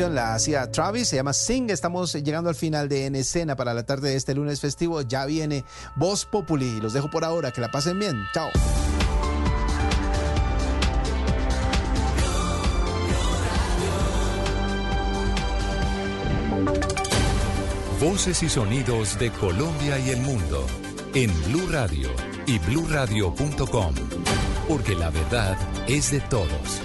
la hacía Travis, se llama Sing. Estamos llegando al final de En Escena para la tarde de este lunes festivo. Ya viene Voz Populi. Los dejo por ahora. Que la pasen bien. Chao. Voces y sonidos de Colombia y el mundo en Blue Radio y bluradio.com, porque la verdad es de todos.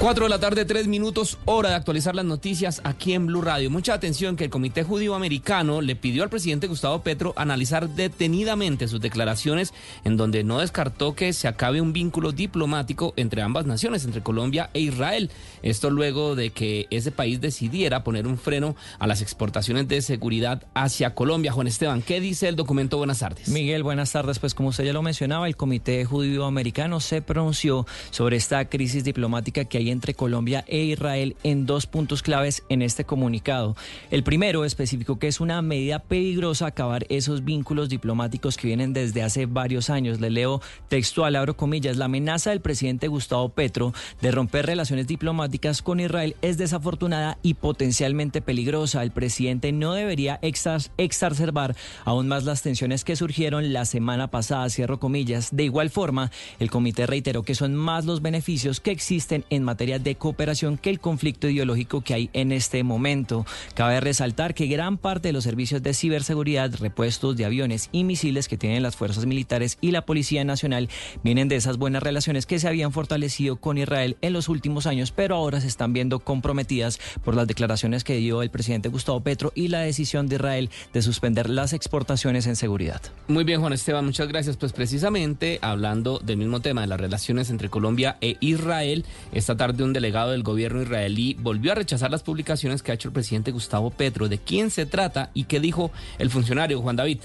4 de la tarde, 3 minutos, hora de actualizar las noticias aquí en Blue Radio. Mucha atención que el Comité Judío Americano le pidió al presidente Gustavo Petro analizar detenidamente sus declaraciones en donde no descartó que se acabe un vínculo diplomático entre ambas naciones, entre Colombia e Israel. Esto luego de que ese país decidiera poner un freno a las exportaciones de seguridad hacia Colombia. Juan Esteban, ¿qué dice el documento? Buenas tardes. Miguel, buenas tardes. Pues como usted ya lo mencionaba, el Comité Judío Americano se pronunció sobre esta crisis diplomática que hay entre Colombia e Israel en dos puntos claves en este comunicado. El primero especificó que es una medida peligrosa acabar esos vínculos diplomáticos que vienen desde hace varios años. Le leo textual, abro comillas, la amenaza del presidente Gustavo Petro de romper relaciones diplomáticas con Israel es desafortunada y potencialmente peligrosa. El presidente no debería exacerbar aún más las tensiones que surgieron la semana pasada, cierro comillas. De igual forma, el comité reiteró que son más los beneficios que existen en materia de cooperación que el conflicto ideológico que hay en este momento. Cabe resaltar que gran parte de los servicios de ciberseguridad, repuestos de aviones y misiles que tienen las fuerzas militares y la Policía Nacional vienen de esas buenas relaciones que se habían fortalecido con Israel en los últimos años, pero ahora se están viendo comprometidas por las declaraciones que dio el presidente Gustavo Petro y la decisión de Israel de suspender las exportaciones en seguridad. Muy bien, Juan Esteban, muchas gracias. Pues precisamente hablando del mismo tema de las relaciones entre Colombia e Israel, esta tarde tarde un delegado del gobierno israelí volvió a rechazar las publicaciones que ha hecho el presidente Gustavo Petro. ¿De quién se trata y qué dijo el funcionario Juan David?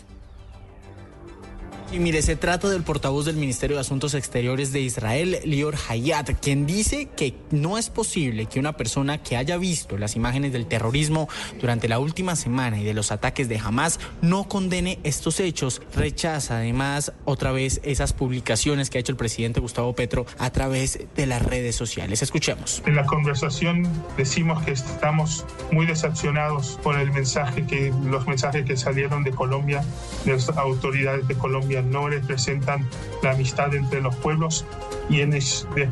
Y mire, se trata del portavoz del Ministerio de Asuntos Exteriores de Israel, Lior Hayat, quien dice que no es posible que una persona que haya visto las imágenes del terrorismo durante la última semana y de los ataques de Hamas no condene estos hechos. Rechaza además otra vez esas publicaciones que ha hecho el presidente Gustavo Petro a través de las redes sociales. Escuchemos. En la conversación decimos que estamos muy decepcionados por el mensaje que los mensajes que salieron de Colombia, de las autoridades de Colombia no representan la amistad entre los pueblos y en es, de,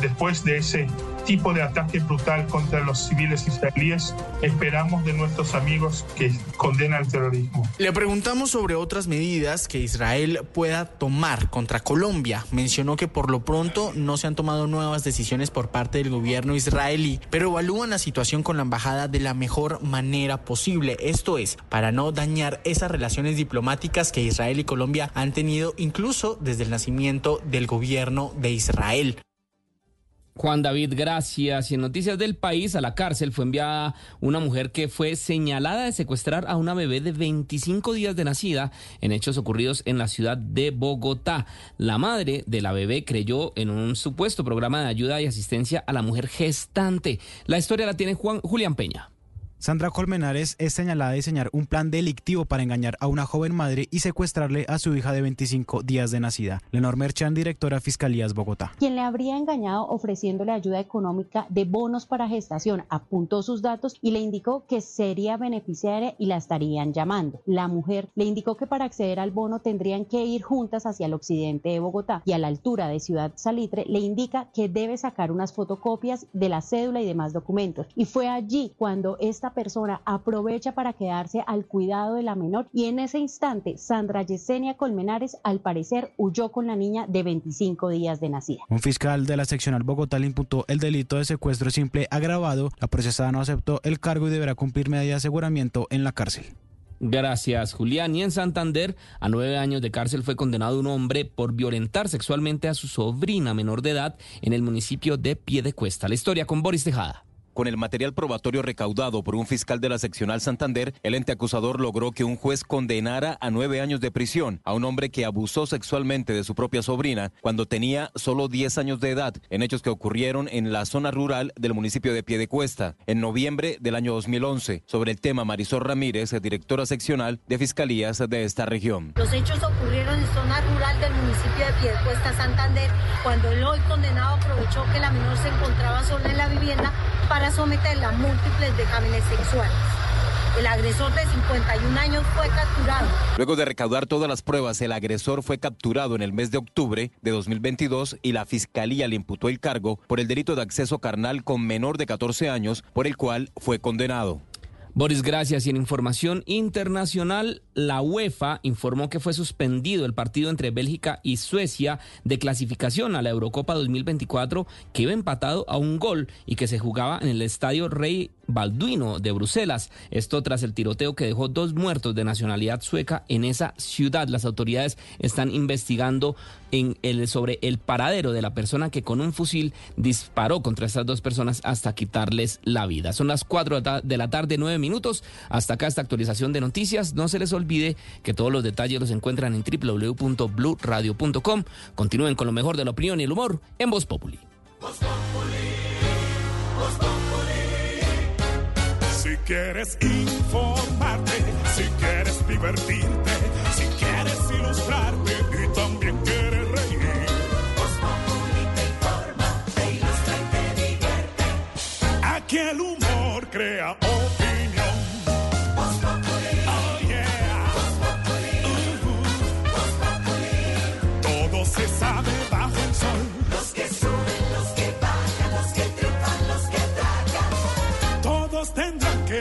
después de ese tipo de ataque brutal contra los civiles israelíes, esperamos de nuestros amigos que condenan el terrorismo. Le preguntamos sobre otras medidas que Israel pueda tomar contra Colombia. Mencionó que por lo pronto no se han tomado nuevas decisiones por parte del gobierno israelí, pero evalúan la situación con la embajada de la mejor manera posible. Esto es, para no dañar esas relaciones diplomáticas que Israel y Colombia han tenido incluso desde el nacimiento del gobierno de Israel. Juan David, gracias. Y en noticias del país, a la cárcel fue enviada una mujer que fue señalada de secuestrar a una bebé de 25 días de nacida en hechos ocurridos en la ciudad de Bogotá. La madre de la bebé creyó en un supuesto programa de ayuda y asistencia a la mujer gestante. La historia la tiene Juan Julián Peña. Sandra Colmenares es señalada de diseñar un plan delictivo para engañar a una joven madre y secuestrarle a su hija de 25 días de nacida. Lenor Merchan, directora Fiscalías Bogotá. Quien le habría engañado ofreciéndole ayuda económica de bonos para gestación apuntó sus datos y le indicó que sería beneficiaria y la estarían llamando. La mujer le indicó que para acceder al bono tendrían que ir juntas hacia el occidente de Bogotá y a la altura de Ciudad Salitre le indica que debe sacar unas fotocopias de la cédula y demás documentos. Y fue allí cuando esta persona aprovecha para quedarse al cuidado de la menor y en ese instante Sandra Yesenia Colmenares al parecer huyó con la niña de 25 días de nacida. Un fiscal de la seccional Bogotá le imputó el delito de secuestro simple agravado. La procesada no aceptó el cargo y deberá cumplir medida de aseguramiento en la cárcel. Gracias, Julián. Y en Santander, a nueve años de cárcel fue condenado un hombre por violentar sexualmente a su sobrina menor de edad en el municipio de Piedecuesta. La historia con Boris Tejada. Con el material probatorio recaudado por un fiscal de la seccional Santander, el ente acusador logró que un juez condenara a nueve años de prisión a un hombre que abusó sexualmente de su propia sobrina cuando tenía solo 10 años de edad, en hechos que ocurrieron en la zona rural del municipio de Piedecuesta, en noviembre del año 2011. Sobre el tema, Marisol Ramírez, directora seccional de Fiscalías de esta región. Los hechos ocurrieron en zona rural del municipio de Piedecuesta, Santander, cuando el hoy condenado aprovechó que la menor se encontraba sola en la vivienda para someterla a múltiples vejámenes sexuales. El agresor de 51 años fue capturado. Luego de recaudar todas las pruebas, el agresor fue capturado en el mes de octubre de 2022 y la fiscalía le imputó el cargo por el delito de acceso carnal con menor de 14 años, por el cual fue condenado. Boris, gracias. Y en información internacional, la UEFA informó que fue suspendido el partido entre Bélgica y Suecia de clasificación a la Eurocopa 2024, que iba empatado a un gol y que se jugaba en el estadio Rey Balduino de Bruselas. Esto tras el tiroteo que dejó dos muertos de nacionalidad sueca en esa ciudad. Las autoridades están investigando sobre el paradero de la persona que con un fusil disparó contra estas dos personas hasta quitarles la vida. Son las 4 de la tarde, 9 minutos. Hasta acá esta actualización de noticias. No se les olvide que todos los detalles los encuentran en www.bluradio.com. Continúen con lo mejor de la opinión y el humor en Voz Populi. Si quieres informarte, si quieres divertirte, si quieres ilustrarte y también quieres reír. Voz Populi te informa, te ilustra y te divierte. Aquí el humor crea opinión.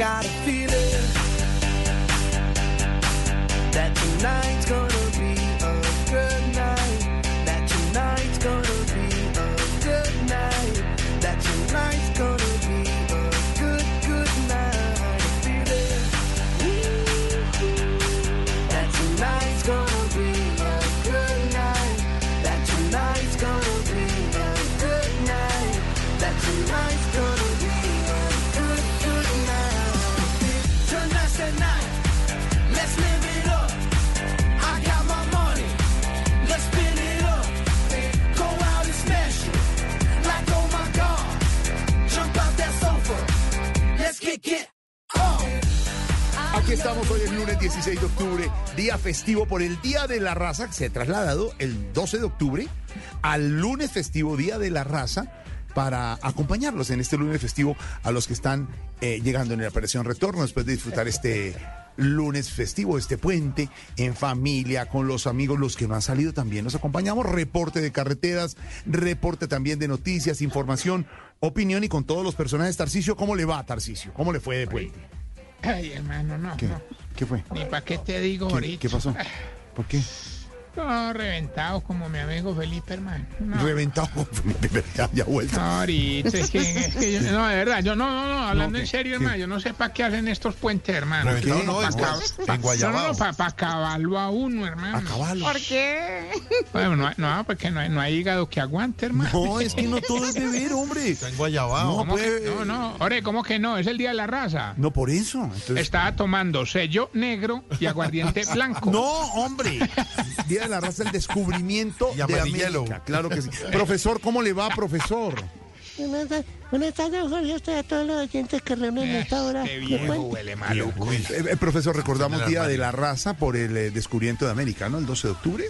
got a feeling. Aquí estamos hoy el lunes 16 de octubre, día festivo por el Día de la Raza, que se ha trasladado el 12 de octubre al lunes festivo Día de la Raza para acompañarlos en este lunes festivo a los que están eh, llegando en la operación retorno después de disfrutar este lunes festivo, este puente en familia, con los amigos, los que no han salido también nos acompañamos, reporte de carreteras, reporte también de noticias, información, opinión y con todos los personajes. Tarcicio, ¿cómo le va, Tarcicio? ¿Cómo le fue de puente? Ay, hermano, no, ¿Qué, no. ¿Qué fue? Ni para qué te digo ¿Qué, ahorita. qué pasó? ¿Por qué? No, reventado como mi amigo Felipe, hermano. No. Reventado con Felipe, pero ya, vuelto. No, ahorita, es que, es que yo- no, de verdad, yo no, no, no, hablando en serio, ¿Qué? hermano, yo no sé para qué hacen estos puentes, hermano. Reventado ¿Qué? no, Pa' pa-. No, no, para acabarlo a uno, hermano. Acabarlo. ¿Por qué? Bueno, no, no, porque no hay, no hay hígado que aguante, hermano. No, es que no todo es beber, hombre. Está en Guayabao. No, ¿Cómo que- puede- no, no, ore, ¿cómo que no? Es el día de la raza. No, por eso. Entonces- Estaba tomando sello negro y aguardiente blanco. No, hombre. Día de la raza, el descubrimiento Y de. América. Claro que sí. Profesor, ¿cómo le va, profesor? Buenas tardes, buenas tardes, Jorge, usted a todos los oyentes que reúnen en esta hora. Qué ¿Me viejo huele maluco. Eh, eh, profesor, recordamos Día de la Raza por el eh, descubrimiento de América, ¿no? El 12 de octubre.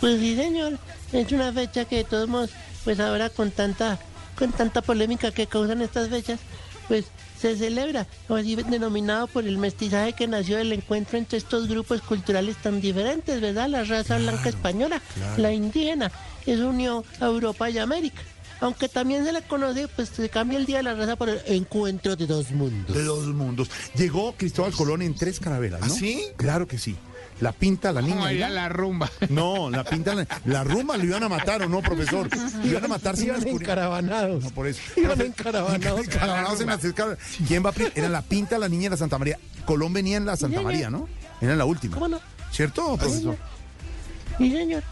Pues sí, señor. Es una fecha que de todos modos, pues ahora con tanta, con tanta polémica que causan estas fechas, pues se celebra, o así denominado por el mestizaje que nació del encuentro entre estos grupos culturales tan diferentes, ¿verdad? La raza blanca española, la indígena, eso unió a Europa y América. Aunque también se le conoce, pues se cambia el Día de la Raza por el encuentro de dos mundos. De dos mundos. Llegó Cristóbal Colón en tres carabelas, ¿no? ¿Ah, sí? Claro que sí. La pinta, la niña. ¿Cómo iría ¿ya? la rumba? No, la pinta, la, la rumba lo iban a matar o no, profesor. Lo iban a matar sin encaravanados. No, por eso. Iban encaravanados. Encaravanados en las escalas. ¿Quién va a Era la pinta, la niña y la Santa María. Colón venía en la Santa. María, ¿no? Era en la última. ¿Cómo no? ¿Cierto, profesor? Sí, señor.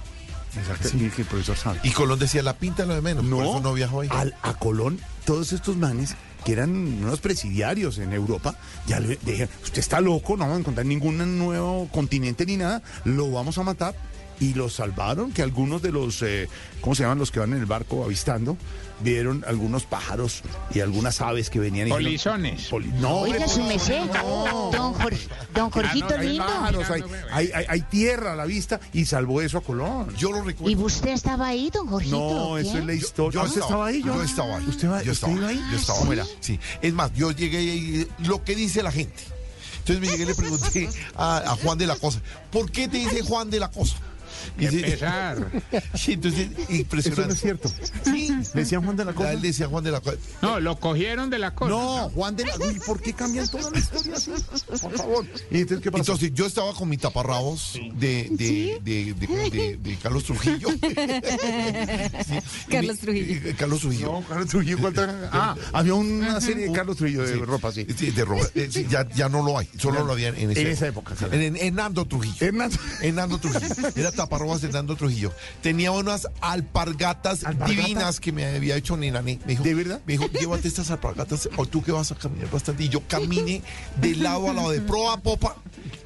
Exacto. Sí, que el profesor sabe. Y Colón decía, la pinta lo de menos. por eso no viajó ahí. al- a Colón, todos estos manes que eran unos presidiarios en Europa, ya le dijeron, usted está loco, no vamos a encontrar ningún nuevo continente ni nada, lo vamos a matar. Y lo salvaron, que algunos de los, eh, ¿cómo se llaman los que van en el barco avistando? Vieron algunos pájaros y algunas aves que venían. y Polizones. "Poli- no, Oiga, su mesé, no. don, Jorge, don Jorgito Ah, no, lindo. pájaros, hay, hay, hay- hay tierra a la vista y salvó eso a Colón. Yo lo recuerdo. ¿Y usted estaba ahí, don Jorgito? No, eso es la historia. Yo ¿Usted estaba ahí? Yo estaba ahí. ¿Usted, va- yo usted estaba iba ahí? Yo estaba. ¿sí? Mira, sí. Es más, yo llegué y lo que dice la gente. Entonces me llegué y le pregunté a, a Juan de la Cosa, ¿por qué te dice Juan de la Cosa? Y dice- Empezar. Sí, entonces, Eso impresionante. no es cierto. Sí, decían Juan de la Cosa. él decía Juan de la Cosa. No, lo cogieron de la cosa. No, Juan de la Uy, ¿por qué cambian toda la historia así? Por favor. ¿Y entonces qué pasó? Entonces yo estaba con mi taparrabos de, de, de, de, de- de Carlos Trujillo. Sí. Carlos Y- Trujillo. eh, Carlos Trujillo. no, Carlos Trujillo, ¿cuál tra- Ah, había una serie de Carlos Trujillo de Sí. ropa, sí. Sí, de ropa. Eh, sí, ya, ya no lo hay, solo lo había en, esa, En esa época, sí. En, en- en Nando Trujillo. Hernando. Hernando Trujillo. Era taparrobas de Hernando Trujillo. Tenía unas alpargatas ¿Alpargata? divinas que me había hecho Nenane. Me dijo, ¿De verdad? Me dijo, llévate estas alpargatas o tú que vas a caminar bastante. Y yo caminé de lado a lado, de proa a popa.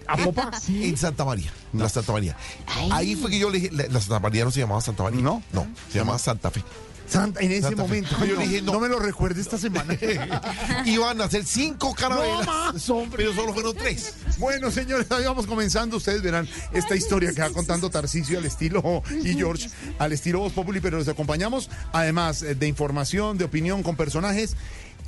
¿A popa? En Santa María, en la Santa María. Ay. Ahí fue que yo le dije, la, la Santa María no se llamaba Santa María. ¿No? No, se llamaba Santa Fe. Santa, en ese Santa Fe. momento. Yo no, dije, no. no me lo recuerde esta semana. Iban a hacer cinco carabelas, No pero solo fueron tres. Bueno, señores, ahí vamos comenzando. Ustedes verán esta historia que va contando Tarcisio al estilo y George al estilo Voz Populi, pero los acompañamos además eh, de información, de opinión con personajes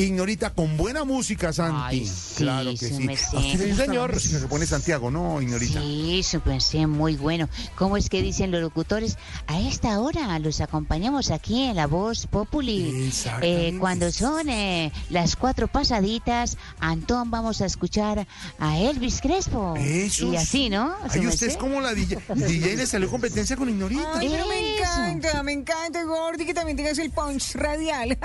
Ignorita con buena música, Santi. Ay, sí, claro que sí. merced. ¿A usted le Sí, señor. música que pone Santiago, no, Ignorita? Sí, su pensé muy bueno. ¿Cómo es que dicen los locutores? A esta hora los acompañamos aquí en La Voz Populi. Eh, cuando son eh, las cuatro pasaditas, Antón, vamos a escuchar a Elvis Crespo. Eso Y así, ¿no? Ay, usted es como la DJ. DJ le salió competencia con Ignorita. Ay, pero me encanta, me encanta, Gordy, que también tengas el punch radial.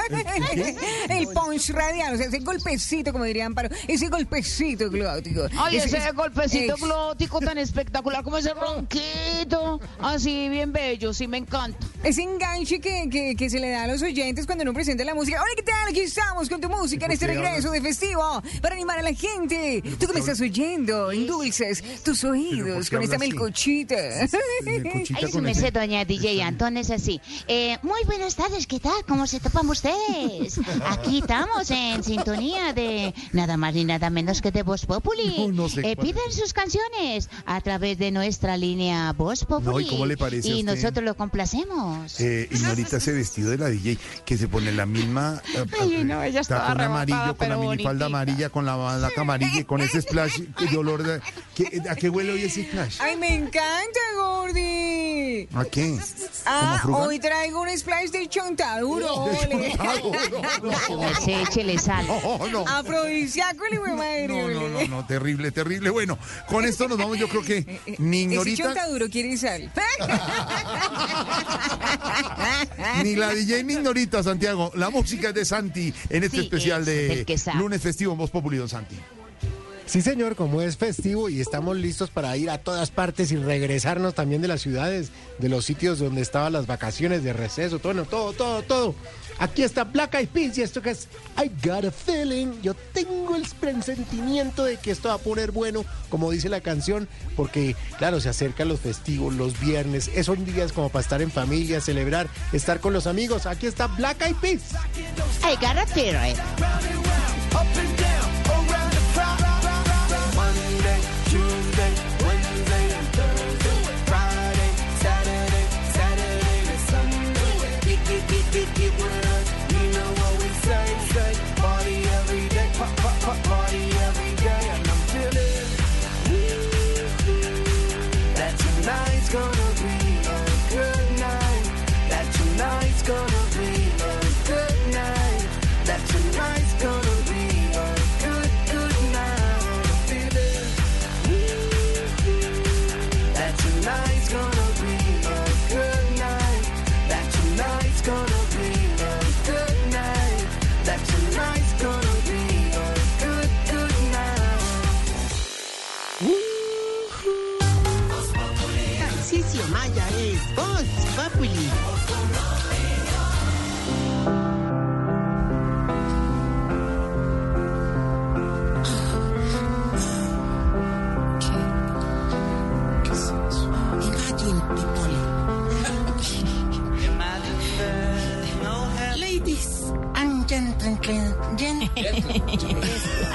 El punch radial, o sea, ese golpecito, como dirían, pero ese golpecito glótico. Ay, Ese- ese golpecito Ex- glótico tan espectacular como ese ronquito. Así, bien bello, sí me encanta. Ese enganche que, que, que se le da a los oyentes cuando uno presenta la música. Hola, ¿qué tal? Aquí estamos con tu música en ¿Por este regreso de festivo para animar a la gente. Tú que me estás oyendo, endulces tus oídos con esta melcochita. Su con merced, ese- doña DJ Antón, es así. Eh, muy buenas tardes, ¿qué tal? ¿Cómo se topan ustedes? Aquí estamos en sintonía de nada más ni nada menos que de Voz Populi. No, no sé Eh, pidan sus canciones a través de nuestra línea Voz Populi. No, ¿y cómo le parece a Y usted? nosotros lo complacemos. Eh, Ignorita ese vestido de la DJ que se pone la misma. eh, Ay, no, ella está amarillo con la minifalda amarilla, con la balaca amarilla y con ese splash de olor. De, ¿qué- ¿A qué huele hoy ese splash? Ay, me encanta, Gordy. ¿A qué? Ah, hoy traigo un splash de chontaduro, ole. Su merced, échele sal. No, no. Afrodisíaco, el hijo madre, No, no, no, no, terrible, terrible. Bueno, con esto nos vamos, yo creo que ni Ese Ignorita chontaduro quiere sal. ni la DJ ni Ignorita, Santiago. La música es de Santi en este Sí, especial ese es de lunes festivo en Voz Populi, don Santi. Sí, señor, como es festivo y estamos listos para ir a todas partes y regresarnos también de las ciudades, de los sitios donde estaban las vacaciones de receso, todo, todo, todo, todo. Aquí está Black Eyed Peas y esto que es I Got a Feeling. Yo tengo el presentimiento de que esto va a poner bueno, como dice la canción, porque claro, se acercan los festivos, los viernes, esos días como para estar en familia, celebrar, estar con los amigos. Aquí está Black Eyed Peas. I got a feeling. 50 words. You know what we say, say. Party every day, pop, pop, pop, party every day. And I'm feeling that tonight's gonna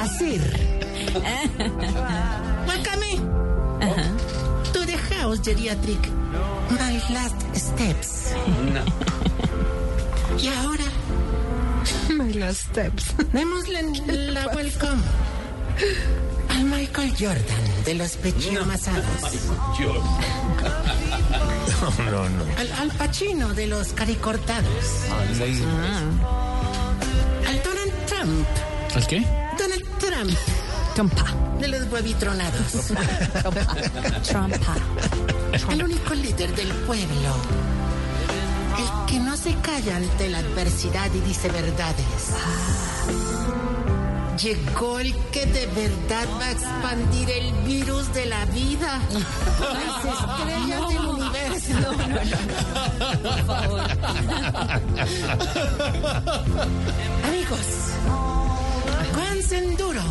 Asir. Welcome to the house geriatric. My last steps. Y ahora. My last steps. Démosle la welcome al Michael Jordan de los pechiamasados. No, no. Al, al Pacino de los caricortados. Donald Trump. ¿El qué? Donald Trump. Trompa. De los huevitronados. Trompa. El único líder del pueblo. El que no se calla ante la adversidad y dice verdades. Llegó el que de verdad va a expandir el virus de la vida. Las estrellas del universo. No, no, no. Por favor. Amigos, cuánse duro.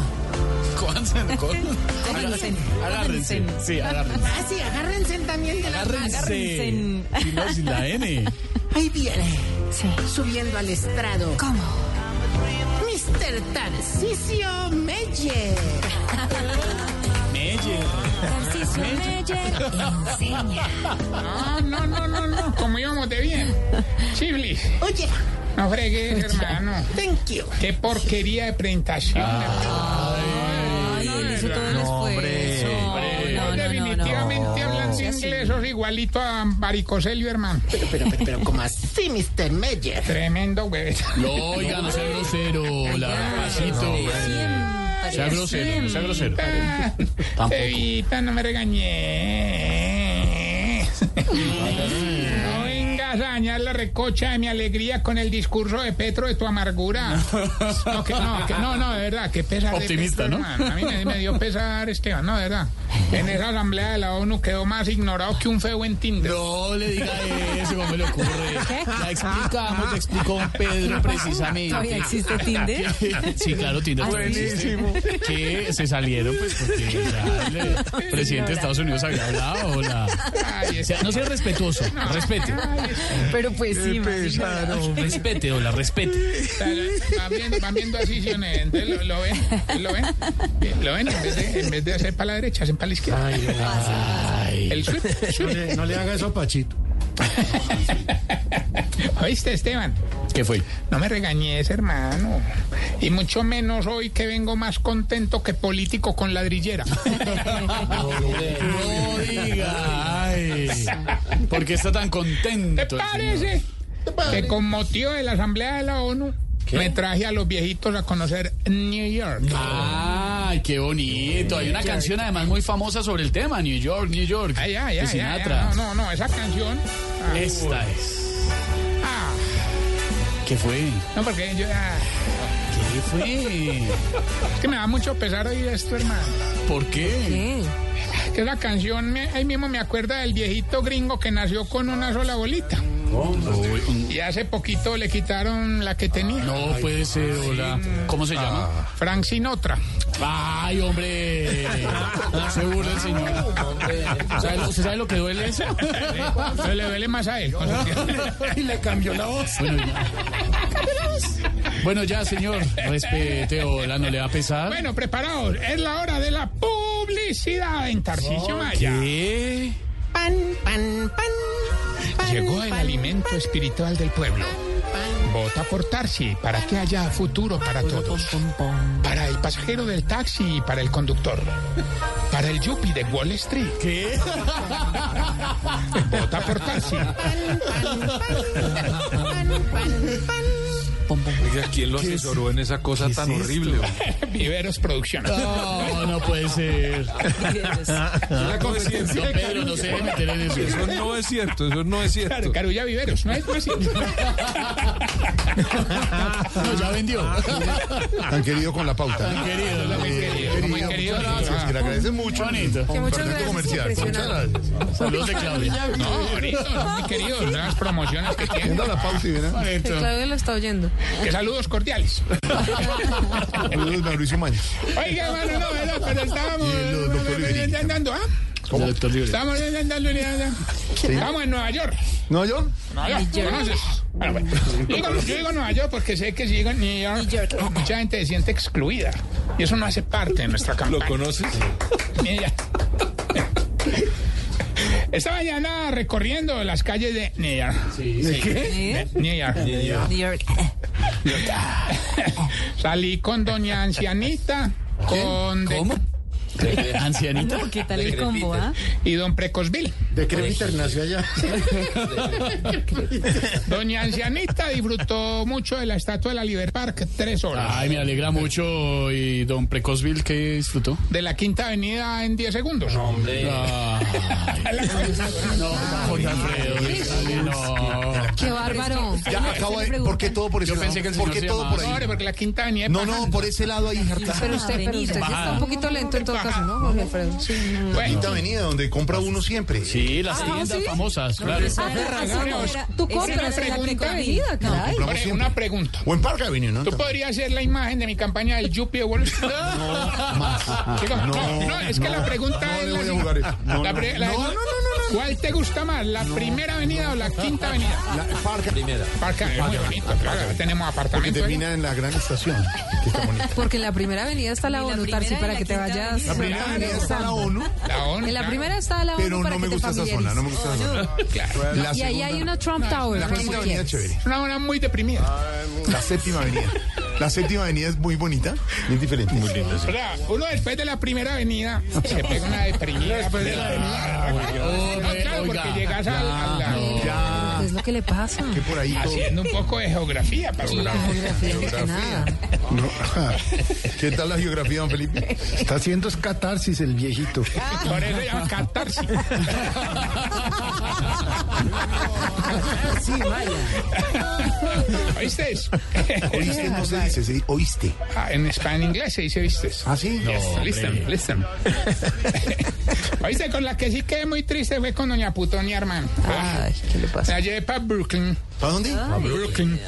Agárrense. Agárrense. Sí, agárrense. Ah, sí, agárrense también de la Agárrense. Y no sin la N. Ahí viene. Subiendo al estrado. ¿Cómo? Mr. Tarcisio Meyer. Meyer. Tarcisio Meyer enseña. No, no, no, no, no. Como íbamos de bien. Chiblis. Oye, No fregues, hermano. Thank you. Qué porquería de presentación. Ay, él hizo todo el esfuerzo. No, no, Definitivamente hablando inglés sos igualito a Baricoselio, hermano. Pero, pero, pero, pero, ¿cómo así, Mr. Meyer? Tremendo, güey. No, oiga, no sea grosero, la pasito. Sea grosero, no sea grosero. Tampoco. Evita, no me regañé. Vengas a dañar la recocha de mi alegría con el discurso de Petro de tu amargura. No, que, no, que, no, no, de verdad, que pesar. de Optimista, Petro, ¿no? hermano. A mí me, me dio pesar, Esteban, no, de verdad. En esa asamblea de la ONU quedó más ignorado que un feo en Tinder. No le diga eso, ¿cómo le ocurre? La explicamos, le explicó Pedro precisamente. ¿Todavía existe Tinder? Sí, claro, Tinder. existe. Que se salieron, pues, porque ya el presidente de Estados Unidos había hablado. La... O sea, no sea respetuoso, respete. Pero pues sí, ignorado. Respete, hola, respete. Van viendo, van viendo así. Entonces lo, lo ven, lo ven, lo ven, en vez de, en vez de hacer para la derecha, hacen para la izquierda. El sweep, No le, no le haga eso a Pachito. ¿Oíste, Esteban? ¿Qué fue? No me regañes, hermano. Y mucho menos hoy que vengo más contento que político con ladrillera. No diga, ay. ¿Por qué está tan contento? ¿Te parece? señor? Que con motivo de la Asamblea de la ONU me traje a los viejitos a conocer New York. Ay, qué bonito. Hay una canción además muy famosa sobre el tema, New York, New York. Ay, ay, ay, Sinatra. ay, No, no, no, esa canción. Ah, Esta es. ah, ¿Qué fue? no, porque yo. ah, ¿Qué fue? es que me da mucho pesar oír esto, hermano. ¿Por qué? Que la canción, me- ahí mismo me acuerda del viejito gringo que nació con una sola bolita. Y hace poquito le quitaron la que tenía. No puede ser, hola. ¿Cómo se llama? Frank Sinatra. Ay, hombre. Se burla el señor. ¿Sabe lo- ¿Usted sabe lo que duele eso? Pero le duele más a él. Y le cambió la voz. Bueno, ya. Bueno, ya, señor. Respete, hola, no le va a pesar. Bueno, preparados. Es la hora de la publicidad en Tarcisio Maya. ¿Qué? Pan, pan, pan. Pan, Llegó el pan, alimento pan, espiritual del pueblo. pan. Vota por Tarsi para que haya futuro para todos. Para el pasajero del taxi y para el conductor. Para el yuppie de Wall Street. ¿Qué? Vota por Tarsi. Oiga, ¿quién lo asesoró en esa cosa tan horrible? hombre? Viveros Producciones. No, no puede ser. No es cierto. Don Pedro, no se debe meter en eso. Eso no es cierto, eso no es cierto. Claro, Carulla Viveros, ¿no es así? No, ya vendió. Tan querido con la pauta. Tan querido, Muy querido, muy querido. Muchas gracias, que le agradece mucho. Bonito. Que muchas gracias, comercial. Muchas gracias. Saludos de Claudia. No, ahorita, muy querido, las promociones que tiene. La pausa y Bonito. Claudia lo está oyendo. Que saludos cordiales. Saludos, Mauricio Maña. Oiga, hermano, no, ¿verdad? Pero estábamos andando, ¿ah? Libre. Estamos andando, Estamos en Nueva York. ¿No, John? Nueva York, ¿conoces? Bueno, bueno. Yo digo, yo digo Nueva York porque sé que si digo New York, mucha gente se siente excluida. Y eso no hace parte de nuestra campaña. ¿Lo conoces? Mira. Esta mañana recorriendo las calles de New York. ¿De qué? ¿Eh? New York. New York. Salí con doña ancianita, con de- ¿Cómo? ¿Ancianita? ¿Qué tal el combo, ah? y don Precosville. ¿De qué nació allá? Doña ancianita disfrutó mucho de la Estatua de la Libertad Park, tres horas. Ay, me alegra mucho. ¿Y don Precosville qué disfrutó? De la Quinta Avenida en 10 segundos. Ay, no, Jorge Alfredo. No. Qué bárbaro. Ya acabo de. ¿Por qué todo por ese Yo lado? pensé que el ¿Por señor qué se todo por ahí? porque la Quinta Avenida No, no, por ese lado ahí, Jarta. Pero usted, pero usted está un poquito lento en todo caso, ¿no, Jorge Alfredo? Sí. Bueno, Quinta Avenida, donde compra uno siempre. Sí, las tiendas famosas, claro. Tú Una compras en la pregunta. Quinta Avenida, caray. una pregunta. O en Park Avenue, ¿no? ¿Tú podrías hacer la imagen de mi campaña del Yuppie de Wall Street? Más. Chico, no, No, no, es que la pregunta No es no, no, no, no, ¿Cuál te gusta más, la primera avenida o la quinta avenida? La Parca. Primera. Parca, es muy bonito, claro, tenemos Porque apartamento. ahí. termina en la gran estación. Que está bonita. Porque en la primera avenida está la ONU, Tarsi, para que te vayas. La primera avenida está la ONU. La ONU, En la primera está la ONU Pero para no me que te gusta esa zona, no me gusta esa zona. Claro. La Y ahí hay una Trump Tower, La quinta avenida es chévere. Una hora muy deprimida. La séptima avenida. La séptima avenida es muy bonita, bien diferente. Muy linda, O sea, uno después de la primera avenida se pega una deprimida. Después de la avenida. No, claro, porque llegas al, a la- ¿Qué es lo que le pasa? Que por ahí todo- haciendo un poco de geografía. Para Geografía, que nada. ¿Qué tal la geografía, don Felipe? Está haciendo es catarsis el viejito. Por eso llama catarsis. Sí, vaya. ¿Oíste? Oíste, no se dice, se dice oíste. Ah, en español, en inglés se dice ¿oíste? ¿Ah, sí? Yes, listen, listen. Oíste, con la que sí quedé muy triste fue con doña Putonia, hermano. Ay, ¿qué le pasa? La llevé para Brooklyn. ¿Para dónde? A Brooklyn.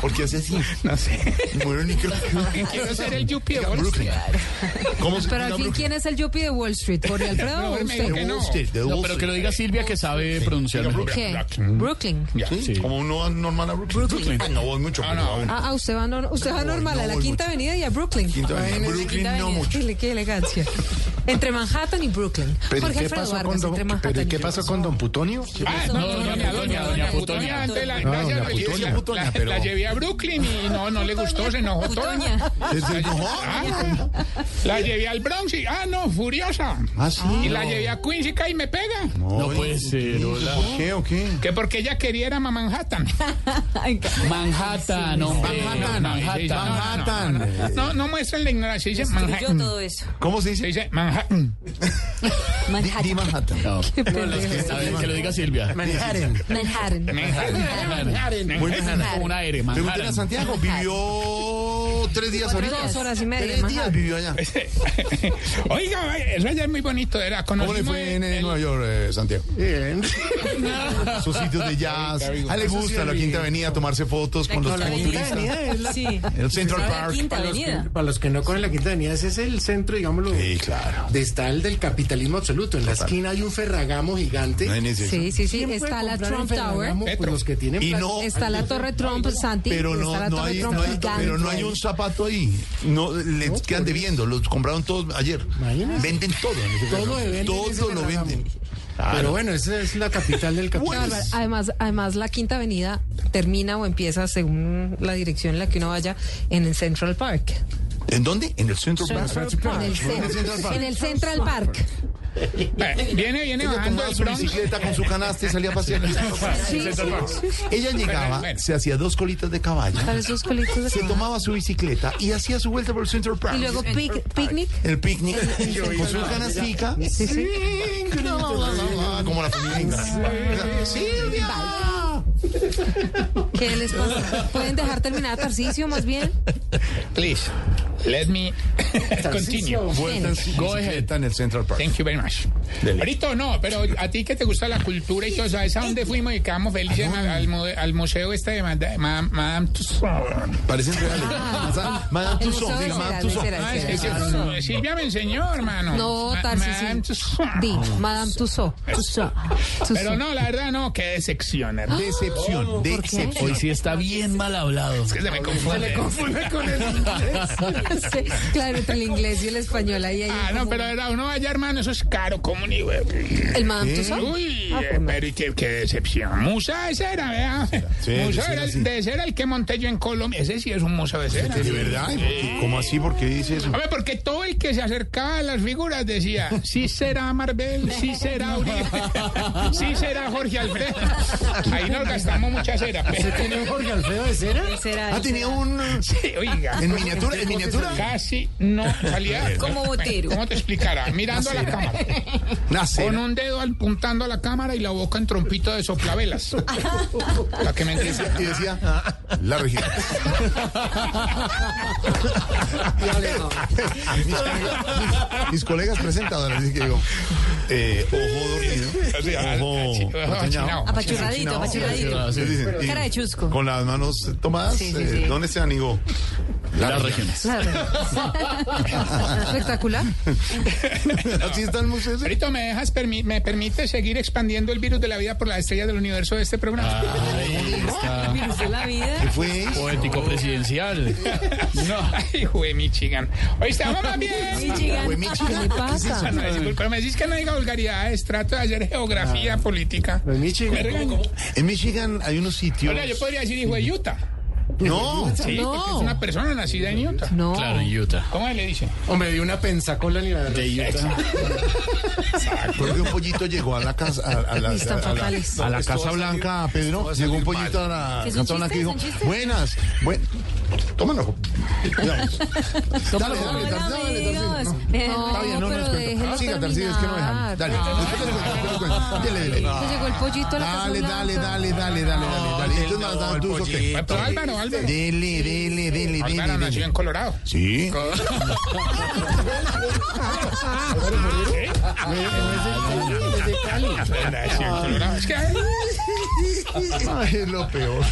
¿Por qué hace así? No sé. Bueno, ni creo que- Quiero ser el Yuppie de Wall Brooklyn. Street. ¿Cómo se Pero Brooklyn? ¿quién es el Yuppie de Wall Street? ¿Jorge Alfredo o usted? no. Wall Street, de No, pero que lo diga Silvia que sabe pronunciar mejor. ¿Qué? Brooklyn. Ya, ¿Sí? sí. Como uno va normal a Brooklyn. Brooklyn. Ah, no voy mucho. No. aún. Ah, ah, usted va, nor- usted va No, normal no a la Quinta mucho. Avenida y a Brooklyn. Quinta Avenida. Brooklyn Quinta no mucho. Qué elegancia. Entre Manhattan y Brooklyn. Pero ¿y Jorge qué Alfredo pasó Vargas, con don, entre Manhattan pero ¿y y qué pasó con don Putonio? Ah, No, doña doña, Putonia, doña, doña la- gracias, doña la- Putonia, la- Putonia, la- pero- La llevé a Brooklyn y no, no le gustó, se enojó. Putoña. ¿Se enojó? Ah, La llevé al Bronx y, ah, no, furiosa. Ah, sí. Y la llevé a Queens y cae y me pega. No puede ser, hola. ¿Por qué o qué? Que porque ella quería ir a Manhattan. Manhattan, hombre. Manhattan, Manhattan. Manhattan. No, no muestran la ignorancia, dice Manhattan. todo eso. ¿Cómo se Se dice? dice Manhattan. Di, di Manhattan. No, a ver, que lo diga Silvia. Manhattan. Manhattan. Manhattan. Muy Manhattan. Como R, Pregúntale a. Santiago, vivió tres días ahorita. días, horas y media, Tres días vivió allá. Oiga, eso allá es muy bonito. Era, ¿Cómo le fue en Nueva York, eh, Santiago? Bien. Sus sitios de jazz. A él le gusta la Quinta Avenida, tomarse fotos con los La como Quinta turistas. Avenida es la- Sí. El Central Park. Para los, que, para los que no conocen la Quinta Avenida, ese es el centro, digámoslo, Sí, claro. de está el del capitalismo absoluto. En la esquina hay un ferragamo gigante. No hay necesidad. Sí, sí, sí. ¿Quién puede Está la Trump Tower. Pues los que tienen Y no- Está la Torre Trump, Santi. Pero está no, la no, Torre hay, Trump no hay- gigante. pero no hay un zapato ahí. No, les No, quedan debiendo. Los compraron todos ayer. Imagínese. Venden todo. en ese Todo ferragamo. se vende en ese Todo lo venden. Pero bueno, esa es la capital del capitalismo. bárbaro. Además, además, la Quinta Avenida termina o empieza, según la dirección en la que uno vaya, en el Central Park. ¿En dónde? En el Central Park. En el, cen- en el Central Park. Eh, Viene, viene Ella bajando tomaba su bicicleta con su canasta y salía a pasear. Sí, sí. Ella llegaba, Bueno. se hacía dos colitas de caballo, Para esos colitos de se caballo. tomaba su bicicleta y hacía su vuelta por el Central Park. Y luego pic- picnic. El picnic con su canastica. Sí, sí. Como la familia inglesa. ¡Silvia! ¿Qué les pasa? ¿Pueden dejar terminar a Tarcicio más bien? Please, let me continue. Su bicicleta en el Central Park. Thank you very much. Ahorita no, pero a ti que te gusta la cultura y todo, ¿sabes a dónde fuimos y quedamos felices al, al mu- al museo este de Mad- Ma- Madame Tussauds? Parecen reales. Madame El Tussauds, Madame Tussauds. Ah, sí, Silvia me enseñó, hermano. No, Tarcisio. Madame Tussauds. Madame. Tussauds. Pero no, la verdad no, qué decepción, hermano. Decepción, ¿Por qué? decepción. Hoy sí está bien mal hablado. Es que se me confunde. Confunde con el inglés. Sí, claro, entre el inglés y el español ahí hay Ah, no, como- pero de verdad, uno vaya, hermano, eso es caro como ni güey. ¿El Madame Tussauds? Uy, Ah, eh, pues no. pero y qué, qué decepción. Musa de cera, vea. Sí, de Museo cera, era el- sí. de cera el que monté yo en Colombia. Ese sí es un museo de cera. ¿De verdad? ¿Cómo así? ¿Por qué dice eso? Hombre, porque todo el que se acercaba a las figuras decía, sí será Marvel, sí será Uribe, sí será Jorge Alfredo. Ahí nos gastamos mucha cera. ¿Usted tiene un Jorge Alfredo de cera? Será Ah, tenía un... Sí, oiga. ¿En miniatura? ¿En miniatura? Casi no salía. Como botero. ¿Cómo te explicara? Mirando a la cámara. Una Con un dedo apuntando a la cámara y la boca en trompito de soplavelas. La que me entiende. Y decía, la región. mis, colegas- mis colegas presentadores, dije yo, eh, ojo dormido, ojo achinado. Apachurradito, Y Cara de chusco. Con las manos tomadas, Sí, sí, eh, sí. ¿dónde se anigó? Las regiones. Espectacular. Así están museos. Ahorita me dejas, permi- me permite seguir expandiendo el virus de la vida por las estrellas del universo de este programa. Ahí está. Virus de la vida. ¿Qué fue? Poético presidencial. No. Ay, güey, Michigan. Oíste, vamos más bien. Michigan. Fue Michigan. ¿Qué le pasa? Ah, no, disculpa, me decís que no diga vulgaridades, trato de hacer geografía política. En Michigan. En Michigan hay unos sitios. Ahora, yo podría decir hijo de Utah. No. Sí, No. porque es una persona nacida en Utah. No. Claro, en Utah. ¿Cómo le dice? Hombre, de una pensacola ni la De Utah. Porque un pollito llegó a la casa a, a la, a la- fatales. a la Casa Blanca, Pedro. Llegó un pollito a la ¿Qué son Casa Blanca y dijo, buenas, buen... Tómalo. Digamos. Dale, dale, dale, dale, dale, No, Está bien, no, no les cuento. Siga, Tarcillo, es que no dejan. terminar. Dale, dele. Se llegó el pollito a la Casa Dale, dale, dale, dale, dale, dale, dale. Entonces, nada, tú, Álvaro, Álvaro. Dele, dele, dele, Álvaro dele, nació en. Colorado. Sí. Nació en Colorado. Es que Ay, es lo peor.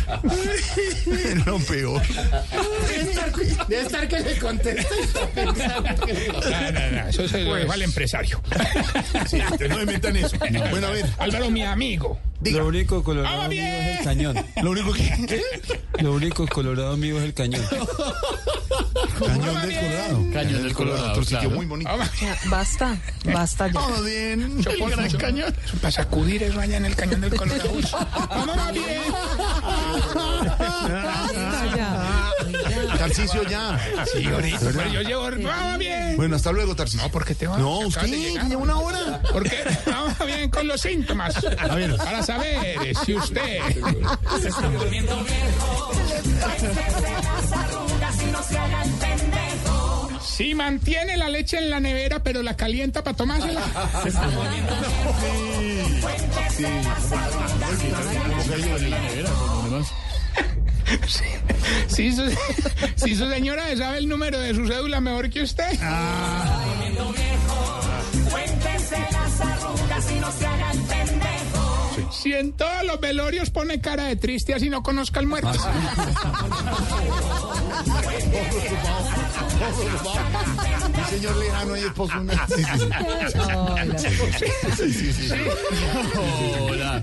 Es lo peor. Debe estar que le contesta. No, no, no, eso se lo dejo al empresario. Sí, no inventan eso. Bueno, a ver. Álvaro, mi amigo. Lo único colorado ¡Vamos mío es el cañón. Lo único que... Lo único colorado mío es el cañón. Cañón del Colorado. Cañón del Colorado, Otro sitio muy bonito. Vamos. Ya, Basta, basta ya. Todo bien. Chopó el gran cañón. Para sacudir eso allá en el cañón del Colorado. Vamos más bien. Basta ya. Tarcicio ya. Sí, ahorita. Pero yo llevo. Vamos bien. Bueno, hasta luego, Tarcicio. No, ¿por qué te vas? No, usted llegar. lleva una hora. ¿Por qué? Vamos bien con los síntomas. Para saber si usted. Se está volviendo viejo. las arrugas y no se haga el pendejo. Si mantiene la leche en la nevera, pero la calienta para tomársela. Se está volviendo viejo. Cuéntese las arrugas Si su, si su señora sabe el número de su cédula mejor que usted. viejo. Cuéntese las arrugas y no se haga el pendejo. Si en todos los velorios pone cara de triste así no conozca al muerto. Mi señor lejano y esposo. Hola.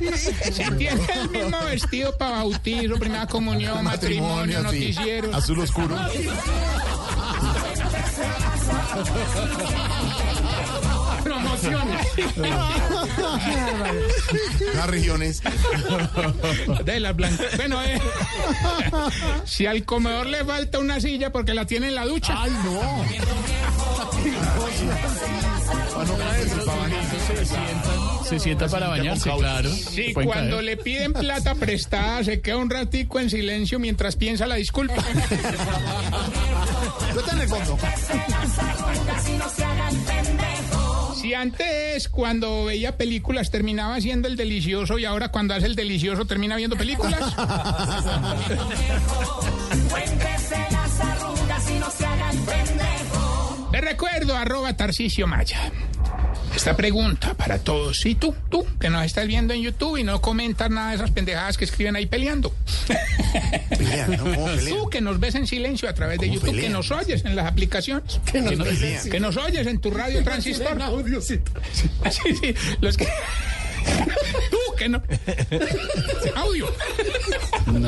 Si tiene el mismo vestido para bautizo, primera comunión, matrimonio, noticiero. Azul oscuro. Promociones. Las regiones. De las blancas. Bueno, eh, si al comedor le falta una silla porque la tiene en la ducha. Ay, no. Se sienta para bañarse, claro. Sí, cuando caer. le piden plata prestada, se queda un ratico en silencio mientras piensa la disculpa. Yo Si antes, cuando veía películas, terminaba haciendo el delicioso y ahora cuando hace el delicioso termina viendo películas. Las arrugas y no se haga el pendejo. Le recuerdo, arroba Tarcicio Maya. Esta pregunta para todos. ¿Y tú? Tú, que nos estás viendo en YouTube y no comentas nada de esas pendejadas que escriben ahí peleando. Pelean, ¿no? ¿Cómo pelean? Tú que nos ves en silencio a través de ¿Cómo YouTube, que nos oyes en las aplicaciones. Que nos, pelean? que nos oyes en tu radio transistor. Sí, sí, los que... Tú que no... Audio.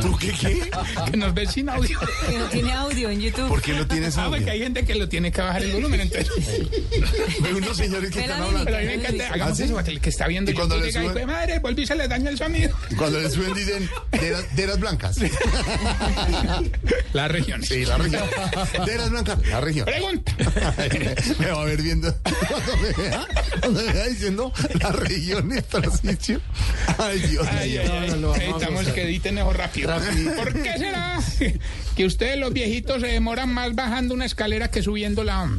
¿Tú qué qué? Que nos ves sin audio. Que no tiene audio en YouTube. ¿Por qué no tienes Ah, porque audio? hay gente que lo tiene que bajar el volumen, entonces... Hay unos señores que están hablando. Pero a mí me encanta, hagamos ¿Ah, sí? eso, para que el que está viendo Y cuando le suben- "Hijo de madre, volví y se le daña el sonido. Y Cuando le suben dicen deras, deras blancas. La región. Sí, la región. Deras blancas, la región. Pregunta. me va a ver viendo cuando me vea, cuando me vea diciendo las regiones Tarcicio. Ay, Dios Ay, mío. ay, ay. Necesitamos que editen eso rápido. ¿Por qué será que ustedes los viejitos se demoran más bajando una escalera que subiéndola?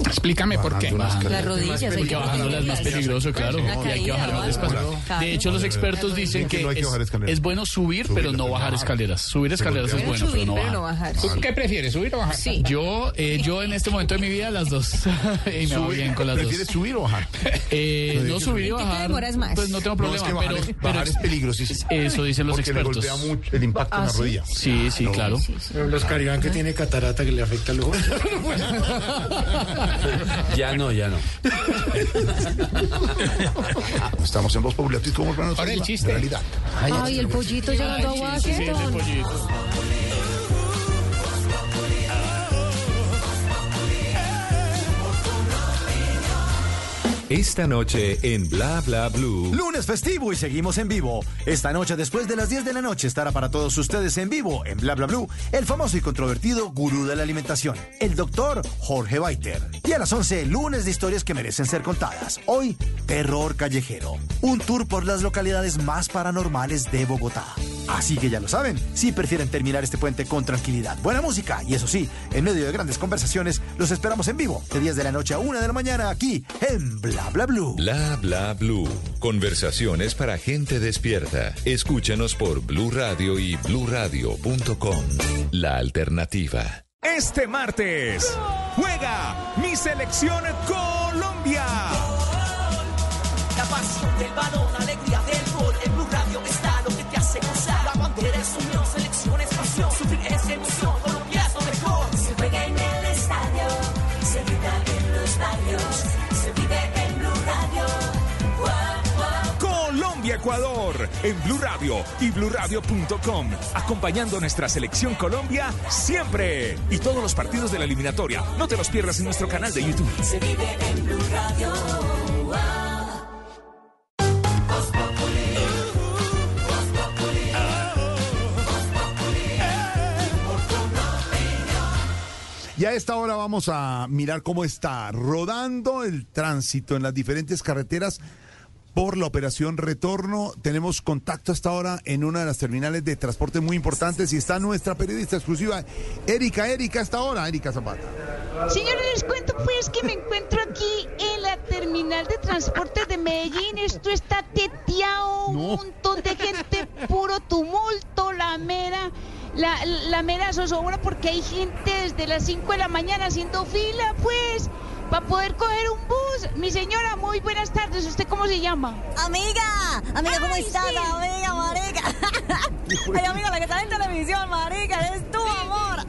Explícame por qué. Las rodillas. hay Porque que bajándola es más peligroso, claro. Y hay que bajar más despacio. De hecho, los expertos dicen que es, bajar escaleras. es bueno subir, pero no bajar escaleras. Subir escaleras es bueno, pero no Pero no bajar. bajar. ¿Tú qué prefieres, subir o bajar? Sí. Yo, eh, yo en este momento de mi vida las dos. y me va Subir- bien con las dos. ¿Prefieres subir o bajar? Eh, No, subir y ¿En qué te bajar. demoras más? Pues no tengo No, es problema, que bajar, pero, es, pero bajar es peligrosísimo. eso dicen los Porque le expertos. golpea mucho el impacto en Ah, la ¿sí? rodilla. Sí, sí, claro. Los Caribán que tiene catarata que le afecta ojo. Ya no, ya no. Estamos en Voz Popular. ¿Cómo Ahora el chiste. Realidad. Ay, el pollito llegando a Sí, sí, Washington. pollito. Esta noche en Bla Bla Blue. Lunes festivo y seguimos en vivo. Esta noche, después de las 10 de la noche, estará para todos ustedes en vivo en Bla Bla Blue el famoso y controvertido gurú de la alimentación, el doctor Jorge Baiter. Y a las 11, lunes de historias que merecen ser contadas. Hoy, terror callejero. Un tour por las localidades más paranormales de Bogotá. Así que ya lo saben, si prefieren terminar este puente con tranquilidad, buena música y eso sí, en medio de grandes conversaciones, los esperamos en vivo de 10 de la noche a 1 de la mañana aquí en Bla Bla Blue. Bla Bla Blue. Conversaciones para gente despierta. Escúchanos por Blue Radio y bluradio.com. La alternativa. Este martes juega mi selección Colombia. La pasión del balón, Colombia-Ecuador en Blue Radio y bluradio.com. Acompañando a nuestra selección Colombia siempre. Y todos los partidos de la eliminatoria. No te los pierdas en nuestro canal de YouTube. Se vive en Blue Radio. Y a esta hora vamos a mirar cómo está rodando el tránsito en las diferentes carreteras por la operación Retorno. Tenemos contacto hasta ahora en una de las terminales de transporte muy importantes y está nuestra periodista exclusiva, Erika. Erika, hasta ahora, Erika Zapata. Señores, les cuento pues que me encuentro aquí en la terminal de transporte de Medellín. Esto está teteado, un montón de gente, puro tumulto, la mera, la, la mera zozobra porque hay gente desde las 5 de la mañana haciendo fila, pues, para poder coger un bus. Mi señora, muy buenas tardes. ¿Usted cómo se llama? Amiga, amiga, ¿cómo Ay, estás? sí. Amiga, marica. Ay, amiga, la que está en televisión, marica, eres tú, amor.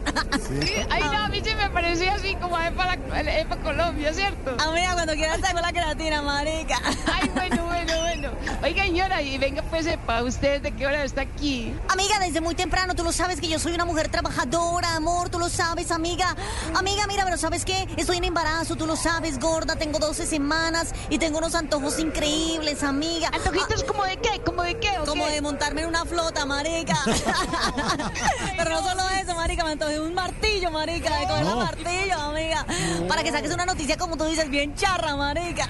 Ay, no, a mí se me pareció así como Epa, la- Epa Colombia, ¿cierto? Amiga, cuando quieras traigo la creatina, marica. Ay, bueno, bueno, bueno. Oiga, señora, y venga, pues, sepa, ¿usted de qué hora está aquí? Amiga, desde muy temprano, tú lo sabes que yo soy una mujer trabajadora, amor, tú lo sabes, amiga. Amiga, mira, pero ¿sabes qué? Estoy en embarazo, tú lo sabes, gorda, tengo 12 semanas y tengo unos antojos increíbles, amiga. ¿Antojitos como de qué? ¿Como de qué? o Como qué? de montarme en una flota, marica. pero no solo eso, marica, me antojé un martillo, marica, de coger el martillo, amiga. Para que saques una noticia, como tú dices, bien charra, marica.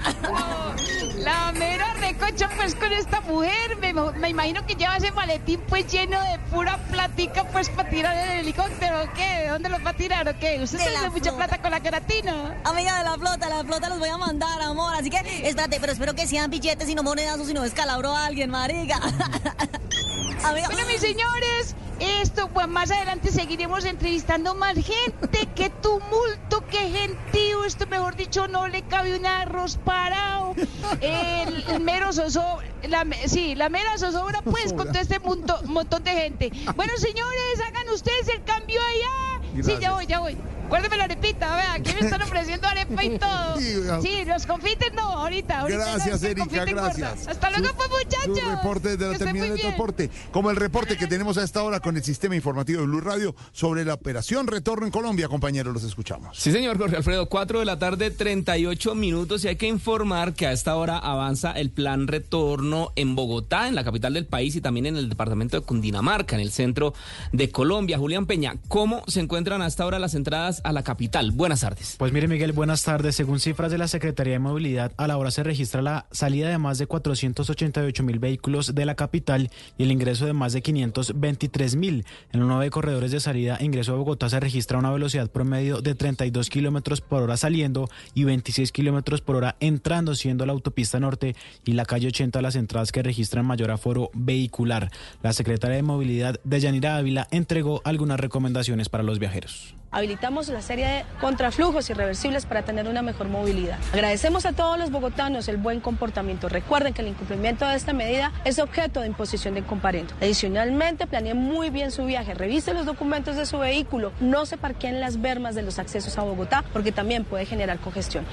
La mera recocha pues con esta mujer, me, me imagino que lleva ese maletín pues lleno de pura platica pues para tirar el helicóptero o qué, ¿de dónde los va a tirar o qué? ¿Usted De tiene la mucha plata con la queratina? Amiga de la flota, la flota los voy a mandar, amor. Así que, espérate, pero espero que sean billetes y no monedazos, sino descalabro a alguien, marica. Amiga. Bueno, mis señores, esto pues más adelante seguiremos entrevistando más gente. ¡Qué tumulto, qué gentío! Esto, mejor dicho, no le cabe un arroz parado. El, el mero zozobra, la, sí, la mera zozobra pues con todo este montón de gente. Bueno, señores, hagan ustedes el cambio allá. Sí, ya voy, ya voy. Guárdeme la arepita, vea, aquí me están ofreciendo arepa y todo. Sí, los confites no, ahorita. ahorita Gracias, no, Erika, gracias. Hasta luego, pues, Su muchachos. reporte desde la terminal de transporte, como el reporte que tenemos a esta hora con el sistema informativo de Blue Radio sobre la operación Retorno en Colombia, compañeros, los escuchamos. Sí, señor Jorge Alfredo, 4 de la tarde, 38 minutos y hay que informar que a esta hora avanza el plan retorno en Bogotá, en la capital del país y también en el departamento de Cundinamarca, en el centro de Colombia. Julián Peña, ¿cómo se encuentran hasta ahora las entradas a la capital. Buenas tardes. Pues mire Miguel, buenas tardes. Según cifras de la Secretaría de Movilidad, a la hora se registra la salida de más de 488 mil vehículos de la capital y el ingreso de más de 523 mil. En los nueve corredores de salida ingreso a Bogotá se registra una velocidad promedio de 32 kilómetros por hora saliendo y 26 kilómetros por hora entrando, siendo la autopista norte y la calle 80 las entradas que registran mayor aforo vehicular. La secretaria de Movilidad, Deyanira Ávila, entregó algunas recomendaciones para los viajeros. Habilitamos la serie de contraflujos irreversibles para tener una mejor movilidad. Agradecemos a todos los bogotanos el buen comportamiento. Recuerden que el incumplimiento de esta medida es objeto de imposición de comparendo. Adicionalmente, planeen muy bien su viaje. Revise los documentos de su vehículo. No se parqueen en las bermas de los accesos a Bogotá porque también puede generar congestión.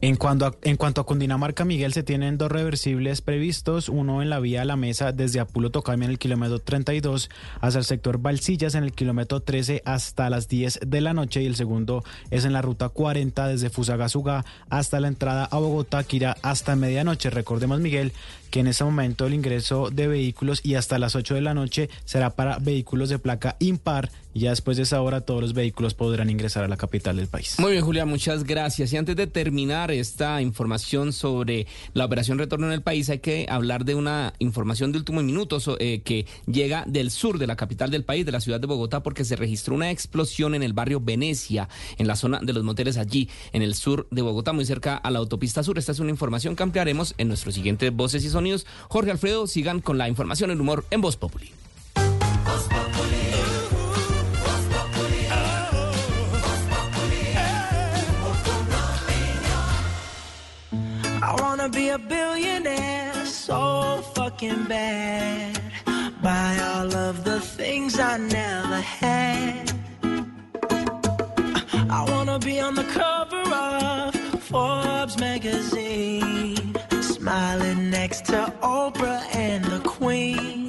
En cuanto, a, en cuanto a Cundinamarca, Miguel, se tienen dos reversibles previstos, uno en la vía La Mesa desde Apulo Tocami en el kilómetro 32 hasta el sector Balsillas en el kilómetro 13 hasta las 10 de la noche y el segundo es en la ruta 40 desde Fusagasugá hasta la entrada a Bogotá, que irá hasta medianoche. Recordemos, Miguel, que en ese momento el ingreso de vehículos y hasta las 8 de la noche será para vehículos de placa impar y ya después de esa hora todos los vehículos podrán ingresar a la capital del país. Muy bien, Julia, muchas gracias. Y antes de terminar esta información sobre la operación Retorno en el país, hay que hablar de una información de último minuto eh, que llega del sur de la capital del país, de la ciudad de Bogotá, porque se registró una explosión en el barrio Venecia, en la zona de los moteles allí, en el sur de Bogotá, muy cerca a la autopista sur. Esta es una información que ampliaremos en nuestro siguiente Voces y Sonidos. Jorge Alfredo, sigan con la información en humor en Voz Populi. Be a billionaire so fucking bad. Buy all of the things I never had. I wanna be on the cover of Forbes magazine, smiling next to Oprah and the Queen.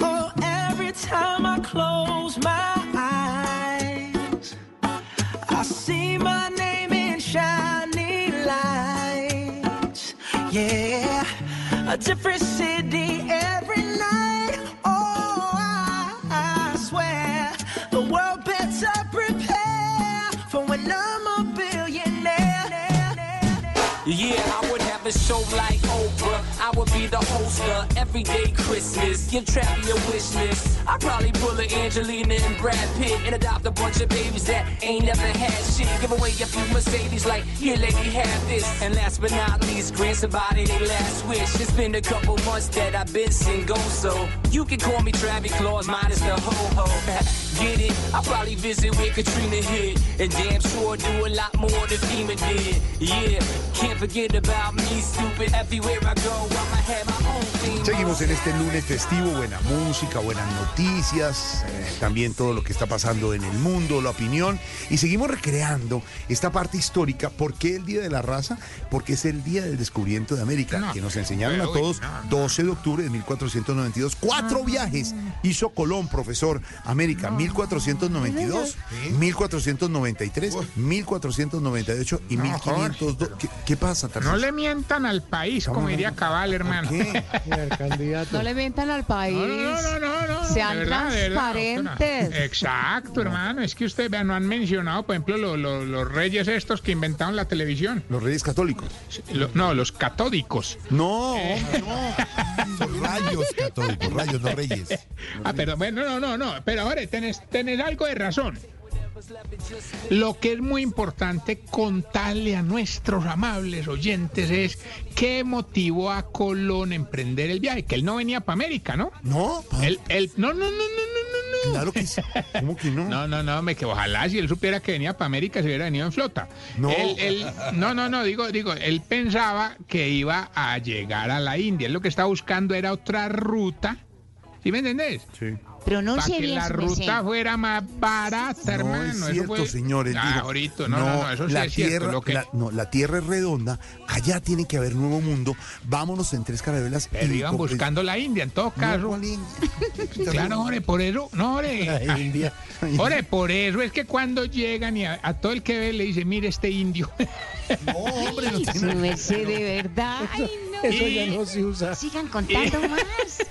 Oh, every time I close my eyes, I see my a different city every night. Oh, I, I swear the world better prepare for when I'm a billionaire. Yeah, I would have a show like be the host Everyday Christmas. Give Trappy a wish list. I'd probably pull a Angelina and Brad Pitt and adopt a bunch of babies that ain't never had shit. Give away a few Mercedes, like, here, lady, have this. And last but not least, grant somebody their last wish. It's been a couple months that I've been single, so you can call me Travis Claus, minus the ho ho. Get it? I'll probably visit where Katrina hit. And damn sure do a lot more than FEMA did. Yeah, can't forget about me, stupid. Everywhere I go, I'ma have my own theme. Seguimos en este lunes festivo, buena música, buenas noticias, eh, también todo lo que está pasando en el mundo, la opinión, y seguimos recreando esta parte histórica. ¿Por qué el Día de la Raza? Porque es el Día del Descubrimiento de América, que nos enseñaron a todos 12 de octubre de 1492. Cuatro viajes hizo Colón, profesor, América, 1492, 1493, 1498 y No, 1502. ¿Qué, qué pasa, Tarcisio? No le mientan al país, como diría Cabal, hermano. No le mientan al país. No, no, no, no. Sean verdad, de verdad, transparentes. Exacto, hermano. Es que ustedes vean, no han mencionado, por ejemplo, lo- lo- los reyes estos que inventaron la televisión. Los reyes católicos. no, los catódicos. No, Son rayos católicos, rayos, no reyes. Ah, pero bueno, no, no, no. Pero ahora tenés, tenés algo de razón. Lo que es muy importante contarle a nuestros amables oyentes es qué motivó a Colón a emprender el viaje, que él no venía para América, ¿no? No, él, él, no, no, no, no, no, no, no. Claro que sí. ¿Cómo que no? No, no, no, me que ojalá si él supiera que venía para América se hubiera venido en flota. No. Él- él- no, no, no, digo, digo, él pensaba que iba a llegar a la India. Él lo que estaba buscando era otra ruta. ¿Sí me entendés? Sí. Que bien la su ruta fuera más barata, No hermano. es cierto, fue- señor. él Ah, ahorita, no, no, no, eso sí la es cierto, tierra, lo que- la, no, la tierra es redonda, allá tiene que haber nuevo mundo, vámonos en tres carabelas. Pero y iban con- buscando la India en todo caso. Claro, ore, por eso, no, ore. La India. Ore, por eso es que cuando llegan y a, a todo el que ve le dice, mire este indio. No, hombre, no merced, de verdad. Ay, no. Eso ya no se usa. Sigan contando más.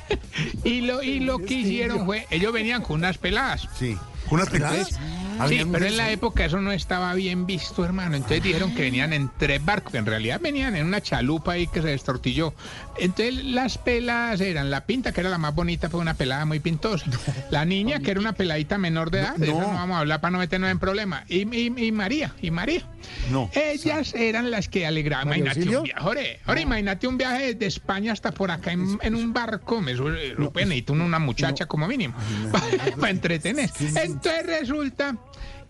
Y lo, y lo que hicieron fue, ellos venían con unas peladas. Sí, ¿con unas peladas? Entonces, Sí, pero en la época eso no estaba bien visto, hermano. Entonces dijeron que venían en tres barcos, en realidad venían en una chalupa ahí que se destortilló. Entonces las peladas eran la pinta, que era la más bonita, fue una pelada muy pintosa. La niña, que era una peladita menor de edad, de eso no vamos a hablar para no meternos en problemas. Y, y- y María, y María. No. Ellas eran las que alegraban. ¿María Imagínate un viaje, imagínate un viaje desde España hasta por acá en, en un barco. Me sube, pues, necesito una- una muchacha como mínimo para entretener. Entonces resulta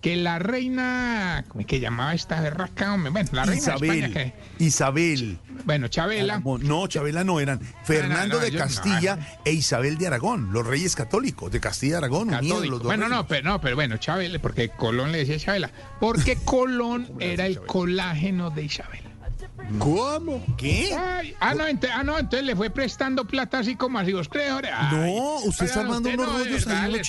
que la reina, ¿cómo es que llamaba esta berraca? hombre? Bueno, la reina de Isabel. España que... Isabel. Bueno, Chabela. No, Chabela no eran. Fernando no, de no, Castilla e Isabel de Aragón, los reyes católicos de Castilla y Aragón, unidos los dos Bueno, reyes. no, pero no, pero bueno, Chabela, porque Colón le decía Chabela, porque Colón era el colágeno de Isabel. ¿Cómo? ¿Qué? Ay, ah, no, ente- ah, no, entonces le fue prestando plata así como así, ¿vos crees? Ay, No, usted está armando unos no, de rollos verdad, ahí, unos le-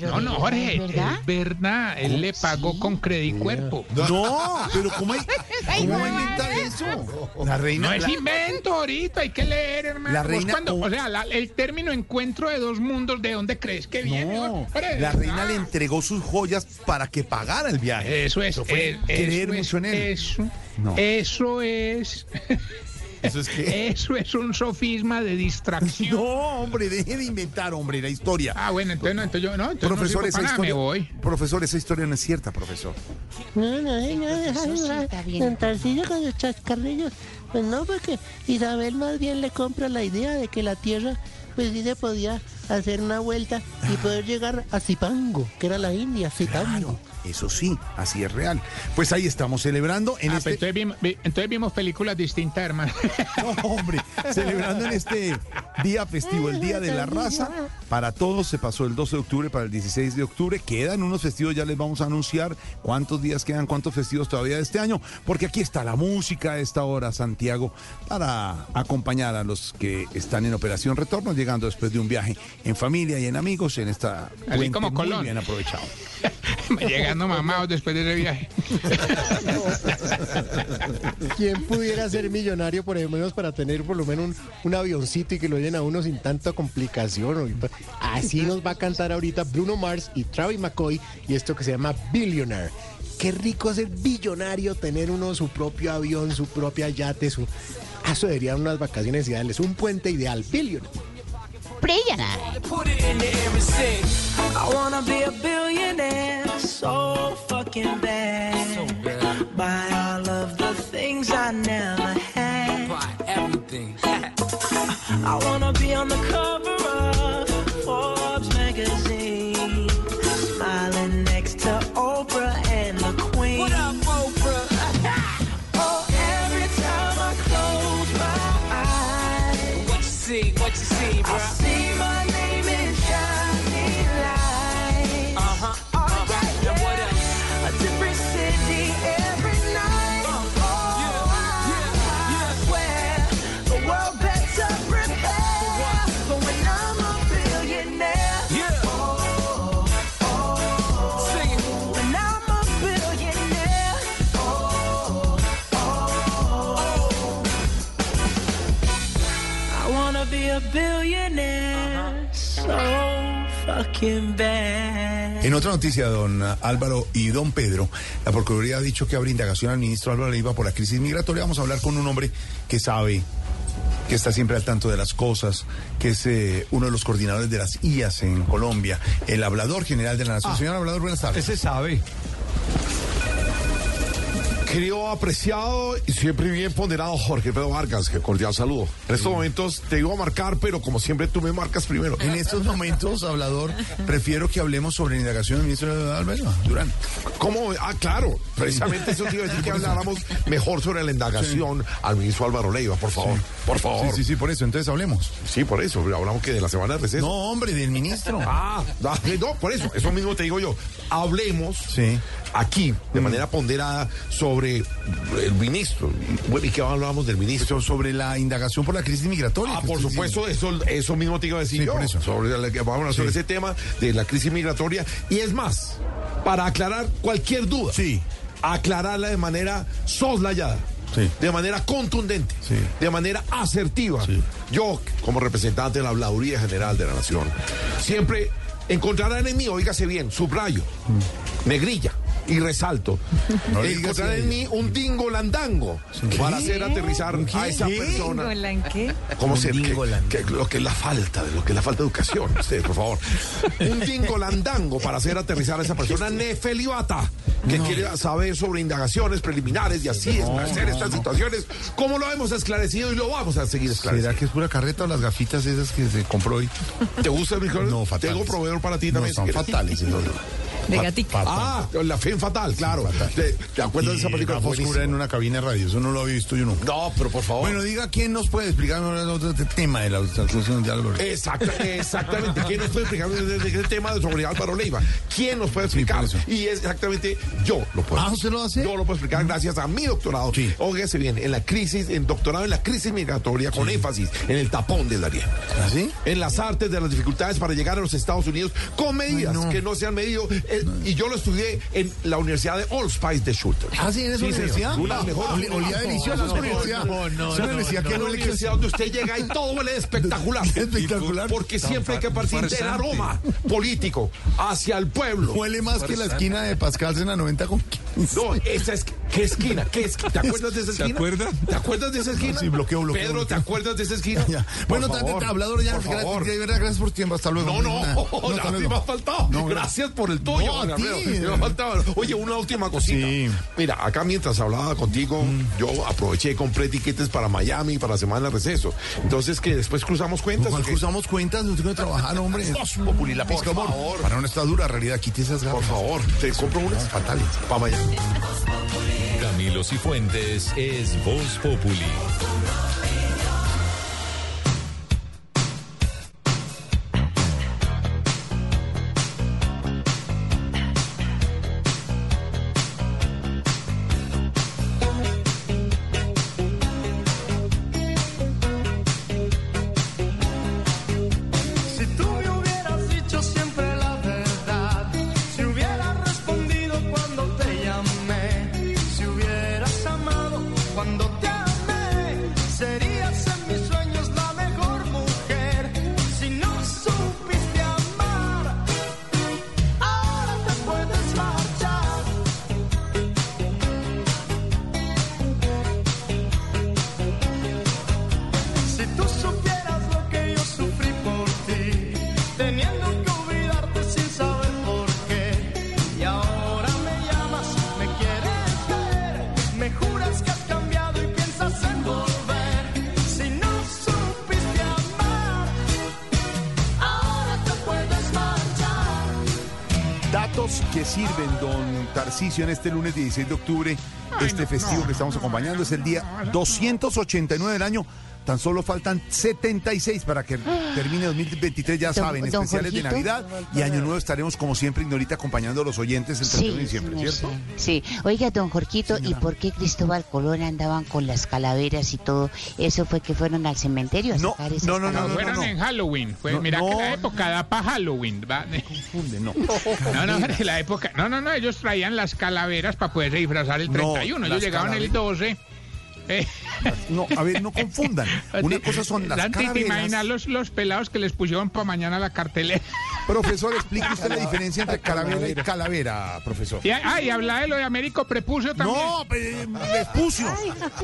no, no, Jorge, es verdad, él le pagó con credicuerpo. No, pero ¿cómo hay, cómo va a inventar eso? La reina. No es la- invento ahorita, hay que leer, hermano. La reina- cuando- o sea, la- el término encuentro de dos mundos, ¿de dónde crees que viene? No, Jorge? la reina Ah, le entregó sus joyas para que pagara el viaje. Eso es, fue eh, creer eso mucho en es, él. Eso, No. eso es. ¿Eso es qué? Eso es un sofisma de distracción. No, hombre, deje de inventar, hombre, la historia. Ah, bueno, entonces no, entonces yo no, entonces profesor, no esa para nada, historia, me voy. profesor, esa historia no es cierta, profesor. No, no, no, Tarcillo con los chascarrillos. Pues no, porque Isabel más bien le compra la idea de que la Tierra, pues sí se podía hacer una vuelta y poder llegar a Zipango, que era la India, Zipango. Eso sí, así es real. Pues ahí estamos celebrando en Ah, este. entonces, vimos, vi- entonces vimos películas distintas, hermano. No, hombre, celebrando en este día festivo, el Día de la Raza. Para todos se pasó el 12 de octubre para el 16 de octubre. Quedan unos festivos, ya les vamos a anunciar cuántos días quedan, cuántos festivos todavía de este año, porque aquí está la música a esta hora, Santiago, para acompañar a los que están en Operación Retorno, llegando después de un viaje en familia y en amigos en esta Así como muy Colón. bien aprovechado. Llegando mamados después de ese viaje. ¿Quién pudiera ser millonario, por lo menos, para tener por lo menos un, un avioncito y que lo llenen a uno sin tanta complicación? ahorita? Así nos va a cantar ahorita Bruno Mars y Travis McCoy y esto que se llama Billionaire. Qué rico ser billonario, tener uno su propio avión, su propia yate, su... Eso deberían unas vacaciones ideales, un puente ideal, Billionaire. Billionaire. Put it in the air and sing. I wanna be a billionaire so fucking bad. So bad. Buy all of the things I never had. Buy everything. I wanna be on the cover En otra noticia, don Álvaro y don Pedro, la Procuraduría ha dicho que abre indagación al ministro Álvaro Leiva por la crisis migratoria. Vamos a hablar con un hombre que sabe, que está siempre al tanto de las cosas, que es eh, uno de los coordinadores de las IAS en Colombia, el hablador general de la Nación. Ah, Señor hablador, buenas tardes. Ese sabe. Querido apreciado y siempre bien ponderado Jorge Pedro Vargas, que cordial saludo. En estos momentos te iba a marcar, pero como siempre tú me marcas primero. En estos momentos, hablador, prefiero que hablemos sobre la indagación del ministro Álvaro Durán. ¿Cómo? Ah, claro. Precisamente eso te iba a decir que habláramos mejor sobre la indagación al ministro Álvaro Leiva, por favor. Por favor. Sí, sí, sí, por eso. Entonces hablemos. Sí, por eso. Hablamos que de la semana de receso. No, hombre, del ministro. Ah, no, por eso. Eso mismo te digo yo. Hablemos Sí. aquí de manera ponderada sobre el ministro. Bueno, ¿y qué hablamos del ministro? Sobre la indagación por la crisis migratoria. Ah, por supuesto, eso, eso mismo te iba a decir Sí, yo. por eso. Sobre la- vamos a sobre Sí. ese tema de la crisis migratoria. Y es más, para aclarar cualquier duda, Sí. aclararla de manera soslayada. Sí. De manera contundente, Sí. de manera asertiva. Yo, como representante de la Habladuría General de la Nación, siempre encontrarán en mí, oígase bien, subrayo, negrilla. Y resalto, No encontrar en mí un dingolandango para hacer aterrizar a esa persona. ¿En qué? ¿Cómo se que, lo que es la falta de lo que es la falta de educación, usted, por favor. Un dingolandango para hacer aterrizar a esa persona nefelibata que quiere saber sobre indagaciones preliminares y así esclarecer estas situaciones como lo hemos esclarecido y lo vamos a seguir esclareciendo. ¿Será que es pura carreta o las gafitas esas que se compró hoy? ¿Te gusta el micrófono? No, fatales. Tengo proveedor para ti No, también. son si quieres. fatales. De gatica. Ah, la fe fatal, claro. ¿Te, te acuerdas de esa película? Oscura en una cabina de radio, eso no lo había visto yo nunca. No, pero por favor. Bueno, diga quién nos puede explicar el tema de la de Álvaro. Exacta- exactamente. ¿Quién nos puede explicar el tema de sobre Álvaro Leiva? ¿Quién nos puede explicar? y es exactamente yo lo puedo. Ah, ¿usted lo hace? Yo lo puedo explicar gracias a mi doctorado. Óigase bien, en la crisis, en doctorado en la crisis migratoria con énfasis en el tapón del Darién. ¿Así? En las artes de las dificultades para llegar a los Estados Unidos con medidas que no se han medido. Eh, y yo lo estudié en la Universidad de Allspice de Schulter. ¿Ah, sí, en esa universidad? Una Oli- olía deliciosa esa universidad. Es una universidad que no, universidad donde usted llega y todo huele espectacular. Espectacular. Porque siempre hay que partir del aroma político hacia el pueblo. Huele más que la esquina de Pascal en la 90 con 15. No, esa es. ¿Qué esquina? ¿Qué esquina? ¿Te acuerdas de esa ¿Se esquina? acuerda? ¿Te acuerdas de esa esquina? Sí, bloqueo, bloqueo, Pedro, ¿te acuerdas de esa esquina? Ya. Bueno, hablador, ya, gracias, gracias por tu tiempo. Hasta luego. No, no, no, hasta a ti luego. me ha faltado. No, Gracias por el tuyo, No, a ti. Oye, una última cosita. Mira, acá mientras hablaba contigo, Mm. yo aproveché y compré tiquetes para Miami para Semana de Receso. Entonces, que después cruzamos cuentas. ¿Cuál ¿o cruzamos cuentas? No tengo que trabajar, hombre. Populi, la Por favor. favor. Para una está dura realidad, quite esas gafas. Por favor, te compro unas fatales. para Miami. Camilo Cifuentes es Voz Populi. Este lunes 16 de octubre, este festivo que estamos acompañando es el día 289 del año. Tan solo faltan 76 para que termine 2023, ya Don- saben, don especiales de. Navidad y Año Nuevo estaremos como siempre, Ignorita, acompañando a los oyentes el 31 de diciembre, señor, ¿cierto? Sí, sí. Oiga, don Jorquito, ¿y por qué Cristóbal Colón andaban con las calaveras y todo? ¿Eso fue que fueron al cementerio a sacar esas No, calaveras? fueron en Halloween. Fue, No, mira que no. la época da para Halloween. ¿va? no. No, no, hombre, la época. No, no, no, ellos traían las calaveras para poderse disfrazar el No, 31. ellos llegaban el calaveras- 12. Eh, No, a ver, no confundan. Una cosa son las ¿te imaginas los, los pelados que les pusieron para mañana la cartelera? Profesor, explique usted la diferencia entre calavera y calavera, profesor. Y, ah, y habla de lo de Américo Prepucio también. No, Vespucio.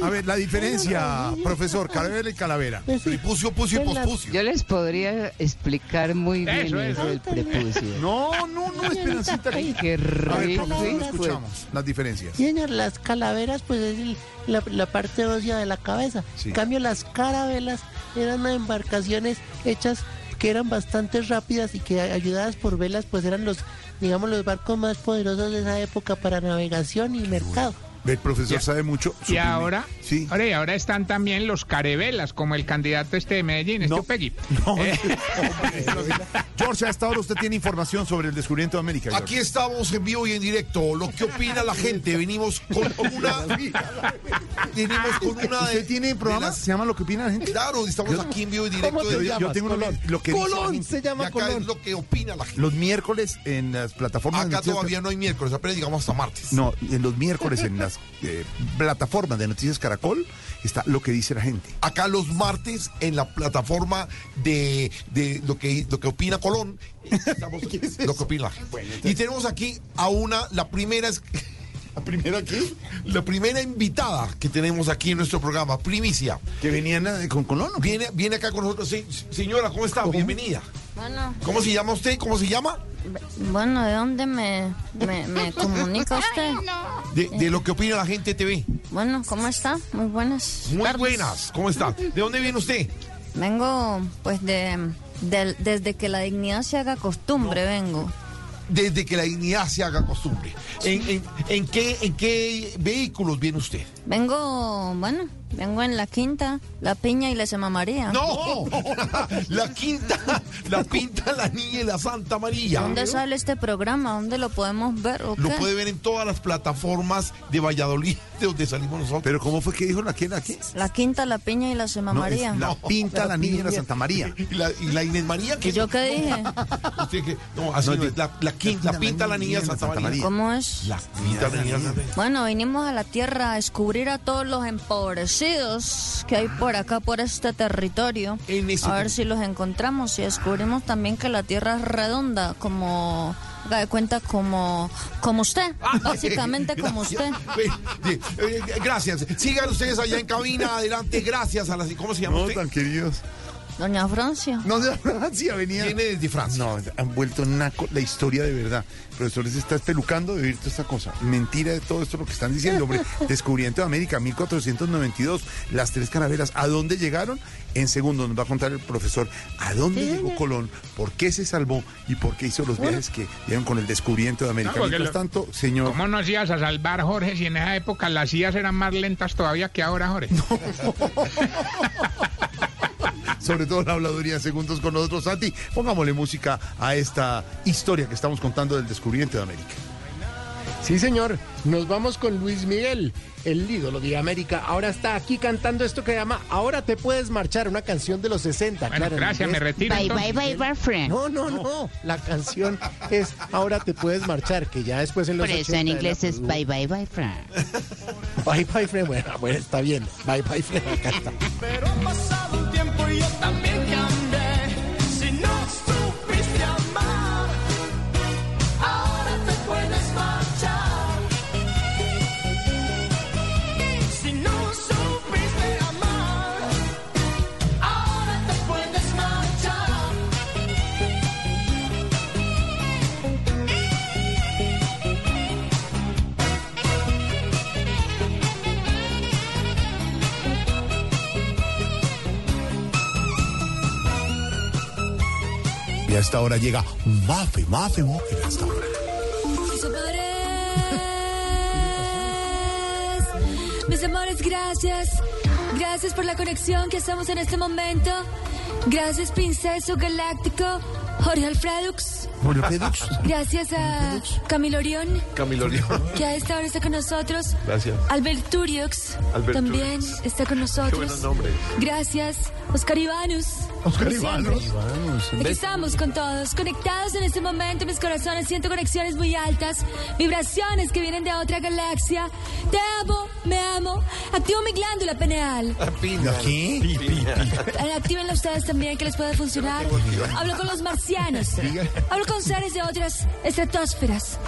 A ver, la diferencia, profesor, calavera y calavera. Prepucio, pucio y pospucio. Yo les podría explicar muy bien Eso, eso, del prepucio. No, no, no, Esperancita. Ay, qué A ver, rico. profesor, lo pues. escuchamos. Las diferencias. Señor, las calaveras, pues es el- la, la parte ósea de la cabeza. Sí. En cambio, las carabelas eran embarcaciones hechas que eran bastante rápidas y que ayudadas por velas, pues eran los, digamos, los barcos más poderosos de esa época para navegación y mercado. El profesor sabe mucho. Y ahora, Sí. ahora, y ahora están también los carevelas, como el candidato este de Medellín, este Upegui. Eh, George, hasta ahora usted tiene información sobre el descubrimiento de América. George. Aquí estamos en vivo y en directo. Lo que opina la gente. Venimos con una. Venimos con una. ¿Usted tiene programa? ¿Se llama Lo que opina la gente? Claro, estamos Yo- aquí en vivo y directo. Yo- yo, yo tengo lo, lo que dice Colón gente. Y acá es lo que opina la gente. Los miércoles en las plataformas. Acá de todavía no hay miércoles, apenas llegamos hasta martes. No, en los miércoles en las eh, plataformas de Noticias Caracol está lo que dice la gente. Acá los martes en la plataforma de, de lo, que, lo que opina Colón. Estamos- Lo que opina. Y tenemos aquí a una, la primera es... ¿La primera qué? La primera invitada que tenemos aquí en nuestro programa, primicia. ¿Que venían con Colón? Viene, viene acá con nosotros. Sí, señora, ¿cómo está? Bienvenida. Bueno, ¿Cómo se llama usted? ¿Cómo se llama? bueno, ¿de dónde me, me, me comunica usted? De, de lo que opina la gente TV. Bueno, ¿cómo está? Muy buenas. Muy tardes. buenas. ¿Cómo está? ¿De dónde viene usted? Vengo, pues, de, desde que la dignidad se haga costumbre, vengo. Desde que la dignidad se haga costumbre. ¿En, en, en qué, ¿En qué vehículos viene usted? Vengo, bueno, vengo en la quinta, la piña y la Sema María. ¡No! la quinta, la pinta la niña y la Santa María. ¿Dónde sale este programa? ¿Dónde lo podemos ver o Lo qué? puede ver en todas las plataformas de Valladolid, de donde salimos nosotros. Pero ¿cómo fue que dijo la aquí? La quinta, la piña y la Sema No, María. la pinta, la niña y la Santa María. ¿Y la, y la Inés María? ¿Y yo qué dije? Usted que- no, así No, no es. La, la quinta, la pinta la niña Santa María. ¿Cómo es? La pinta la niña Santa María. Bueno, vinimos a la tierra a descubrir a todos los empobrecidos que hay por acá, por este territorio. A ver si los encontramos y descubrimos también que la tierra es redonda, como, haga de cuenta, como, como usted, básicamente como usted. Eh, Gracias. Sigan ustedes allá en cabina. Adelante. Gracias a las. ¿Cómo se llama No, usted? tan queridos. Doña Francia. No, de Francia venía. Viene desde Francia. No, han vuelto una co- la historia de verdad. Profesor, se está espelucando de oír toda esta cosa. Mentira de todo esto lo que están diciendo, hombre. Descubrimiento de América, 1492, las tres carabelas. ¿A dónde llegaron? En segundo nos va a contar el profesor a dónde llegó Colón, por qué se salvó y por qué hizo los viajes que dieron con el descubrimiento de América. No, Mientras lo- tanto, señor. ¿Cómo nos ibas a salvar, Jorge, si en esa época las sillas eran más lentas todavía que ahora, Jorge? sobre todo la habladuría en segundos con nosotros, Santi. Pongámosle música a esta historia que estamos contando del descubrimiento de América. Sí, señor. Nos vamos con Luis Miguel, el ídolo de América. Ahora está aquí cantando esto que llama Ahora te puedes marchar, una canción de los 60. Bueno, claro, en gracias, me retiro, Bye, entonces. bye, bye, my friend. No, no, no. La canción es Ahora te puedes marchar, que ya después en los Por eso 80 en inglés es bye bye bye friend. Bye, bye, friend. Bueno, bueno, está bien. Bye, bye, friend. Acá está. Pero ha pasado un tiempo y yo también Y a esta hora llega Mafe, Mafe, Mafe, a esta hora. Mis amores, mis amores, gracias. Gracias por la conexión que hacemos en este momento. Gracias, Princeso Galáctico, Jorge Alfredux. Julio Pedux. Gracias a Camilo Orión, Camilo León. que a esta hora está con nosotros. Gracias. Albert Turiux Albert también Turiux. está con Qué nosotros. buenos nombres. Gracias, Oscar Ivanus. Oscar. Ivanos. Aquí estamos con todos, conectados en este momento, mis corazones, siento conexiones muy altas, vibraciones que vienen de otra galaxia. Te amo, me amo, activo mi glándula pineal. ¿Aquí? Eh, Actívenla ustedes también, que les puede funcionar. Hablo con los marcianos. Hablo con seres de otras estratosferas.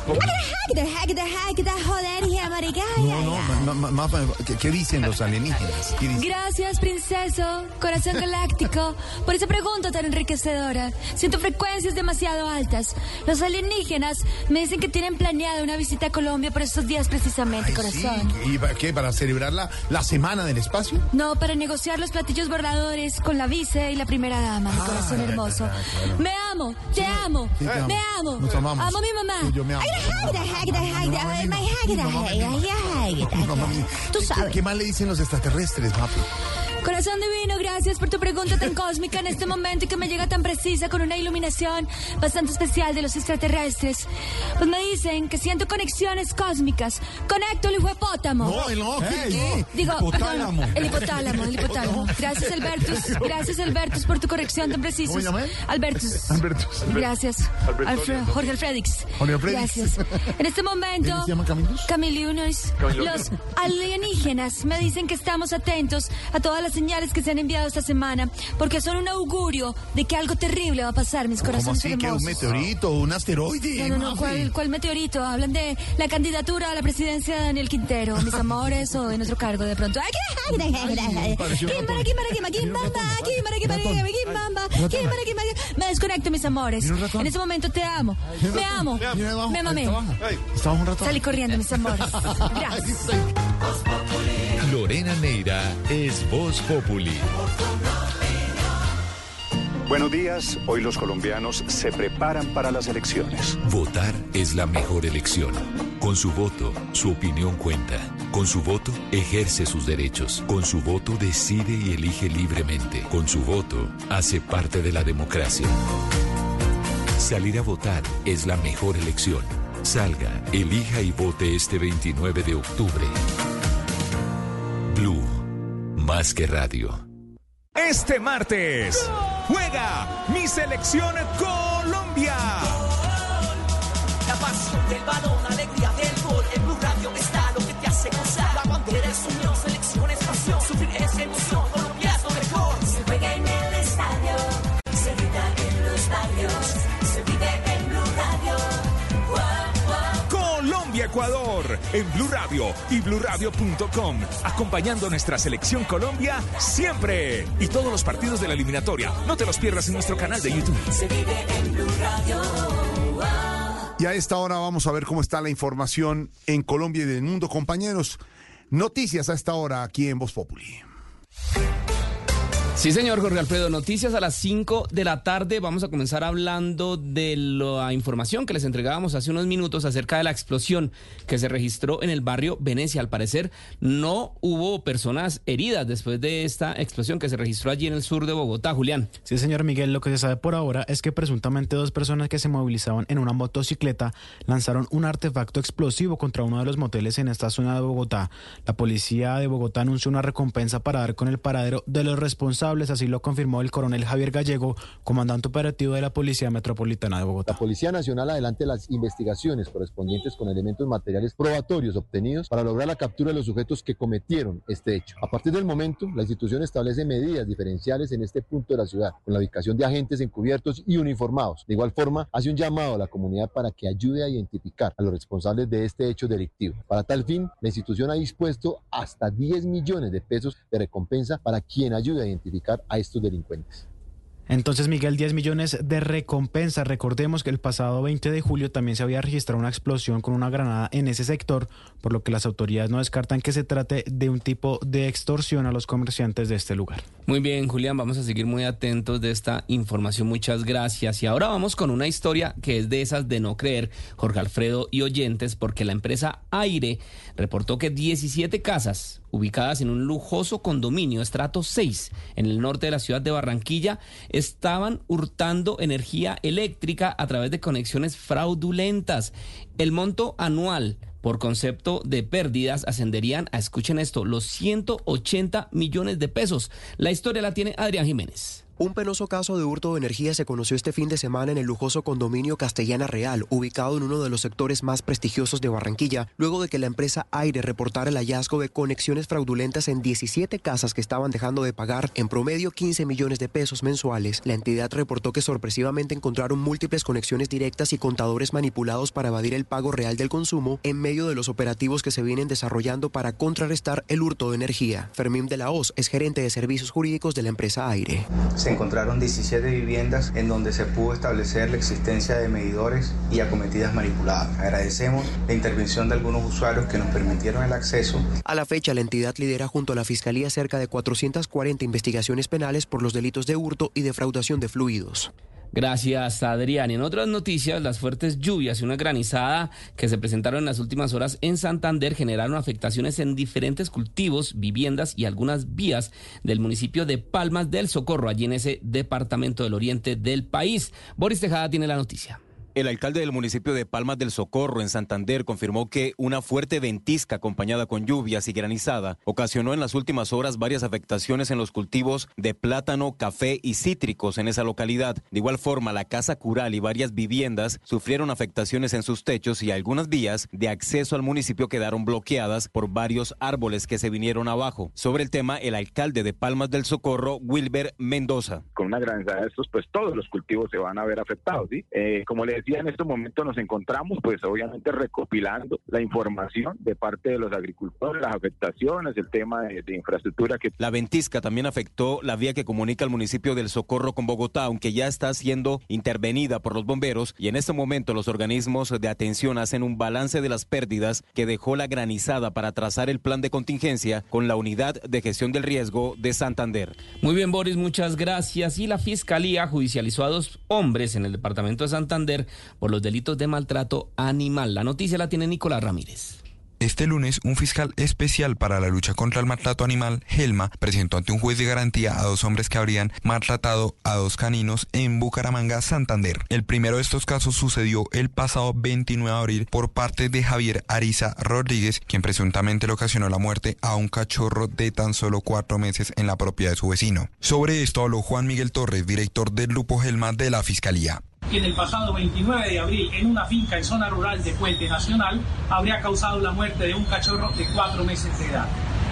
No, no, ma- ma- ma- ma- ¿qué, qué dicen los alienígenas? Gracias, princeso, corazón galáctico, por esa pregunta tan enriquecedora. Siento frecuencias demasiado altas. Los alienígenas me dicen que tienen planeada una visita a Colombia por estos días precisamente, corazón. ¿Y para qué? ¿Para celebrar la, la semana del espacio? No, para negociar los platillos bordadores con la vice y la primera dama, mi corazón hermoso. Me amo, te amo, Sí, te amo. me amo. Nos amamos. Amo a mi mamá. Sí, yo me amo. Tú sabes. ¿Qué, más le dicen los extraterrestres, Mafe? Corazón divino, gracias por tu pregunta tan cósmica en este momento y que me llega tan precisa con una iluminación bastante especial de los extraterrestres. Pues me dicen que siento conexiones cósmicas. Conecto el hipopótamo. No, el no, ¿qué? Digo, Hipotálamo. perdón, el hipotálamo, el hipotálamo. Gracias, Albertus. Gracias, Albertus, por tu corrección tan precisa. ¿Cómo él? Albertus. Albertus. Gracias. Alberto. Jorge Alfredix. Jorge Alfredix. Gracias. En este momento. ¿Quién se llama Camilus? Camiliunos. Los alienígenas me dicen que estamos atentos a todas las señales que se han enviado esta semana, porque son un augurio de que algo terrible va a pasar, mis ¿Cómo corazones así? ¿Que un hermosos. meteorito, un asteroide? No, no, no? ¿cuál, cuál meteorito? Hablan de la candidatura a la presidencia de Daniel Quintero, mis amores, o de nuestro cargo de pronto. Me desconecto, mis amores. En este momento te amo. Me amo. Me mamé. Salí corriendo, mis amores. Gracias. Lorena Neira es Voz Populi. Buenos días, hoy los colombianos se preparan para las elecciones. Votar es la mejor elección. Con su voto, su opinión cuenta. Con su voto, ejerce sus derechos. Con su voto, decide y elige libremente. Con su voto, hace parte de la democracia. Salir a votar es la mejor elección. Salga, elija y vote este 29 de octubre. Blue, más que radio. Este martes juega mi selección Colombia. Ecuador en Blue Radio y bluradio.com, acompañando a nuestra selección Colombia siempre y todos los partidos de la eliminatoria. No te los pierdas en nuestro canal de YouTube. Se vive en Blue Radio. Y a esta hora vamos a ver cómo está la información en Colombia y del mundo, compañeros. Noticias a esta hora aquí en Voz Populi. Sí, señor Jorge Alfredo. Noticias a las 5 de la tarde. Vamos a comenzar hablando de la información que les entregábamos hace unos minutos acerca de la explosión que se registró en el barrio Venecia. Al parecer, no hubo personas heridas después de esta explosión que se registró allí en el sur de Bogotá. Julián. Sí, señor Miguel, lo que se sabe por ahora es que presuntamente dos personas que se movilizaban en una motocicleta lanzaron un artefacto explosivo contra uno de los moteles en esta zona de Bogotá. La policía de Bogotá anunció una recompensa para dar con el paradero de los responsables, así lo confirmó el coronel Javier Gallego, comandante operativo de la Policía Metropolitana de Bogotá. La Policía Nacional adelante las investigaciones correspondientes con elementos materiales probatorios obtenidos para lograr la captura de los sujetos que cometieron este hecho. A partir del momento, la institución establece medidas diferenciales en este punto de la ciudad, con la ubicación de agentes encubiertos y uniformados. De igual forma, hace un llamado a la comunidad para que ayude a identificar a los responsables de este hecho delictivo. Para tal fin, la institución ha dispuesto hasta 10 millones de pesos de recompensa para quien ayude a identificar a estos delincuentes. Entonces, Miguel, 10 millones de recompensa. Recordemos que el pasado 20 de julio también se había registrado una explosión con una granada en ese sector, por lo que las autoridades no descartan que se trate de un tipo de extorsión a los comerciantes de este lugar. Muy bien, Julián, vamos a seguir muy atentos de esta información. Muchas gracias. Y ahora vamos con una historia que es de esas de no creer, Jorge Alfredo y oyentes, porque la empresa Aire reportó que 17 casas ubicadas en un lujoso condominio estrato 6 en el norte de la ciudad de Barranquilla estaban hurtando energía eléctrica a través de conexiones fraudulentas. El monto anual por concepto de pérdidas ascenderían a, escuchen esto, los 180 millones de pesos. La historia la tiene Adrián Jiménez. Un penoso caso de hurto de energía se conoció este fin de semana en el lujoso condominio Castellana Real, ubicado en uno de los sectores más prestigiosos de Barranquilla, luego de que la empresa Aire reportara el hallazgo de conexiones fraudulentas en 17 casas que estaban dejando de pagar en promedio 15 millones de pesos mensuales. La entidad reportó que sorpresivamente encontraron múltiples conexiones directas y contadores manipulados para evadir el pago real del consumo en medio de los operativos que se vienen desarrollando para contrarrestar el hurto de energía. Fermín de la Hoz es gerente de servicios jurídicos de la empresa Aire. Encontraron 17 viviendas en donde se pudo establecer la existencia de medidores y acometidas manipuladas. Agradecemos la intervención de algunos usuarios que nos permitieron el acceso. A la fecha, la entidad lidera junto a la Fiscalía cerca de 440 investigaciones penales por los delitos de hurto y defraudación de fluidos. Gracias, Adrián. Y en otras noticias, las fuertes lluvias y una granizada que se presentaron en las últimas horas en Santander generaron afectaciones en diferentes cultivos, viviendas y algunas vías del municipio de Palmas del Socorro, allí en ese departamento del oriente del país. Boris Tejada tiene la noticia. El alcalde del municipio de Palmas del Socorro, en Santander, confirmó que una fuerte ventisca acompañada con lluvias y granizada ocasionó en las últimas horas varias afectaciones en los cultivos de plátano, café y cítricos en esa localidad. De igual forma, la casa cural y varias viviendas sufrieron afectaciones en sus techos y algunas vías de acceso al municipio quedaron bloqueadas por varios árboles que se vinieron abajo. Sobre el tema, el alcalde de Palmas del Socorro, Wilber Mendoza. Con una granizada de estos, pues todos los cultivos se van a ver afectados, ¿sí? Eh, como le decía, en estos momentos nos encontramos, pues obviamente recopilando la información de parte de los agricultores, las afectaciones, el tema de, de infraestructura que... La ventisca también afectó la vía que comunica el municipio del Socorro con Bogotá, aunque ya está siendo intervenida por los bomberos y en este momento los organismos de atención hacen un balance de las pérdidas que dejó la granizada para trazar el plan de contingencia con la unidad de gestión del riesgo de Santander. Muy bien, Boris, muchas gracias. Y la Fiscalía judicializó a dos hombres en el departamento de Santander por los delitos de maltrato animal. La noticia la tiene Nicolás Ramírez. Este lunes, un fiscal especial para la lucha contra el maltrato animal, Helma, presentó ante un juez de garantía a dos hombres que habrían maltratado a dos caninos en Bucaramanga, Santander. El primero de estos casos sucedió el pasado 29 de abril por parte de Javier Ariza Rodríguez, quien presuntamente le ocasionó la muerte a un cachorro de tan solo cuatro meses en la propiedad de su vecino. Sobre esto habló Juan Miguel Torres, director del Grupo Helma de la Fiscalía que en el pasado 29 de abril en una finca en zona rural de Puente Nacional habría causado la muerte de un cachorro de cuatro meses de edad.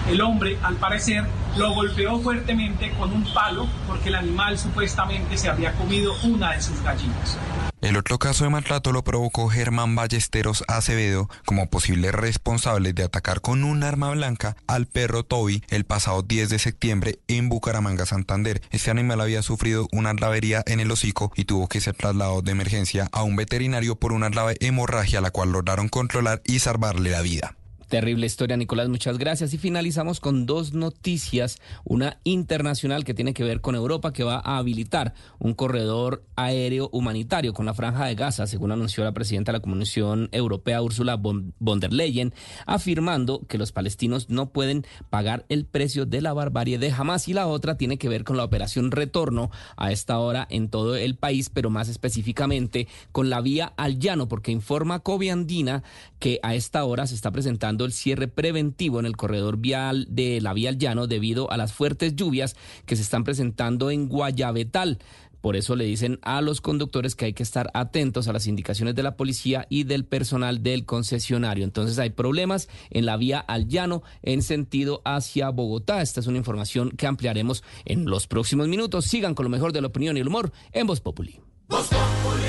El hombre, al parecer, lo golpeó fuertemente con un palo porque el animal supuestamente se había comido una de sus gallinas. El otro caso de maltrato lo provocó Germán Ballesteros Acevedo como posible responsable de atacar con un arma blanca al perro Toby el pasado 10 de septiembre en Bucaramanga, Santander. Este animal había sufrido una lavería en el hocico y tuvo que ser trasladado de emergencia a un veterinario por una grave hemorragia la cual lograron controlar y salvarle la vida. Terrible historia, Nicolás, muchas gracias. Y finalizamos con dos noticias. Una internacional que tiene que ver con Europa, que va a habilitar un corredor aéreo humanitario con la franja de Gaza, según anunció la presidenta de la Comisión Europea, Ursula von der Leyen, afirmando que los palestinos no pueden pagar el precio de la barbarie de Hamas. Y la otra tiene que ver con la operación retorno a esta hora en todo el país, pero más específicamente con la vía al llano, porque informa Coviandina que a esta hora se está presentando el cierre preventivo en el corredor vial de la vía al llano debido a las fuertes lluvias que se están presentando en Guayabetal. Por eso le dicen a los conductores que hay que estar atentos a las indicaciones de la policía y del personal del concesionario. Entonces hay problemas en la vía al llano en sentido hacia Bogotá. Esta es una información que ampliaremos en los próximos minutos. Sigan con lo mejor de la opinión y el humor en Voz Populi. Voz Populi,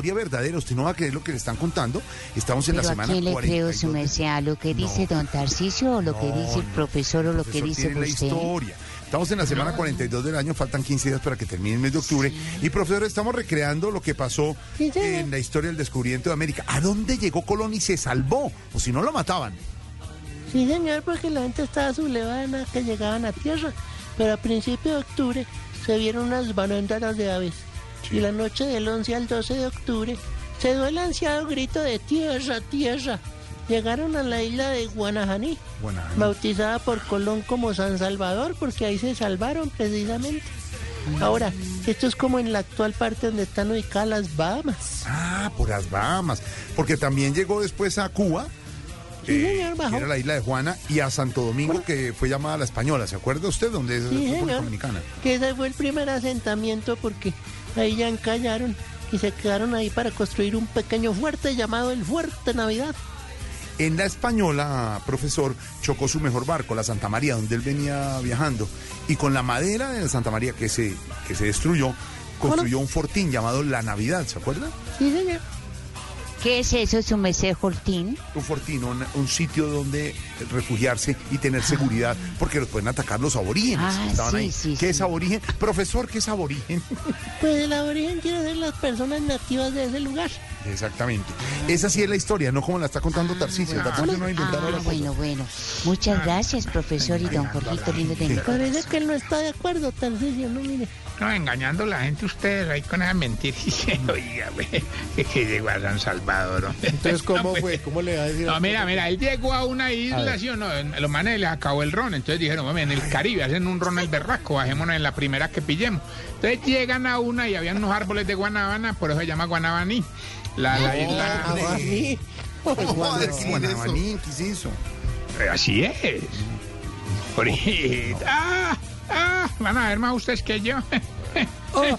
historia verdadera. Usted no va a creer lo que le están contando. Estamos en Pero la ¿a semana quién le 42. creo, su merced? ¿A lo que dice don Tarcisio o lo que No, dice el no, profesor o lo que Profesor, dice tiene la usted? historia. Estamos en la semana 42 del año, faltan 15 días para que termine el mes de octubre. Y profesor, estamos recreando lo que pasó en la historia del descubrimiento de América. ¿A dónde llegó Colón y se salvó? O si no lo mataban. Sí, señor, porque la gente estaba sublevada que llegaban a tierra. Pero a principios de octubre se vieron unas bandadas de aves. Y la noche del 11 al 12 de octubre se dio el ansiado grito de tierra, tierra. llegaron a la isla de Guanajaní, Guanajaní. bautizada por Colón como San Salvador, porque ahí se salvaron precisamente. Ahora, esto es como en la actual parte donde están ubicadas las Bahamas. Ah, por las Bahamas. Porque también llegó después a Cuba. Sí, eh, señor, bajó. que era la isla de Juana, y a Santo Domingo, que fue llamada la Española. ¿Se acuerda usted dónde es Sí, República señor. Dominicana? Que ese fue el primer asentamiento porque ahí ya encallaron y se quedaron ahí para construir un pequeño fuerte llamado el Fuerte Navidad. En la Española, profesor, chocó su mejor barco, la Santa María, donde él venía viajando. Y con la madera de la Santa María que se, que se destruyó, construyó un fortín llamado La Navidad, ¿se acuerda? Sí, señor. ¿Qué es eso, su merced Fortín? Un fortín, un, un sitio donde refugiarse y tener seguridad, porque los pueden atacar los aborígenes. Ah, que estaban sí, ahí. sí, ¿Qué es aborigen? Profesor, ¿qué es aborigen? Pues el aborigen quiere ser las personas nativas de ese lugar. Exactamente. Esa sí es la historia, no como la está contando Tarcisio. Tarcisio no va a inventar Ah, bueno, bueno. Muchas gracias, profesor y don Jorgito lindo de mi Parece que él no está de acuerdo, Tarcisio, no mire. No, engañando a la gente ustedes ahí con esa mentira. Oiga, güey, que, que llegó a San Salvador. Entonces, ¿cómo pues, fue? ¿Cómo le va a decir? No, mira, mira, él llegó a una A isla, ver. ¿sí o no? Los manes les acabó el ron, entonces dijeron, hombre, en el Caribe hacen un ron el berraco, bajémonos en la primera que pillemos. Entonces llegan a una y habían unos árboles de guanabana, por eso se llama Guanabaní. La, la isla... Guanabaní. Guanabaní, ¿qué es eso? Eh, Así es. Ah, ah, van a ver más ustedes que yo.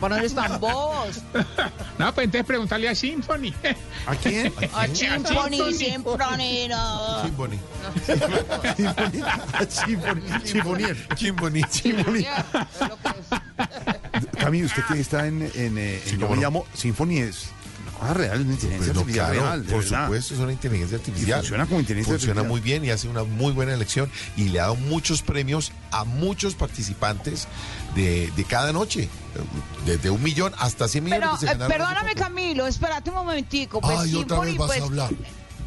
¿Por dónde están bobos? No, pues entonces preguntarle a Symphony. ¿A quién? A Chimponi, siempre no. Chimboni. Chimbonier. Chimboni. Chimboni. Cami, usted que está en, en, eh, en yo me llamo Symphony es una cosa real, una inteligencia Pues no, artificial claro, real, de por verdad. supuesto, es una inteligencia artificial. Y funciona como inteligencia Funciona artificial. muy bien y hace una muy buena elección y le ha dado muchos premios a muchos participantes de, de cada noche. Desde un millón hasta 100 millones Pero, que se eh, perdóname, Camilo, espérate un momentico. Pues, Ay, otra vez vas pues, a hablar.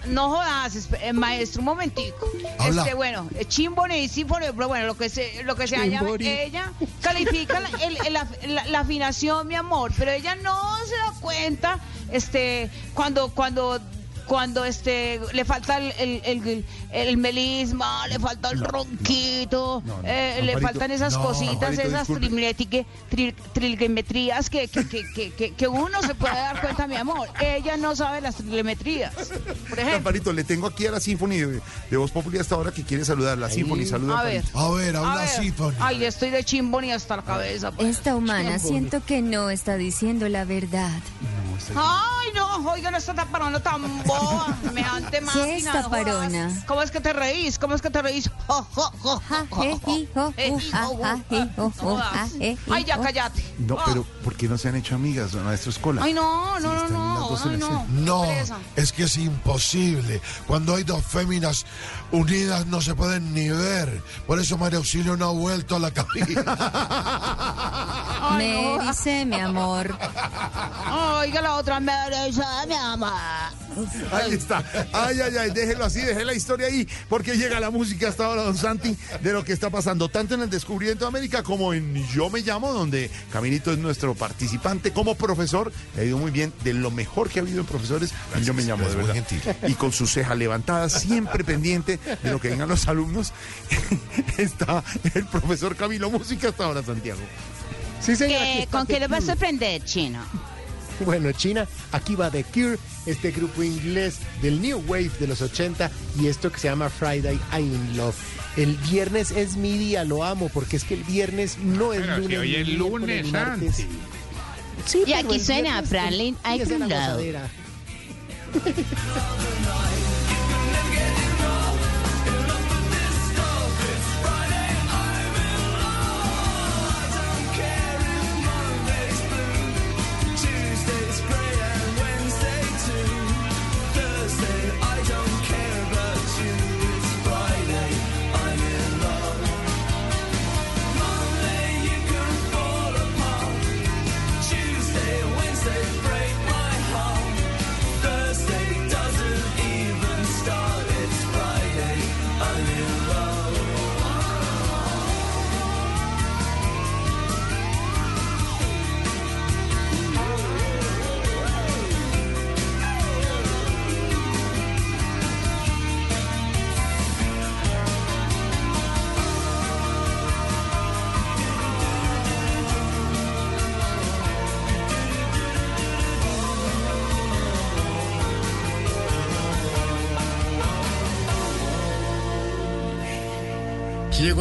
No jodas, eh, maestro, un momentico. Habla. Este, bueno, eh, Chimboni y pero bueno, lo que se, lo que se haya, Chimbori. ella califica la, el- el- la- la- la afinación, mi amor, pero ella no se da cuenta, este, cuando, cuando, cuando, este, le falta el, el, el- el melisma, le falta el ronquito, No, no, eh, le faltan esas no, cositas, esas disculpe. trimetique- tri- trigonometrías que, que, que, que, que- que uno se puede dar cuenta, mi amor. Ella no sabe las trigonometrías. Por ejemplo. Amparito, le tengo aquí a la Symphony de, de Voz Popular hasta ahora que quiere saludar. La Symphony, saluda A ver. A ver, habla. Symphony. Ay, estoy de chimboni hasta la cabeza. pues. Esta humana siento que no está diciendo la verdad. Ay, no, oiga, no está tan parona tan boba. Me ante máquina. ¿Qué es no jodas. taparona? ¿Cómo es que te reís? ¿Cómo es que te reís? Ay, ya cállate. No, Ah. pero ¿por qué no se han hecho amigas, maestro Escola? Ay, no, Sí, no, no, no. Ay, no. No, es que es imposible. Cuando hay dos féminas unidas no se pueden ni ver. Por eso María Auxilio no ha vuelto a la cabina. Me dice mi amor. Oiga, la otra me dice, mi amor. Ahí está. Ay, ay, ay, déjelo así, déjelo la historia ahí, porque llega la música hasta ahora, don Santi, de lo que está pasando, tanto en el Descubrimiento de América como en Yo Me Llamo, donde Caminito es nuestro participante como profesor. Le ha ido muy bien, de lo mejor que ha habido en profesores Yo Me Llamo, de verdad. gentil. Y con su ceja levantada, siempre pendiente de lo que digan los alumnos, está el profesor Camilo Música hasta ahora, Santiago. Sí, señor. aquí ¿Qué- ¿Con qué le vas a sorprender, chino? Bueno, China, aquí va The Cure, este grupo inglés del New Wave de los 80 y esto que se llama Friday I'm in Love. El viernes es mi día, lo amo, porque es que el viernes no es Pero si lunes. hoy es lunes, martes. Sí, Y aquí suena Franklin in Love.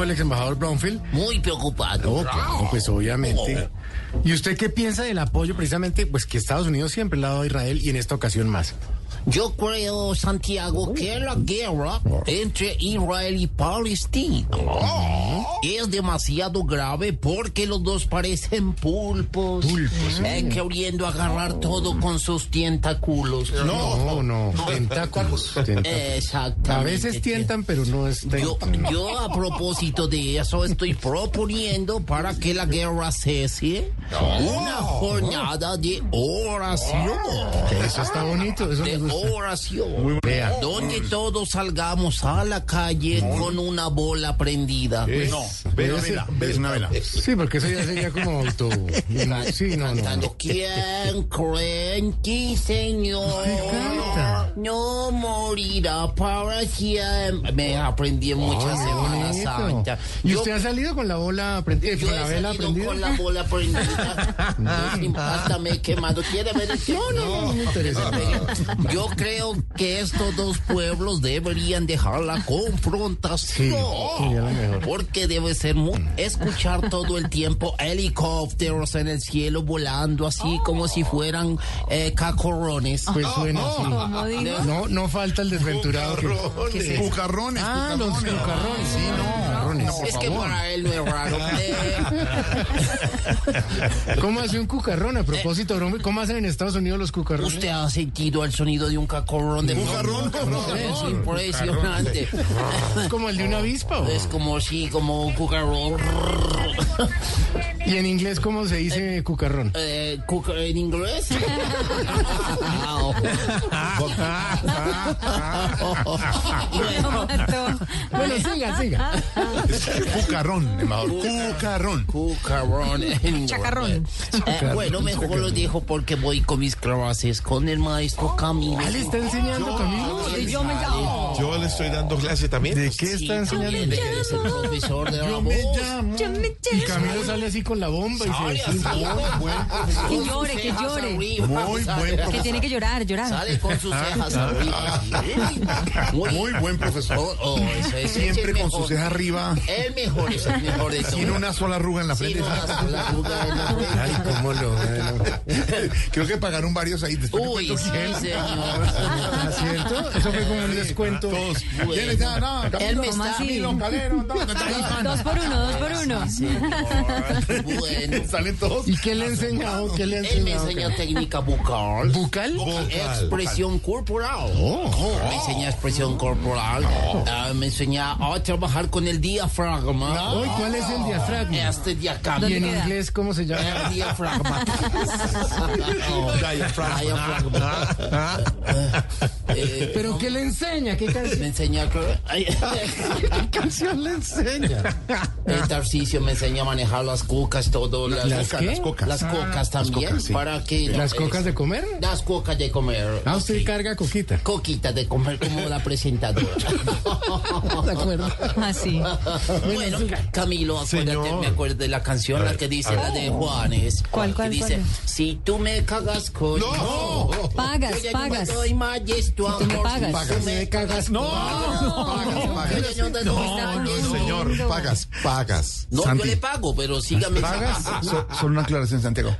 El ex embajador Brownfield. Muy preocupado. Claro, pues obviamente. ¿Y usted qué piensa del apoyo precisamente, pues que Estados Unidos siempre le ha dado a Israel y en esta ocasión más? Yo creo, Santiago, que la guerra entre Israel y Palestina es demasiado grave porque los dos parecen pulpos, eh, queriendo agarrar todo con sus tentáculos. No, no, tentáculos. tentáculos. Exactamente. A veces tientan, pero no es Yo, yo a propósito de eso estoy proponiendo para que la guerra cese una jornada de oración. Eso está bonito, eso me gusta. Oración. Vea. Donde todos salgamos a la calle con una bola prendida. Pues, Pues, vela, vela, una vela. Sí, porque eso ya sería como auto. Sí, no, no. ¿Quién cree en ti, Señor? No morirá para siempre. Me aprendí en muchas Semanas bonito. Santa. ¿Y Yo- usted ha salido con la bola prendida? yo ¿Con he la vela salido prendida? con la bola prendida. Sin pasta me he quemado. ¿Quiere ver el No, no, no, no me interesa. Yo creo que estos dos pueblos deberían dejar la confrontación. Porque debe ser muy... Escuchar todo el tiempo helicópteros en el cielo volando así como si fueran eh, cacorrones. Pues suena así. ¿Cómo digo? No, no falta el desventurado que... ¿Qué es eso? Cucarrones, Ah, los cucarrones. cucarrones. Sí, no. cucarrones. es que para él no es raro. ¿Cómo hace un cucarrón? A propósito, ¿cómo hacen en Estados Unidos los cucarrones? ¿Usted ha sentido el sonido de un cacorrón de ¿Cucarrón? Es impresionante. ¿Es como el de una avispa? o? Es como sí, como un cucarrón. ¿Y en inglés cómo se dice cucarrón? Eh, cuca- ¿En inglés? Bueno, siga, siga. Cucarrón, embajador. Cucarrón. Cucarrón. Chacarrón. Eh, bueno, mejor lo dejo porque voy con mis clases con el maestro Camilo. ¿Ah, le está enseñando Camilo? Yo me llamo. Yo le estoy dando clase también. ¿De qué está enseñando? Él es el profesor de la Yo me voz. llamo. Y Camilo sale así con la bomba y se así, Que llore, que llore. Muy buen Que tiene que llorar, llorar. Sale con sus cejas arriba. Muy buen profesor. Oh, oh, eso es- Siempre es el con sus cejas arriba. El mejor es el mejor de Sin todos. una sola arruga en la frente. una sola arruga en la frente. Ay, cómo lo Creo que pagaron varios ahí. Después Uy, sí, quién. señor. ¿Ah, cierto? Eso fue como un descuento. Todos. Bueno. ¿Quiénes ya? No, Él me está- Dos por uno, dos por uno. Bueno. Salen todos. ¿Y qué le ha enseñado? ¿Qué le ha Él me enseña técnica bucal. ¿Bucal? Expresión corporal. Oh. Me enseña expresión corporal. Ah, me enseña a trabajar con el diafragma. Uy, ¿cuál es el diafragma? Este acá. ¿Y en inglés cómo se llama? El diafragma. Diafragma. Diafragma. Eh, ¿Pero qué le enseña? ¿Qué me canción? enseña que... ay, ¿Qué canción le enseña? El Tarcisio me enseña a manejar las cocas, todo. Las, ¿Las qué? Las cocas. Las cocas también. cocas, sí. Para que... ¿Las cocas de comer? Las cocas de comer. Ah, usted Sí. carga coquita. Coquita de comer como la presentadora. ¿De acuerdo? Así. bueno, Camilo, acuérdate, Señor. me acuerdo de la canción, la que dice, la de Juanes. ¿Cuál, cuál, Que dice, cuál? si tú me cagas con... No. Pagas, Yo pagas. No doy más esto, tú me pagas. Si tú me cagas No. Pagas, pagas. Yo ya no Está más. poniendo Señor, pagas, pagas. No, Santi. yo le pago, pero sígame. ¿Pagas? So- Solo una aclaración, Santiago.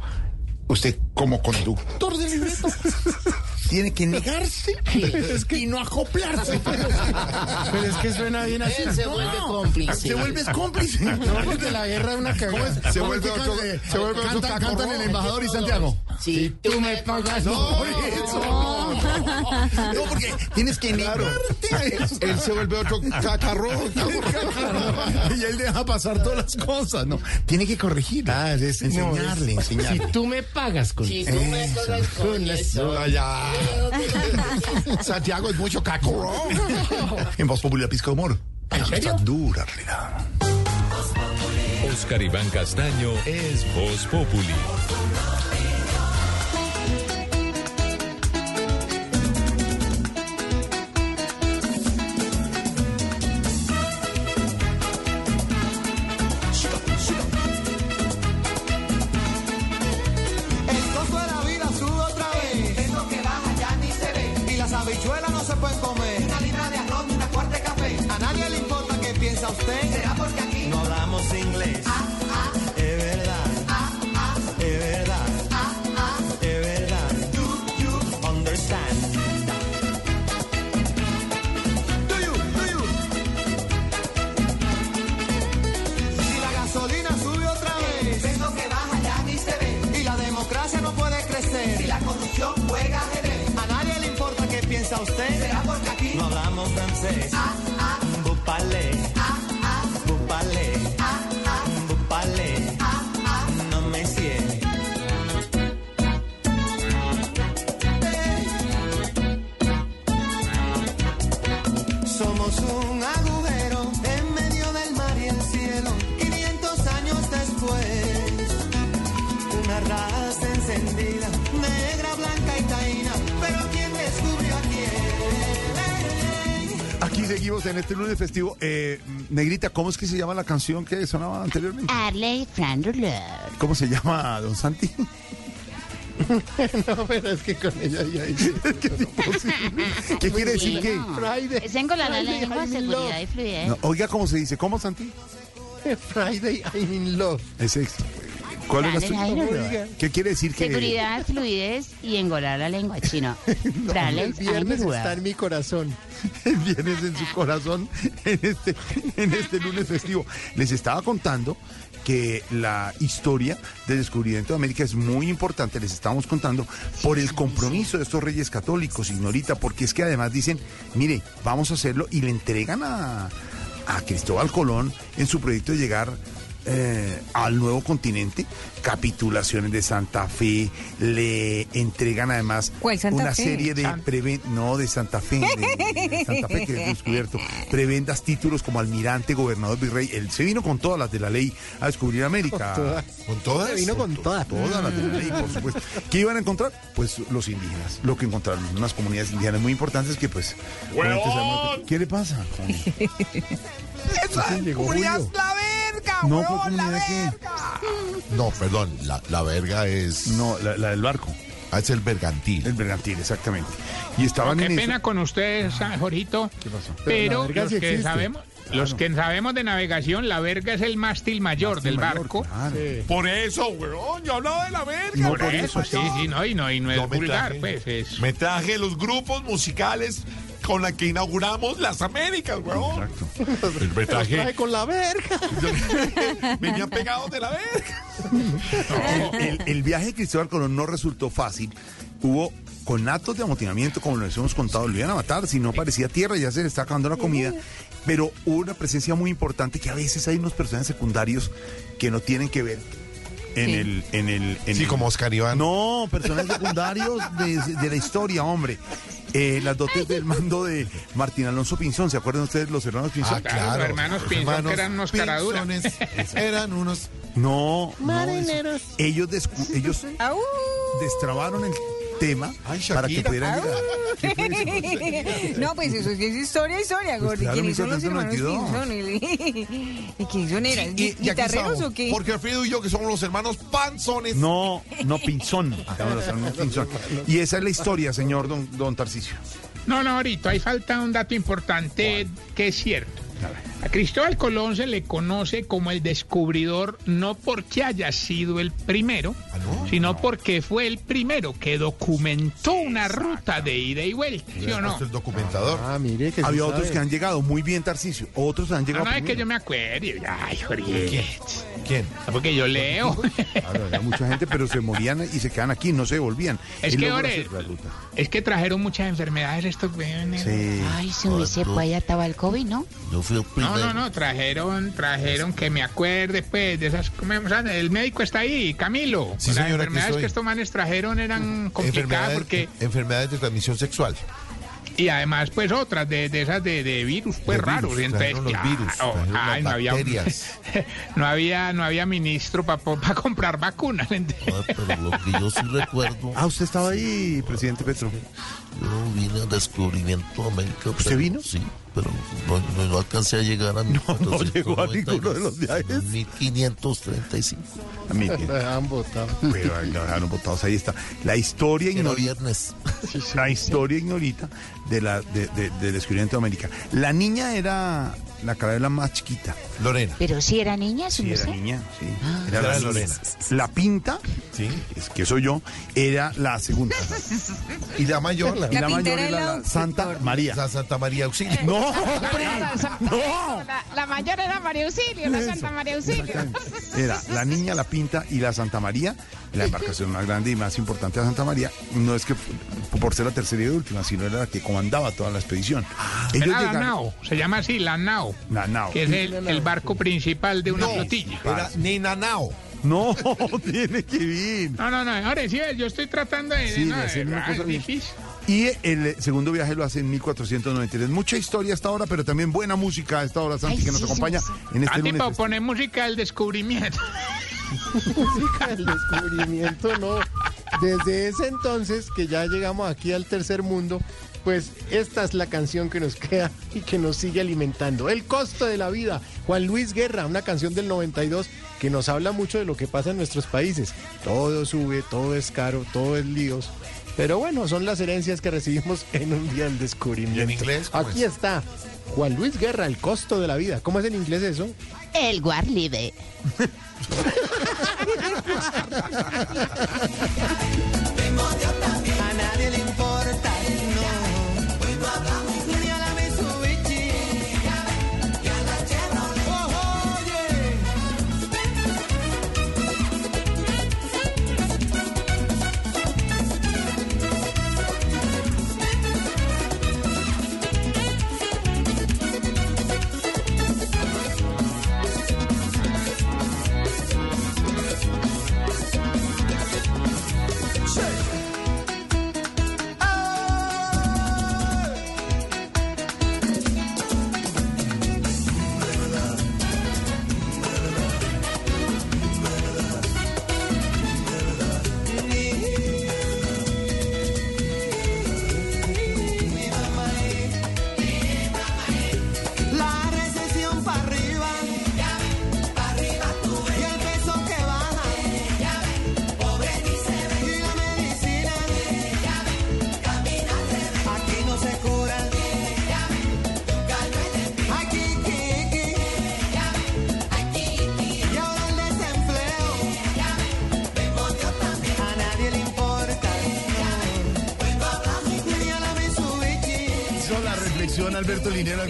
Usted, como conductor de libreto, tiene que negarse y no acoplarse. Pero es que suena bien así. Él se vuelve cómplice. Se vuelve cómplice. No, porque la guerra es una cagada. Se vuelve otro, se vuelve otro Cantan- cantan el embajador y Santiago. Si tú me pagas... No, por eso. No, porque tienes que negarte. Él se vuelve otro cacarrón. Y él deja pasar todas las cosas. No, tiene que corregir. Ah, es- enseñarle, no, es- enseñarle. Si tú me pagas con Si tú me pagas con eso... Allá. Santiago es mucho cacorón. En Voz Popular Pisco Humor. ¿En serio? dura realidad. Oscar Iván Castaño es Voz Populi. Festivo. Eh, Negrita, ¿cómo es que se llama la canción que sonaba anteriormente? Arley Frandler. ¿Cómo se llama, don Santi? no, pero es que con ella ya hice. ¿Qué quiere decir qué? Friday. Es en con la Friday, lengua, I'm seguridad y fluidez. No, oiga, ¿cómo se dice? ¿Cómo, Santi? Friday, I'm in love. Es- ¿Cuál es la suya? ¿Qué quiere decir que.? Seguridad, fluidez y engolar la lengua chino. No, el viernes está en mi corazón. El viernes en su corazón en este, en este lunes festivo. Les estaba contando que la historia del descubrimiento de América es muy importante, les estamos contando, por el compromiso de estos reyes católicos, ignorita, porque es que además dicen, mire, vamos a hacerlo y le entregan a, a Cristóbal Colón en su proyecto de llegar eh, al nuevo continente, capitulaciones de Santa Fe, le entregan además ¿Cuál Santa una Fe? serie de preven- no de Santa Fe, de, de Santa Fe que es descubierto, prebendas títulos como almirante, gobernador, virrey, él se vino con todas las de la ley a descubrir América. Con todas. ¿Con todas? Se vino con todas. Todas las de la ley, por supuesto. ¿Qué iban a encontrar? Pues los indígenas, lo que encontraron, unas comunidades indígenas muy importantes que pues... ¿Qué le pasa? ¡Esa es la verga, No, huevón, ¿qué la verga! No, perdón, la, la verga es... No, la, la del barco. Ah, es el bergantil. El bergantil, exactamente. Y estaban Qué en pena eso. con ustedes, ah, Jorgito. ¿Qué pasó? Pero, los sí que sabemos, los que sabemos de navegación, la verga es el mástil mayor del mayor, barco. claro. Por eso, weón, yo hablaba de la verga. Por weón. eso, sí, sí, no, y no, y no es Yo vulgar, traje- pues. Es, Me traje los grupos musicales con la que inauguramos las Américas, weón. Exacto. Me Los traje traje... con la verga. Venían pegados de la verga. El, el- el viaje de Cristóbal Colón no resultó fácil. Hubo conatos de amotinamiento, como les hemos contado, lo iban a matar. Si no parecía tierra, ya se le está acabando la comida. Pero hubo una presencia muy importante que a veces hay unos personajes secundarios que no tienen que ver en Sí. el. En el en Sí, el- como Oscar Iván. No, personajes secundarios de, de la historia, hombre. Eh, las dotes del mando de Martín Alonso Pinzón. ¿Se acuerdan ustedes los hermanos Pinzón? Ah, Claro, claro. los hermanos Los Pinzón, que eran unos caraduras. Eran unos... No, no. Marineros. eso- ellos, descu- ellos destrabaron el tema Ay, para que pudieran llegar. ¿Qué fue eso? No, pues eso sí es historia, historia, Pues Gordy. claro, ¿Quiénes son los hermanos 1792. Pinzón? ¿Y quién son? ¿Eran aquí guitarreros o qué? Porque Alfredo y yo, que somos los hermanos Panzones. No, no, Pinzón. Hermanos Pinzón. Y esa es la historia, señor don, don Tarcisio. No, no, ahorita ahí falta un dato importante que es cierto. A Cristóbal Colón se le conoce como el descubridor no porque haya sido el primero, sino porque fue el primero que documentó una ruta de ida y vuelta, ¿sí o no? El documentador. Ah, mire que sí Había otros sabe. que han llegado muy bien, Tarcisio. Otros han No, llegado no es que yo me acuerde. Ay, Jorge. ¿Quién? Porque yo leo. Claro, había mucha gente, pero se morían y se quedaban aquí, no se volvían. Es Él que ahora hacer la ruta. es que trajeron muchas enfermedades estos. Sí. Ay, se me sepa, allá estaba el COVID, ¿no? Yo fui el No, no, no, trajeron, trajeron que me acuerde, pues, de esas. El médico está ahí, Camilo. Sí, Las señora, enfermedades que estos manes trajeron eran complicadas Enfermedades, porque. enfermedades de transmisión sexual. Y además, pues, otras de, de esas de, de virus, pues, De raros. virus, Entonces, los claro, virus, ay, no había, no había, no había ministro para comprar vacunas. ¿entiendes? Ah, pero lo que yo sí recuerdo, Ah, usted estaba ahí, presidente Petro. Yo vine al descubrimiento de América. ¿Usted pero- vino? Sí, pero no, no- no alcancé a llegar a No, no llegó a ninguno de los viajes. 1535. A mí, dejaban botado. pero lo dejaron botados, ahí está. La historia Era ignorita. viernes. La historia ignorita de la, de- de- del descubrimiento de América. La niña era la carabela más chiquita. Lorena. Pero si era niña, su Sí, era merced. niña, sí. Ah. Era Era la Lorena. La pinta, sí, es que soy yo, era la segunda. Y la mayor, Y la mayor era la Santa María. La Santa María Auxilio. No, La, la mayor era María Auxilio, la Santa María Auxilio. Era la niña, la pinta y la Santa María, la embarcación más grande y más importante de Santa María. No es que por ser la tercera y última, sino era la que comandaba toda la expedición. Era la nao, se llama así, la nao. La nao. Que es el, el barco principal de una No, flotilla. Era Ninanao. No, tiene que ver. No, no, no, ahora sí, yo estoy tratando de... Sí, no, de hacer una ah, cosa difícil. Y el segundo viaje lo hace en 1493. Mucha historia hasta ahora, pero también buena música a esta hora, Santi, Ay, que nos sí, acompaña sí, sí. en este Santi, lunes. para poner música del descubrimiento. música del descubrimiento, no. Desde ese entonces que ya llegamos aquí al tercer mundo, pues esta es la canción que nos queda y que nos sigue alimentando. El costo de la vida. Juan Luis Guerra, una canción del 92 que nos habla mucho de lo que pasa en nuestros países. Todo sube, todo es caro, todo es líos. Pero bueno, son las herencias que recibimos en un día del descubrimiento. ¿Y en inglés cómo Aquí es? está. Juan Luis Guerra, el costo de la vida. ¿Cómo es en inglés eso? El Guarlibe. Ha ha ha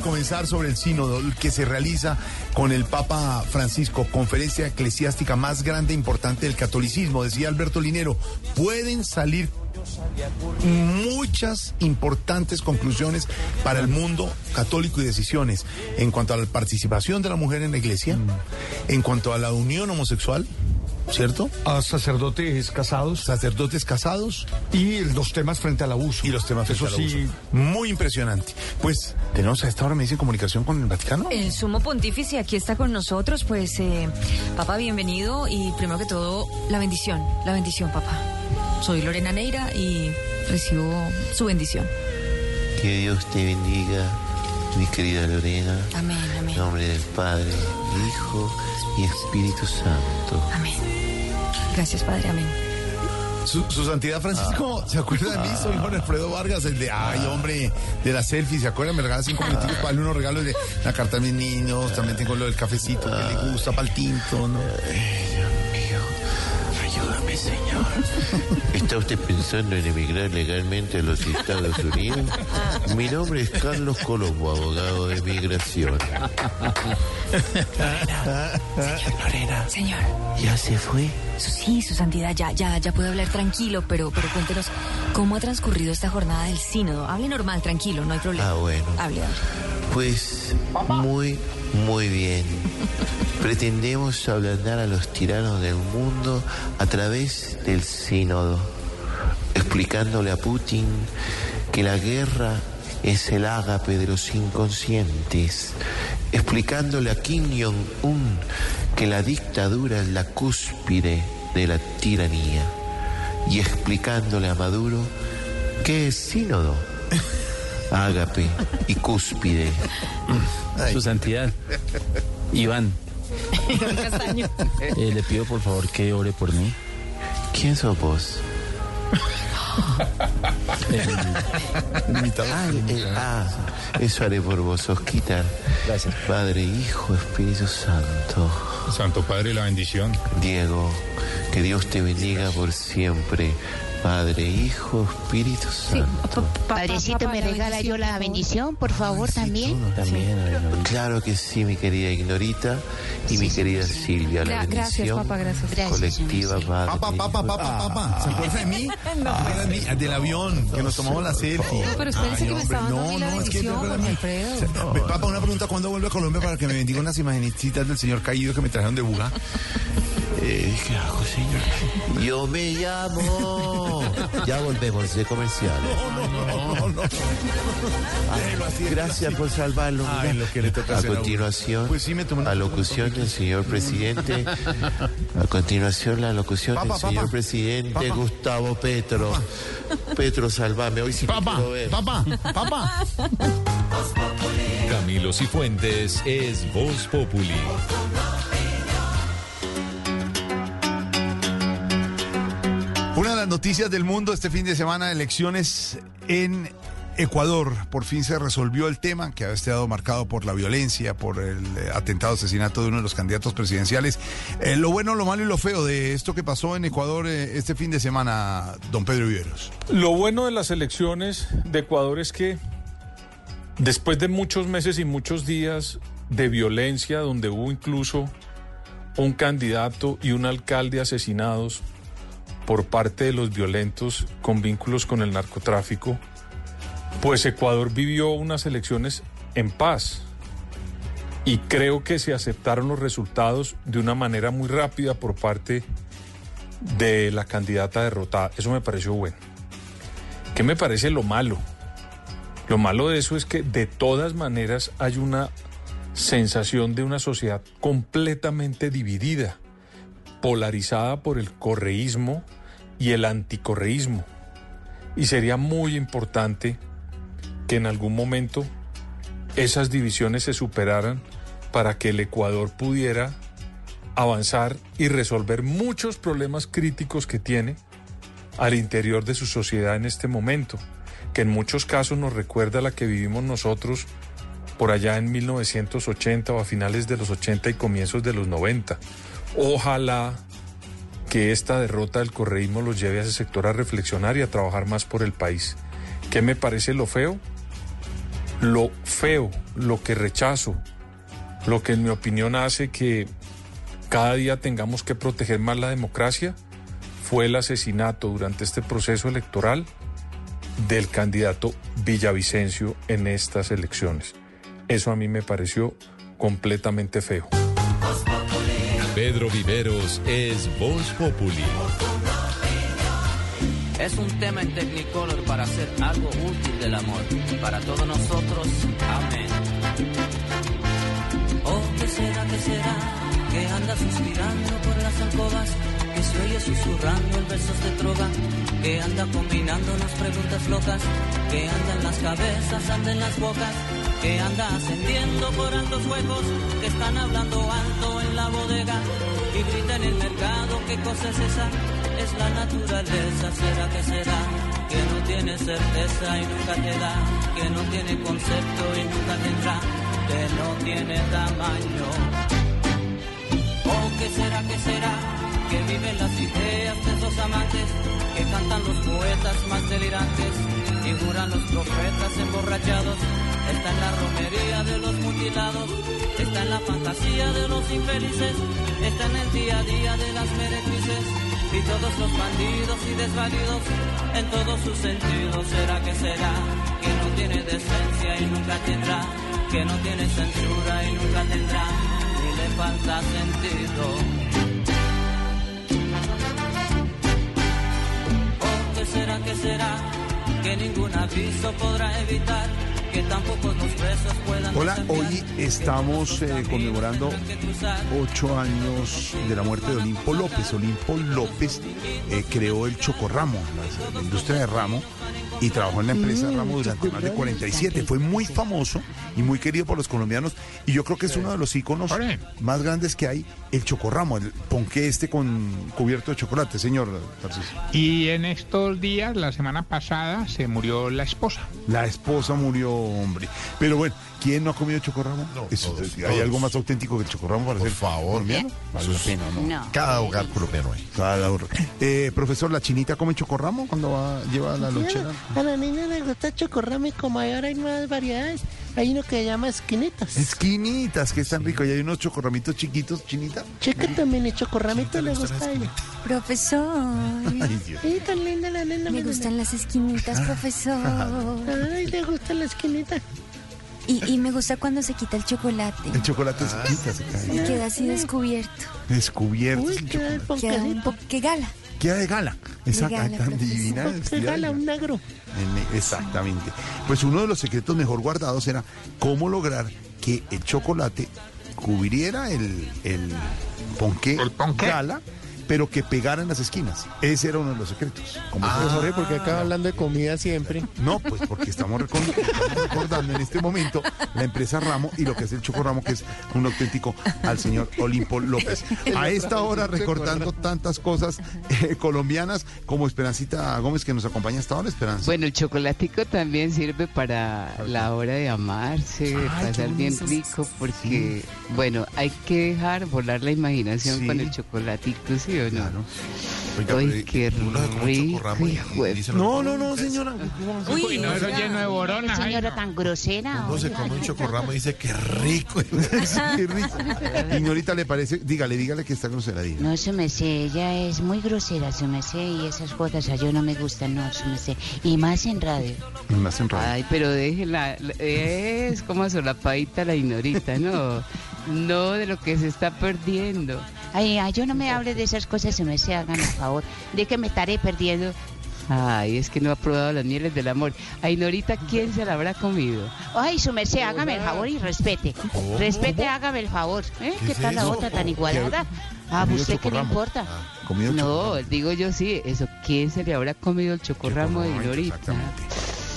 comenzar sobre el sínodo que se realiza con el Papa Francisco, conferencia eclesiástica más grande e importante del catolicismo. Decía Alberto Linero, pueden salir muchas importantes conclusiones para el mundo católico y decisiones en cuanto a la participación de la mujer en la iglesia, en cuanto a la unión homosexual, ¿cierto? A sacerdotes casados. Sacerdotes casados. Y los temas frente al abuso. Y los temas frente Eso al sí. abuso. Muy impresionante. Pues tenemos a esta hora, me dice, comunicación con el Vaticano. El sumo pontífice aquí está con nosotros, pues, eh, papá, bienvenido y primero que todo, la bendición, la bendición, papá. Soy Lorena Neira y recibo su bendición. Que Dios te bendiga, mi querida Lorena. Amén, amén. En nombre del Padre, Hijo y Espíritu Santo. Amén. Gracias, Padre, amén. Su, su santidad Francisco, ¿se acuerda de mí? Soy Juan Alfredo Vargas, el de, ay, hombre, de la selfie, ¿se acuerda? Me regala cinco minutos para darle unos regalos de la carta a mis niños, también tengo lo del cafecito que le gusta, para el tinto, ¿no? Señor. ¿Está usted pensando en emigrar legalmente a los Estados Unidos? Mi nombre es Carlos Colombo, abogado de migración. Señor Lorena. Señor. ¿Ya se fue? Sí, su santidad, ya, ya, ya puede hablar tranquilo, pero, pero cuéntenos cómo ha transcurrido esta jornada del sínodo. Hable normal, tranquilo, no hay problema. Ah, bueno. Hable, hable. Pues muy, muy bien. Pretendemos ablandar a los tiranos del mundo a través del sínodo, explicándole a Putin que la guerra es el ágape de los inconscientes, explicándole a Kim Jong-un que la dictadura es la cúspide de la tiranía y explicándole a Maduro que es sínodo, ágape y cúspide. Su santidad, Iván, Castaño. eh, le pido por favor que ore por mí. ¿Quién sos vos? Ay, eh, ah, eso haré por vos, Osquita. Gracias. Padre, Hijo, Espíritu Santo. Santo Padre, la bendición. Diego, que Dios te bendiga por siempre. Padre, Hijo, Espíritu Santo. Padrecito, ¿me regala yo la bendición, por favor, también? También, claro que sí, mi querida Ignorita y mi querida Silvia. La Gra- gracias, bendición papá, gracias. Gracias, colectiva, Padre. Papá, papá, papá, papá. ¿Se acuerda de mí? Ah, de mí, Del avión, que nos tomamos la selfie. Pero espérese que me está dando mí la bendición, Alfredo. Papá, una pregunta, ¿cuándo vuelve a Colombia para que me bendiga unas imagenicitas del señor caído que me trajeron de Buga? Eh, ¿Qué hago, señor? Yo me llamo. Ya volvemos de comercial. Ah, Gracias por salvarlo. Ay, lo que le toca a continuación, Pues sí, me tomé una del señor presidente. A continuación, la locución del señor papá. presidente Papá. Gustavo Petro. Petro, salvame. Hoy sí me Papá, quiero ver. papá, papá. Camilo Cifuentes es Voz Populi. Una de las noticias del mundo este fin de semana, elecciones en Ecuador. Por fin se resolvió el tema que había estado marcado por la violencia, por el eh, atentado, asesinato de uno de los candidatos presidenciales. Eh, lo bueno, lo malo y lo feo de esto que pasó en Ecuador eh, este fin de semana, don Pedro Viveros. Lo bueno de las elecciones de Ecuador es que después de muchos meses y muchos días de violencia, donde hubo incluso un candidato y un alcalde asesinados por parte de los violentos con vínculos con el narcotráfico, pues Ecuador vivió unas elecciones en paz. Y creo que se aceptaron los resultados de una manera muy rápida por parte de la candidata derrotada. Eso me pareció bueno. ¿Qué me parece lo malo? Lo malo de eso es que de todas maneras hay una sensación de una sociedad completamente dividida, polarizada por el correísmo y el anticorreísmo. Y sería muy importante que en algún momento esas divisiones se superaran para que el Ecuador pudiera avanzar y resolver muchos problemas críticos que tiene al interior de su sociedad en este momento, que en muchos casos nos recuerda a la que vivimos nosotros por allá en 1980 o a finales de los 80 y comienzos de los 90. Ojalá que esta derrota del correísmo los lleve a ese sector a reflexionar y a trabajar más por el país. ¿Qué me parece lo feo? Lo feo, lo que rechazo, lo que en mi opinión hace que cada día tengamos que proteger más la democracia, fue el asesinato durante este proceso electoral del candidato Villavicencio en estas elecciones. Eso a mí me pareció completamente feo. Pedro Viveros es Voz Populi. Es un tema en Technicolor para hacer algo útil del amor. Para todos nosotros, amén. Oh, ¿qué será, qué será? Que anda suspirando por las alcobas. Que se oye susurrando en versos de droga. Que anda combinándonos preguntas locas. Que anda en las cabezas, anda en las bocas. Que anda ascendiendo por altos huecos. Que están hablando alto en la bodega. Y grita en el mercado, ¿qué cosa es esa? es la naturaleza, será que será, que no tiene certeza y nunca te da, que no tiene concepto y nunca tendrá, que no tiene tamaño. ¿O qué será, qué será? Que viven las ideas de esos amantes, que cantan los poetas más delirantes, y juran los profetas emborrachados. Está en la romería de los mutilados, está en la fantasía de los infelices, está en el día a día de las meretrices y todos los bandidos y desvalidos en todos sus sentidos. ¿Será que será? Que no tiene decencia y nunca tendrá, que no tiene censura y nunca tendrá, falta sentido. ¿O qué será, qué será? Que ningún aviso podrá evitar. Que tampoco los presos puedan Hola, hoy estamos eh, conmemorando ocho años de la muerte de Olimpo López. Olimpo López eh, creó el Chocorramo, la, la industria de ramo, y trabajó en la empresa Ramo durante más de 47. Fue muy famoso y muy querido por los colombianos, y yo creo que es uno de los íconos más grandes que hay el chocorramo, el ponqué este con cubierto de chocolate, señor Tarcisio. Y en estos días, la semana pasada, se murió la esposa. La esposa murió, hombre. Pero bueno, ¿quién no ha comido chocorramo? Eso, todos, ¿Hay todos. algo más auténtico que el chocorramo para Por ser favor. colombiano? Vale la pena, ¿no? No. Cada hogar colombiano hay. Cada hora. Eh, profesor, ¿la chinita come chocorramo cuando va, lleva la lonchera? A la niña le gusta chocorramo y como ahora hay nuevas variedades, hay uno que se llama esquinitas. Esquinitas, que están ricos. Y hay unos chocorramitos chiquitos, chinita. Chica también el chocorramito le gusta a ella. Profesor. Ay, Dios. Sí, tan linda la nena. Me gustan las esquinitas, profesor. nena. Ay, le gusta la esquinita. Y, y me gusta cuando se quita el chocolate. El chocolate se quita, se Y cae. queda así descubierto. Descubierto. Uy, queda. Queda un poncadito. po- ¡Qué gala! Queda de gala. Ay, tan divina. De gala, un negro. En- Exactamente. Pues uno de los secretos mejor guardados era cómo lograr que el chocolate cubriera el, el ponqué, El ponqué. gala, pero que pegara en las esquinas. Ese era uno de los secretos. Como se- Jorge, porque acaba hablando de comida siempre. No, pues porque estamos, recordando en este momento la empresa Ramo y lo que es el Choco Ramo, que es un auténtico al señor Olimpo López. A esta hora recordando tantas cosas eh, colombianas como Esperancita Gómez que nos acompaña hasta ahora, Esperanza. Bueno, el chocolatico también sirve para la hora de amarse, pasar bien rico, porque, bueno, hay que dejar volar la imaginación Sí. con el chocolatico, ¿sí o no? Oiga, Uy, pero, qué se rico, y- hijo y se no, no, en no, señora. Uy, no, eso lleno de boronas. ay, Señora no. tan grosera. Uno se come un chocorramo y dice que rico. Qué rico. Señorita, ¿le parece? Dígale, dígale que está grosera. dígale. No, su merced, ella es muy grosera, su merced, y esas cosas a yo no me gustan, no, su merced. Y más en radio. Me hacen raro. Ay, pero déjela, es como solapadita la ignorita, ¿no? No de lo que se está perdiendo. Ay, ay, yo no me hable de esas cosas, su merced, hágame el favor. De que me estaré perdiendo. Ay, es que no ha probado las mieles del amor. Ay, Norita, ¿quién se la habrá comido? Ay, su merced, hágame el favor y respete. Respete, hágame el favor. ¿Eh? ¿Qué, es tal la otra tan igualada? Ah, ¿usted qué le importa? Comido No, digo yo sí, eso, ¿quién se le habrá comido el chocorramo de Norita? exactamente.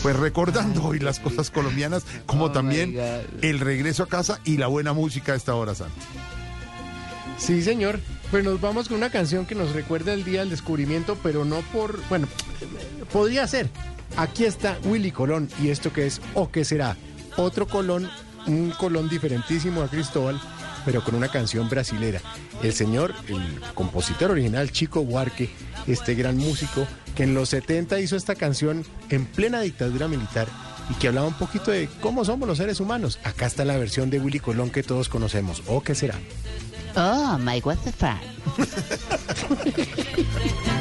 Pues recordando hoy las cosas colombianas, como Oh, también el regreso a casa y la buena música a esta hora, Santi. Sí, señor. Pues nos vamos con una canción que nos recuerda el día del descubrimiento, pero no por. Bueno, podría ser. Aquí está Willy Colón y esto que es o qué será. Otro Colón, un Colón diferentísimo a Cristóbal, pero con una canción brasilera. El señor, el compositor original, Chico Buarque, este gran músico que en los 70 hizo esta canción en plena dictadura militar y que hablaba un poquito de cómo somos los seres humanos. Acá está la versión de Willy Colón que todos conocemos. ¿O qué será? Oh, my what the fuck.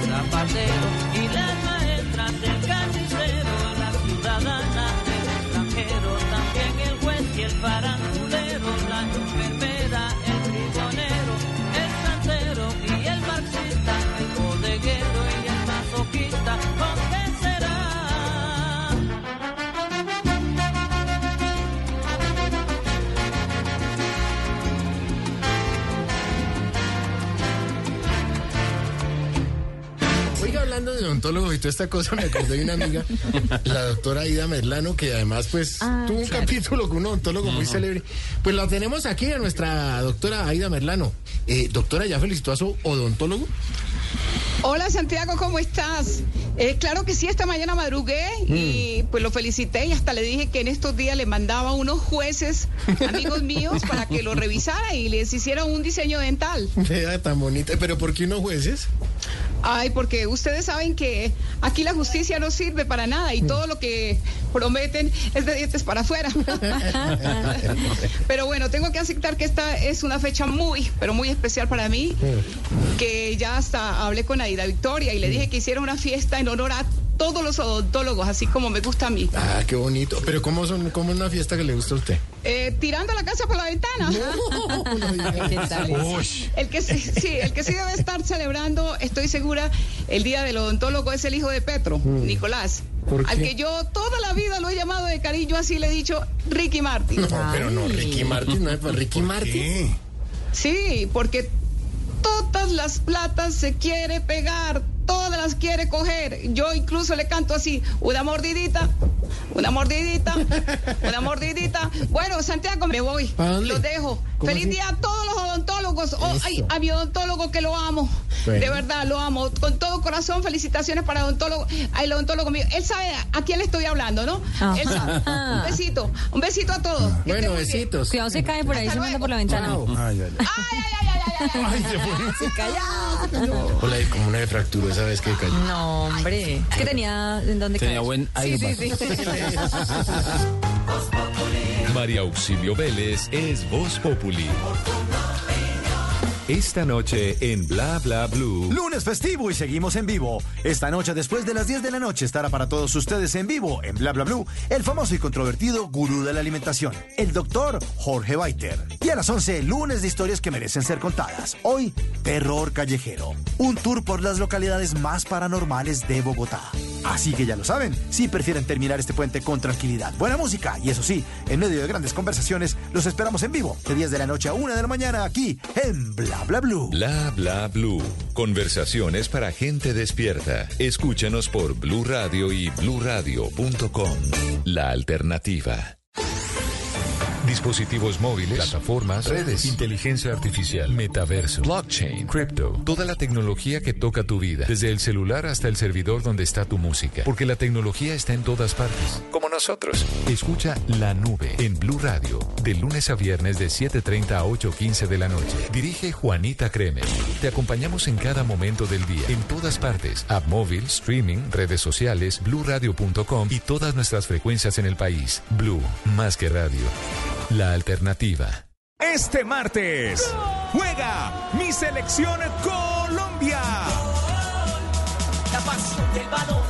zapatero y las maestras del carnicero, la ciudadana del extranjero, también el juez y el farandulero, hablando de odontólogos y toda esta cosa, me acordé de una amiga, la doctora Aida Merlano, que además pues Ah, tuvo un claro. capítulo con un odontólogo muy célebre. Pues la tenemos aquí a nuestra doctora Aida Merlano. Eh, doctora, ¿ya felicitó a su odontólogo? Hola Santiago, ¿cómo estás? Eh, claro que sí, esta mañana madrugué y pues lo felicité y hasta le dije que en estos días le mandaba unos jueces, amigos míos, para que lo revisara y les hiciera un diseño dental. Vea, tan bonita. ¿Pero por qué unos jueces? Ay, porque ustedes saben que aquí la justicia no sirve para nada y todo lo que prometen es de dientes para afuera. Pero bueno, tengo que aceptar que esta es una fecha muy, pero muy especial para mí, que ya hasta hablé con Aida Victoria y le dije que hiciera una fiesta en honor a todos los odontólogos, así como me gusta a mí. Ah, qué bonito. ¿Pero cómo, son, cómo es una fiesta que le gusta a usted? Eh, tirando la casa por la ventana. El que sí, sí, el que sí debe estar celebrando, estoy segura, el día del odontólogo es el hijo de Petro, Mm. Nicolás. ¿Por Al que yo toda la vida lo he llamado de cariño, así le he dicho Ricky Martin. No, pero no, Ricky Martin, no es para Ricky Martin. Sí, porque todas las platas se quiere pegar, todas las quiere coger. Yo incluso le canto así, una mordidita, una mordidita, una mordidita. Bueno, Santiago, me voy. Los dejo. ¿Cómo Feliz así? día a todos los odontólogos. Oh, ay, a mi odontólogo que lo amo. Bueno. De verdad, lo amo. Con todo corazón, felicitaciones para el odontólogo. El odontólogo mío. Él sabe a quién le estoy hablando, ¿no? Él sabe. Un besito. Un besito a todos. Que estén muy bien. Cuidado, se cae por ahí, se manda por la ventana. Ay, ay, ay. Se calla. Hola, y como una esa vez que cayó. No, hombre. Es que tenía en dónde Tenía caer. buen Sí, sí, airbag. sí. María Auxilio Vélez es Voz Populi. Esta noche en Bla Bla Blue. Lunes festivo y seguimos en vivo. Esta noche, después de las 10 de la noche, estará para todos ustedes en vivo, en Bla Bla Blue, el famoso y controvertido gurú de la alimentación, el doctor Jorge Baiter. Y a las 11, lunes de historias que merecen ser contadas. Hoy, Terror Callejero. Un tour por las localidades más paranormales de Bogotá. Así que ya lo saben, si prefieren terminar este puente con tranquilidad, buena música y eso sí, en medio de grandes conversaciones, los esperamos en vivo, de 10 de la noche a 1 de la mañana, aquí en Bla Bla Blue. Bla Bla Blue. Conversaciones para gente despierta. Escúchanos por Blue Radio y bluradio.com. La alternativa. Dispositivos móviles, plataformas, redes, inteligencia artificial, metaverso, blockchain, crypto, toda la tecnología que toca tu vida, desde el celular hasta el servidor donde está tu música, porque la tecnología está en todas partes, como nosotros. Escucha La Nube en Blue Radio, de lunes a viernes de 7:30 a 8:15 de la noche. Dirige Juanita Kremer. Te acompañamos en cada momento del día, en todas partes, app móvil, streaming, redes sociales, bluradio.com y todas nuestras frecuencias en el país. Blue, más que radio. La alternativa. Este martes juega mi selección Colombia. La pasión del balón,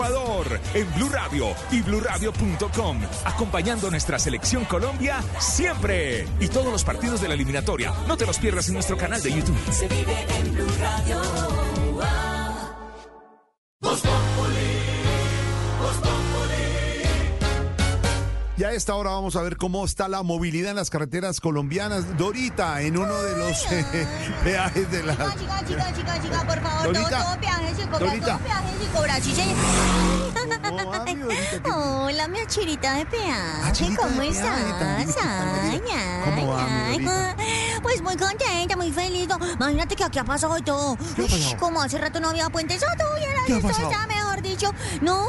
Ecuador en Blue Radio y bluradio.com, acompañando nuestra selección Colombia siempre y todos los partidos de la eliminatoria. No te los pierdas en nuestro canal de YouTube. Se vive en Blue Radio. Y a esta hora vamos a ver cómo está la movilidad en las carreteras colombianas. Dorita, en uno de los eh, peajes de la... Chica, chica, chica, chica, por favor, todo, Dorita. todo peaje se cobra, Dorita. todo peaje se cobra, sí, señor. Hola, mi achirita de peaje, Achirita ¿cómo peaje, estás? Ay, ay, ¿Cómo va, mi ay. Dorita? Pues muy contenta, muy feliz. No, Imagínate que aquí ha pasado todo. ¿Qué ha Uy, pasado? Como hace rato no había puente soto, y ¿Qué ha esto pasado? está mejor dicho. No,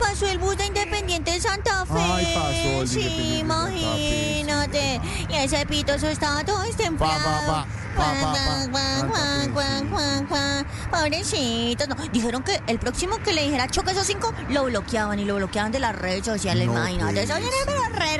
pasó el bus de Independiente de Santa Fe. Ay, pasó el Sí, Independiente de Santa Fe, imagínate. Y ese pito, eso estaba todo estemplado. Pobrecitos. No, dijeron que el próximo que le dijera choque esos cinco, lo bloqueaban y lo bloqueaban de las redes sociales. No imagínate. Eso viene pero re.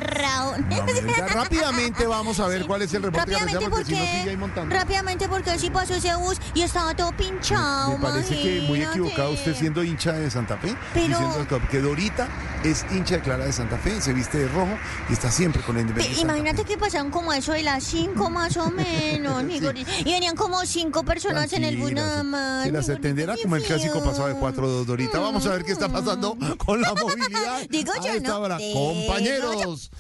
Ya rápidamente vamos a ver cuál es el reporte Rápidamente carretera, porque si no porque, ahí montando. rápidamente porque así pasó ese bus y estaba todo pinchado. Me parece que muy imagínate. equivocado usted siendo hincha de Santa Fe. Pero- Diciendo que- que Dorita es hincha declarada de Santa Fe, se viste de rojo y está siempre con el Pe- Independiente. Imagínate que pasaron como eso de las 5 más o menos, mi. Y venían como 5 personas en el bus nada se- más. Se mi las qué como el clásico pasado de 4-2 Dorita. Vamos a ver qué está pasando con la movilidad. Digo yo, esta ¿no? hora. Compañeros,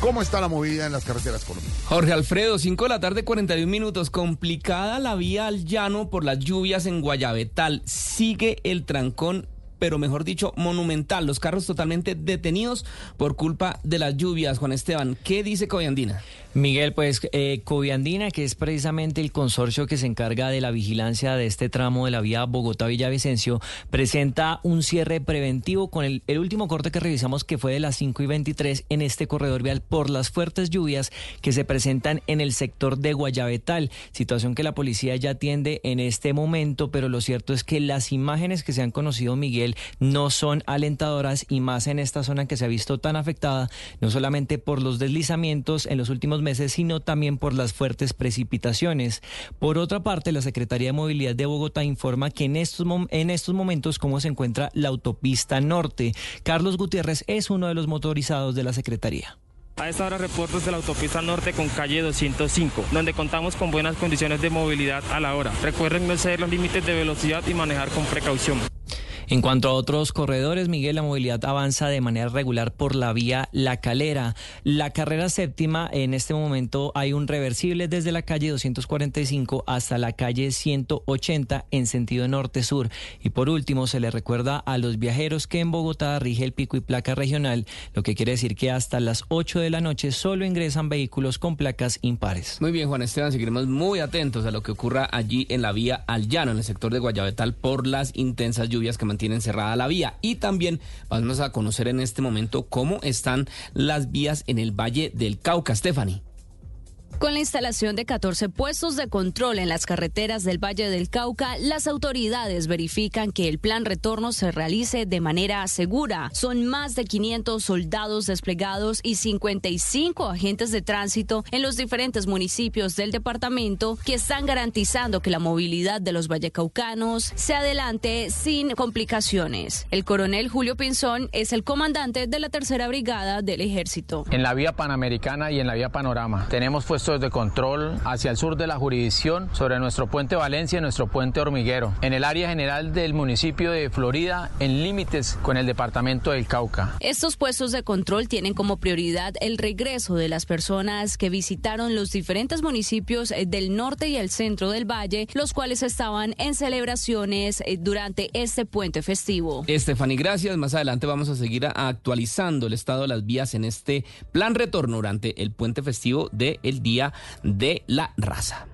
¿cómo está la movilidad en las carreteras colombianas? Jorge Alfredo, 5 de la tarde, 41 minutos. Complicada la vía al llano por las lluvias en Guayabetal. Sigue el trancón, pero mejor dicho, monumental. Los carros totalmente detenidos por culpa de las lluvias. Juan Esteban, ¿qué dice Coyandina? Miguel, pues eh, Coviandina, que es precisamente el consorcio que se encarga de la vigilancia de este tramo de la vía Bogotá-Villavicencio, presenta un cierre preventivo con el, último corte que revisamos que fue de las 5 y 23 en este corredor vial por las fuertes lluvias que se presentan en el sector de Guayabetal, situación que la policía ya atiende en este momento, pero lo cierto es que las imágenes que se han conocido, Miguel, no son alentadoras y más en esta zona que se ha visto tan afectada, no solamente por los deslizamientos en los últimos meses, sino también por las fuertes precipitaciones. Por otra parte, la Secretaría de Movilidad de Bogotá informa que en estos, en estos momentos cómo se encuentra la autopista norte. Carlos Gutiérrez es uno de los motorizados de la Secretaría. A esta hora reportes de la autopista norte con calle 205, donde contamos con buenas condiciones de movilidad a la hora. Recuerden no exceder los límites de velocidad y manejar con precaución. En cuanto a otros corredores, Miguel, la movilidad avanza de manera regular por la vía La Calera. La carrera séptima, en este momento hay un reversible desde la calle 245 hasta la calle 180 en sentido norte-sur. Y por último, se le recuerda a los viajeros que en Bogotá rige el pico y placa regional, lo que quiere decir que hasta las 8 de la noche solo ingresan vehículos con placas impares. Muy bien, Juan Esteban, seguiremos muy atentos a lo que ocurra allí en la vía al llano, en el sector de Guayabetal, por las intensas lluvias que mantienen cerrada la vía. Y también vamos a conocer en este momento cómo están las vías en el Valle del Cauca. Stephanie. Con la instalación de 14 puestos de control en las carreteras del Valle del Cauca, las autoridades verifican que el plan retorno se realice de manera segura. Son más de 500 soldados desplegados y 55 agentes de tránsito en los diferentes municipios del departamento que están garantizando que la movilidad de los vallecaucanos se adelante sin complicaciones. El coronel Julio Pinzón es el comandante de la tercera brigada del ejército. En la vía panamericana y en la vía panorama tenemos puestos de control hacia el sur de la jurisdicción sobre nuestro puente Valencia y nuestro puente Hormiguero. En el área general del municipio de Florida, en límites con el departamento del Cauca. Estos puestos de control tienen como prioridad el regreso de las personas que visitaron los diferentes municipios eh, del norte y el centro del valle, los cuales estaban en celebraciones eh, durante este puente festivo. Stephanie, gracias. Más adelante vamos a seguir actualizando el estado de las vías en este plan retorno durante el puente festivo del Día de la Raza.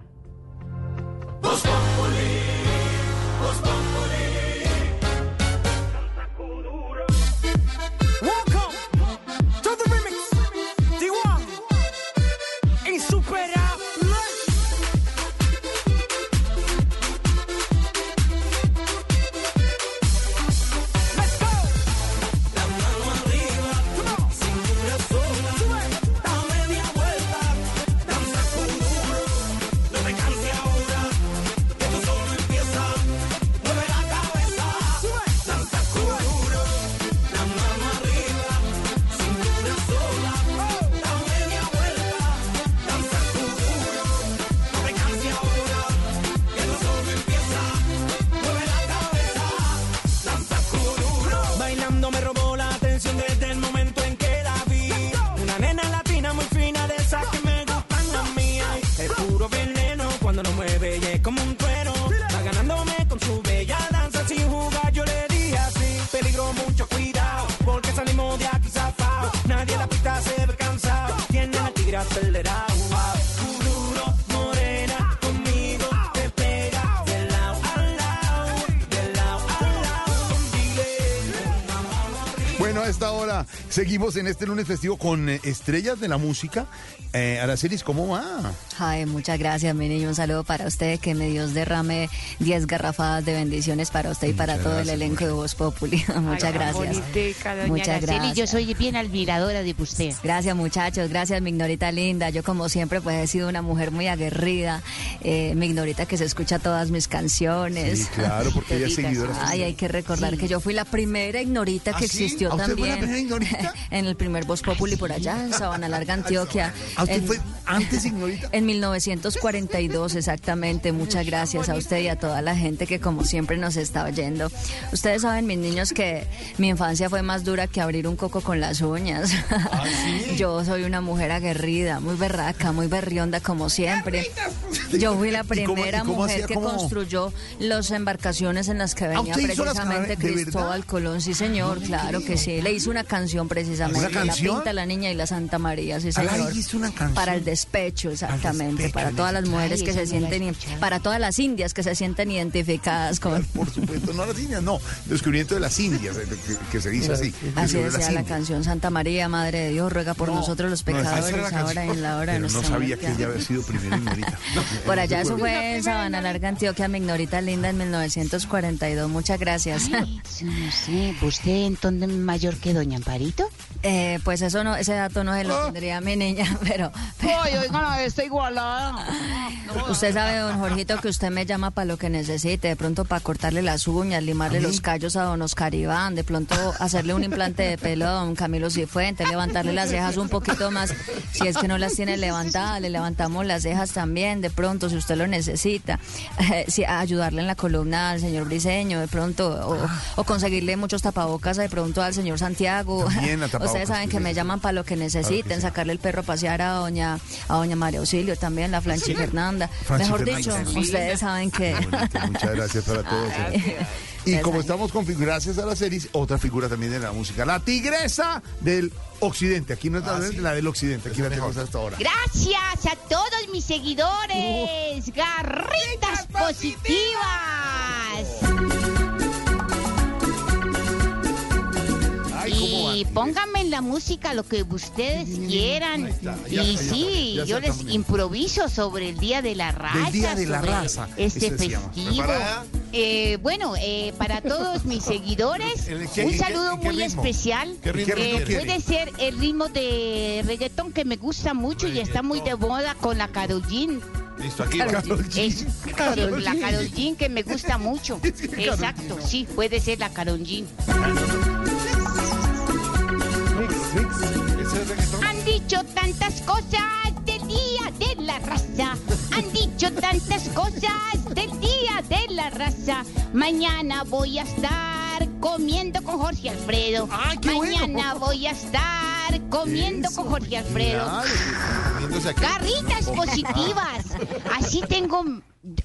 Esta hora seguimos en este lunes festivo con eh, estrellas de la música. Eh, Aracelis, ¿cómo va? Ay, muchas gracias, mi niño. Un saludo para usted. Que me Dios derrame 10 garrafadas de bendiciones para usted y para todo el elenco de Voz Populi. muchas gracias. Muchas Araceli, gracias. yo soy bien admiradora de usted. Gracias muchachos, gracias mi ignorita linda. Yo como siempre pues he sido una mujer muy aguerrida. Eh, mi ignorita que se escucha todas mis canciones. Sí, claro, porque ella es seguidora Ay, hay que recordar que yo fui la primera ignorita ¿Ah, que sí? existió ¿Ah, usted fue la también. primera ignorita? En el primer Voz Populi por allá, en Sabana Larga, Antioquia. ¿Ah, usted En- fue antes ignorita? en 1942, exactamente. Muchas gracias a usted y a toda la gente que como siempre nos está oyendo. Ustedes saben, mis niños, que mi infancia fue más dura que abrir un coco con las uñas. Yo soy una mujer aguerrida, muy berraca, muy berrionda como siempre. Yo fui la ¿Y cómo- primera y cómo mujer hacía? que ¿Cómo? construyó las embarcaciones en las que venía precisamente Cristóbal Colón. Sí, señor, claro que sí. Le hizo una canción precisamente. ¿Una canción? La Pinta, la Niña y la Santa María, sí, señor. hizo una canción. Para el despecho, exactamente. despecho, para todas las mujeres Ay, que se no sienten, para todas las indias que se sienten identificadas con. Por supuesto, no las indias, no. Descubrimiento de las indias, eh, que, que se dice así. Así decía la canción Santa María, Madre de Dios, ruega por No, nosotros los no, pecadores, la ahora y en la hora de Pero no nuestra sabía que ella había sido primera ignorita. Por allá eso fue en Sabana Larga, Antioquia, mi ignorita linda en 1942. Muchas gracias. Ay, no sé, ¿usted entonces mayor que Doña Eh, pues eso no, ese dato no se Ah. lo tendría mi niña, pero, pero- Ay, oigan a esta igualada. Usted sabe, don Jorgito, que usted me llama para lo que necesite, de pronto para cortarle las uñas, limarle los callos a don Oscar Iván, de pronto hacerle un implante de pelo a don Camilo Cifuentes, levantarle las cejas un poquito más, si es que no las tiene levantadas, le levantamos las cejas también, de pronto, si usted lo necesita, Eh, si, ayudarle en la columna al señor Briseño, de pronto, o, o conseguirle muchos tapabocas de pronto al señor Santiago. También a Ustedes saben que me llaman para lo que necesiten, sacarle el perro a pasear a doña, a doña María Auxilio también, la Flanchi Fernanda. Franchi Mejor dicho, ustedes saben que... Muchas gracias para todos. Y como estamos con gracias a la serie, otra figura también de la música, la tigresa del occidente. Aquí no es la, la del occidente, aquí la tenemos hasta ahora. Gracias a todos mis seguidores. Garritas positivas. Y pónganme en la música lo que ustedes quieran. ya, Y ya, sí, ya, yo les improviso sobre el Día de la Raza. Del Día de la Raza, Este festivo. Eh, bueno, eh, para todos mis seguidores, ¿En qué- un saludo muy especial. ¿Qué ritmo Eh, puede ser el ritmo de reggaetón que me gusta mucho y está muy de moda con la Karol G. Listo, aquí. G. Es- Karol la. Karol G que me gusta mucho. Exacto, sí, puede ser la Karol G. Han dicho tantas cosas del día de la raza. Han dicho tantas cosas del día de la raza. Mañana voy a estar comiendo con Jorge Alfredo. Mañana voy a estar comiendo con Jorge Alfredo. Garritas positivas. Así tengo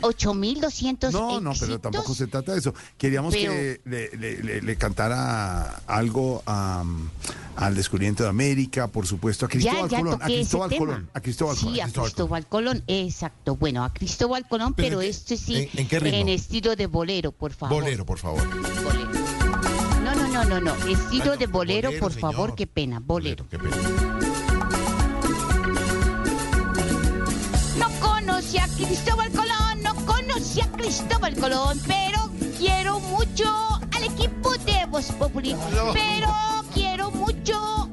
8200 No, no, pero tampoco se trata de eso. Queríamos Pero- que le, le- le- le cantara algo a, al descubrimiento de América, por supuesto, a Cristóbal ya, ya Colón. A Cristóbal. Colón. A Cristóbal sí, Colón. a Cristóbal Colón, exacto. Bueno, a Cristóbal Colón, ¿Pero pero, en este sí, en- en qué ritmo? estilo de bolero, por favor. Bolero, por favor. No, no, no, no. Estilo de bolero, bolero, por favor, qué pena, bolero. Qué pena. No conocí a Cristóbal Colón, no conocí a Cristóbal Colón, pero quiero mucho al equipo de Voz Populi. Pero quiero mucho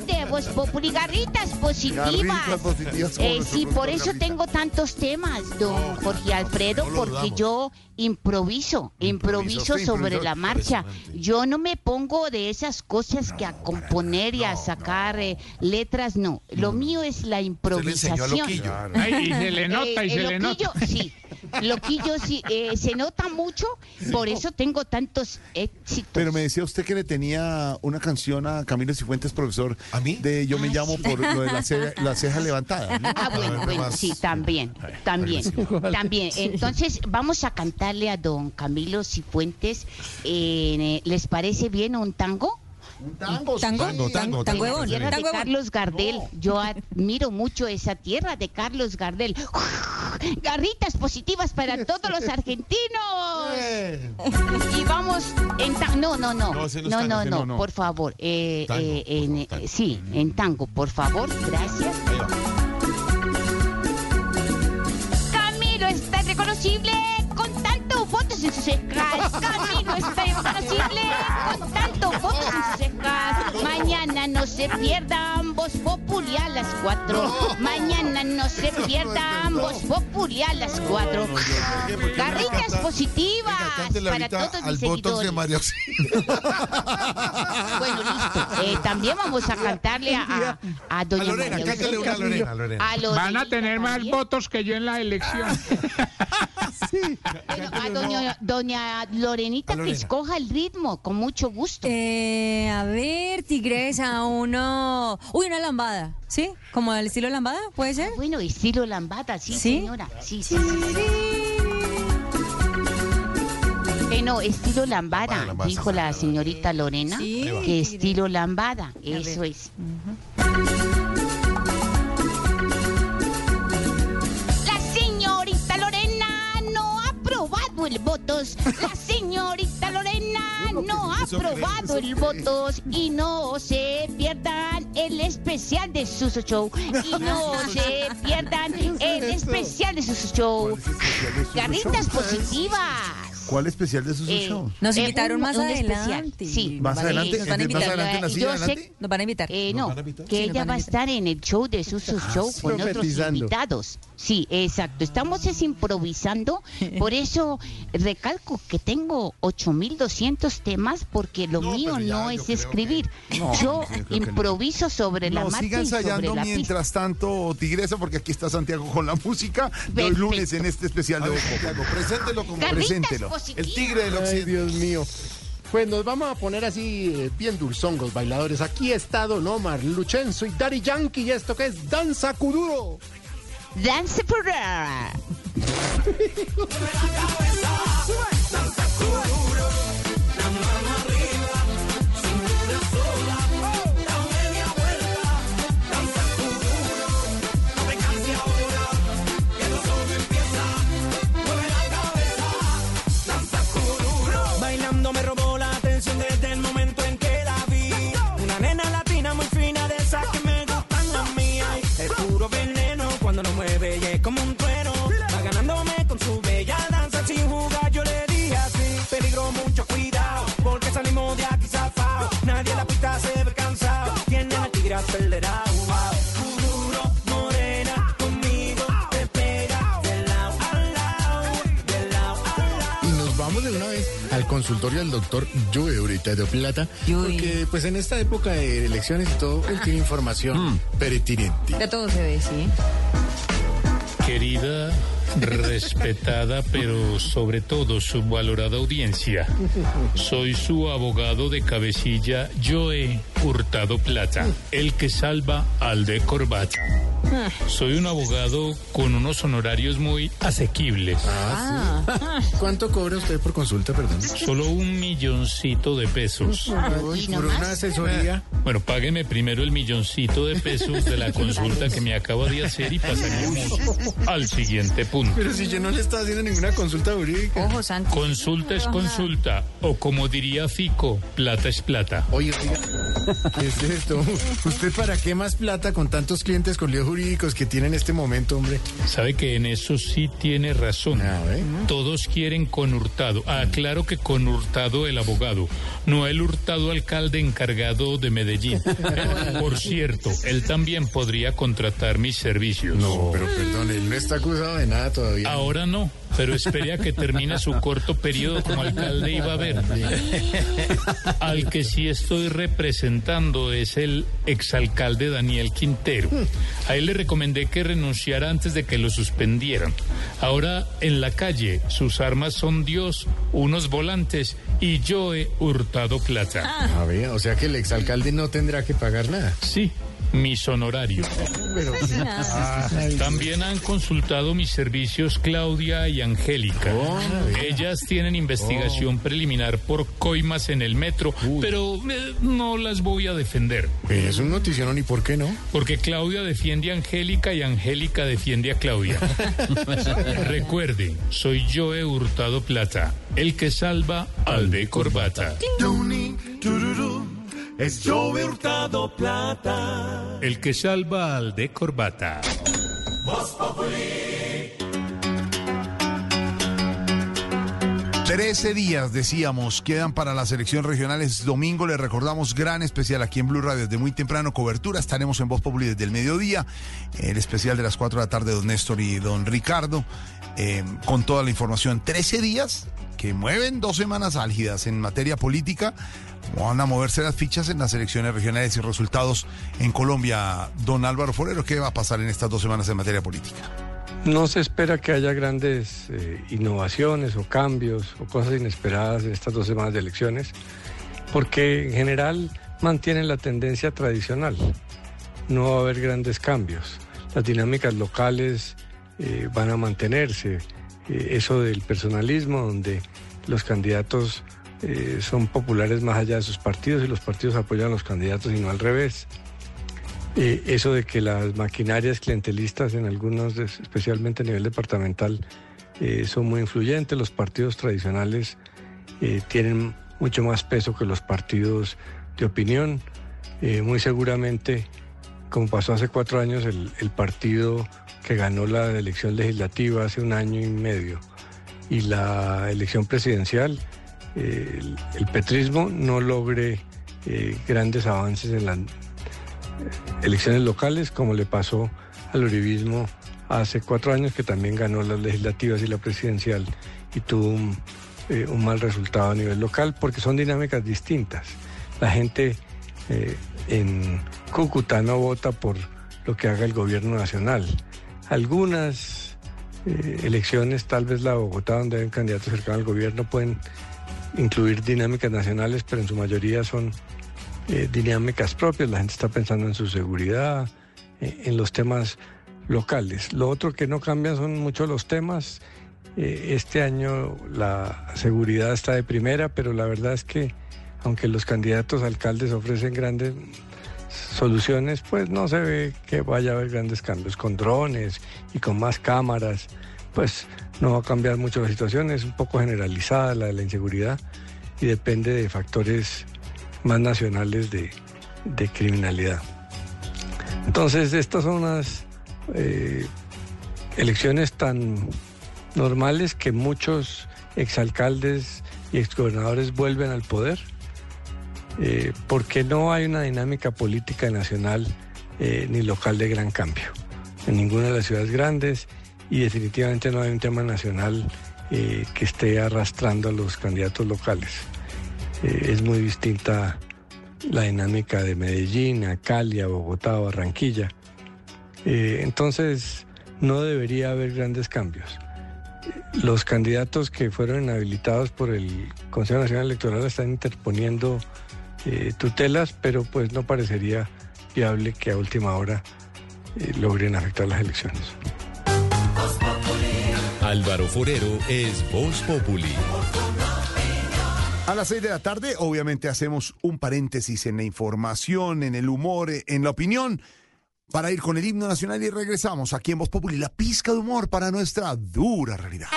de Voz Populi. Garritas positivas. Garritas positivas como Eh, sí, por eso Garrita. tengo tantos temas, don Jorge Alfredo, porque yo improviso, improviso sobre la marcha. Yo no me pongo de esas cosas que a componer y a sacar eh, letras, no. Lo mío es la Se le enseñó a improvisación. Loquillo. Ay, y se le nota y Eh, se el le loquillo, nota. Sí, loquillo sí, eh, se nota mucho, por eso tengo tantos éxitos. Pero me decía usted que le tenía una canción a Camilo Cifuentes, profesor. ¿A mí? De Yo me Ah, llamo sí. por lo de la ceja, la ceja levantada. ¿no? Ah, bueno, ver, bueno, más. sí, también, también, también. Entonces, vamos a cantarle a don Camilo Cifuentes. eh, ¿Les parece bien un tango? Tango, Tango, Tango, tango, tango, tango. huevón, Tierra de tango huevón. Carlos Gardel. Yo admiro mucho esa tierra de Carlos Gardel. Garritas positivas para todos los argentinos. Y vamos en tango. No, no, no. No, no No, tango, no, no, no, no. por favor. Eh, Tango, eh, por en, favor, eh, tango. sí, en tango, por favor. Gracias. Camilo está reconocible con tantos votos en sus cejas. Camilo está reconocible con tantos Mañana no se pierdan Voz Populi a las 4. Mañana no se pierdan Voz Populi a las 4. Garritas positivas para todos mis seguidores. Bueno, listo. Eh, también vamos a cantarle a, a, a doña A Lorena, María cántale una a Auxilio. Lorena, a Lorena. A Lorena Van a tener más votos que yo en la elección. Bueno, a doña, doña Lorenita que escoja el ritmo, con mucho gusto. Eh, a ver, tigresa, uno. Uy, una lambada, ¿sí? Como al estilo lambada, ¿puede ser? Bueno, estilo lambada, sí, ¿Sí? señora. Sí, sí, sí. Eh, no, estilo lambada, Lambada, lambada, dijo la señorita Lorena, Sí. que estilo lambada, eso es. aprobado el votos. La señorita Lorena no ha aprobado el votos y no se pierdan el especial de Suso Show. Y no se pierdan el especial de Suso Show. Garritas positivas. ¿Cuál especial de esos Eh, shows? Nos eh, invitaron un- más un adelante. especial, Sí. Más adelante, nos van a eh, más invitar. adelante Yo sé- adelante. Nos van a invitar. Eh, ¿Nos no, van a invitar? que Sí, ella va a estar en el show de Suso Show sí, con otros invitados. Sí, exacto. Estamos es improvisando. Por eso recalco que tengo 8200 temas porque lo mío no es escribir. No, yo no. improviso sobre la No, marcha siga y sobre ensayando pista. mientras tanto, Tigresa, porque aquí está Santiago con la música de lunes en este especial de. Santiago, preséntelo como Preséntelo. positivas. el tigre del Ay, occidente. Dios mío. Pues nos vamos a poner así eh, bien dulzongos, bailadores. Aquí está Don Omar, Luchenzo y Daddy Yankee. ¿Y esto que es? Danza Kuduro. Dance Ferrara. al consultorio del doctor Joe ahorita de Plata, porque pues en esta época de elecciones y todo, él tiene información pertinente. De todo se ve, sí. Querida, respetada, pero sobre todo subvalorada audiencia, soy su abogado de cabecilla, Joe Hurtado Plata, el que salva al de corbata. Soy un abogado con unos honorarios muy asequibles. Ah, sí. ¿Cuánto cobra usted por consulta, perdón? Solo un milloncito de pesos. Por una asesoría. Bueno, págueme primero el milloncito de pesos de la consulta que me acaba de hacer y pasaremos al siguiente punto. Pero si yo no le estaba haciendo ninguna consulta jurídica. Ojo, Santi. Consulta es consulta, o como diría Fico, plata es plata. Oye, oiga, ¿qué es esto? ¿Usted para qué más plata con tantos clientes con líos jurídicos que tiene en este momento, hombre? Sabe que en eso sí tiene razón. Todos quieren con Hurtado. Ah, claro que con Hurtado el abogado, no el Hurtado alcalde encargado de Medellín. Por cierto, él también podría contratar mis servicios. No, pero perdón, él no está acusado de nada todavía. Ahora no, pero espere a que termine su corto periodo como alcalde y va a ver. Al que sí estoy representando es el exalcalde Daniel Quintero. A él le recomendé que renunciara antes de que lo suspendieran. Ahora en la calle sus armas son Dios, unos volantes y yo he hurtado plata. A ver, o sea que el exalcalde no tendrá que pagar nada. Sí, mis honorarios. También han consultado mis servicios Claudia y Angélica. Ellas tienen investigación preliminar por coimas en el metro, pero eh, no las voy a defender. es un notición, ¿y por qué no? Porque Claudia defiende a Angélica y Angélica defiende a Claudia. Recuerde, soy yo he hurtado plata, el que salva al de corbata. Es Joe Hurtado Plata. El que salva al de corbata. Voz Populi. 13 días, decíamos, quedan para las elecciones regionales. Domingo le recordamos gran especial aquí en Blue Radio desde muy temprano. Cobertura, estaremos en Voz Populi desde el mediodía. El especial de las 4 de la tarde, don Néstor y don Ricardo, eh, con toda la información. 13 días que mueven dos semanas álgidas en materia política. ¿Cómo van a moverse las fichas en las elecciones regionales y resultados en Colombia? Don Álvaro Forero, ¿qué va a pasar en estas dos semanas en materia política? No se espera que haya grandes eh, innovaciones o cambios o cosas inesperadas en estas dos semanas de elecciones, porque en general mantienen la tendencia tradicional. No va a haber grandes cambios. Las dinámicas locales eh, van a mantenerse. Eh, eso del personalismo, donde los candidatos eh, son populares más allá de sus partidos y los partidos apoyan a los candidatos y no al revés. Eh, eso de que las maquinarias clientelistas en algunos, especialmente a nivel departamental, son muy influyentes. Los partidos tradicionales tienen mucho más peso que los partidos de opinión. Muy seguramente, como pasó hace cuatro años, el, el partido que ganó la elección legislativa hace un año y medio y la elección presidencial, eh, el, petrismo no logre eh, grandes avances en las elecciones locales, como le pasó al uribismo hace cuatro años que también ganó las legislativas y la presidencial y tuvo un, eh, un mal resultado a nivel local porque son dinámicas distintas. La gente en Cúcuta no vota por lo que haga el gobierno nacional. Algunas eh, elecciones, tal vez la Bogotá, donde hay un candidato cercano al gobierno, pueden incluir dinámicas nacionales, pero en su mayoría son eh, dinámicas propias. La gente está pensando en su seguridad, eh, en los temas locales. Lo otro que no cambia son mucho los temas. Este año la seguridad está de primera, pero la verdad es que aunque los candidatos alcaldes ofrecen grandes soluciones, pues no se ve que vaya a haber grandes cambios. Con drones y con más cámaras, pues no va a cambiar mucho la situación. Es un poco generalizada la de la inseguridad y depende de factores más nacionales de, de criminalidad. Entonces, estas son unas eh, elecciones tan normales que muchos exalcaldes y exgobernadores vuelven al poder, eh, porque no hay una dinámica política nacional eh, ni local de gran cambio en ninguna de las ciudades grandes y definitivamente no hay un tema nacional eh, que esté arrastrando a los candidatos locales. Es muy distinta la dinámica de Medellín, a Cali, Bogotá, a Barranquilla. Entonces, no debería haber grandes cambios. Los candidatos que fueron inhabilitados por el Consejo Nacional Electoral están interponiendo eh, tutelas, pero pues no parecería viable que a última hora eh, logren afectar las elecciones. Álvaro Forero es Voz Populi. A las seis de la tarde, obviamente, hacemos un paréntesis en la información, en el humor, en la opinión, para ir con el himno nacional y regresamos aquí en Voz Populi, la pizca de humor para nuestra dura realidad.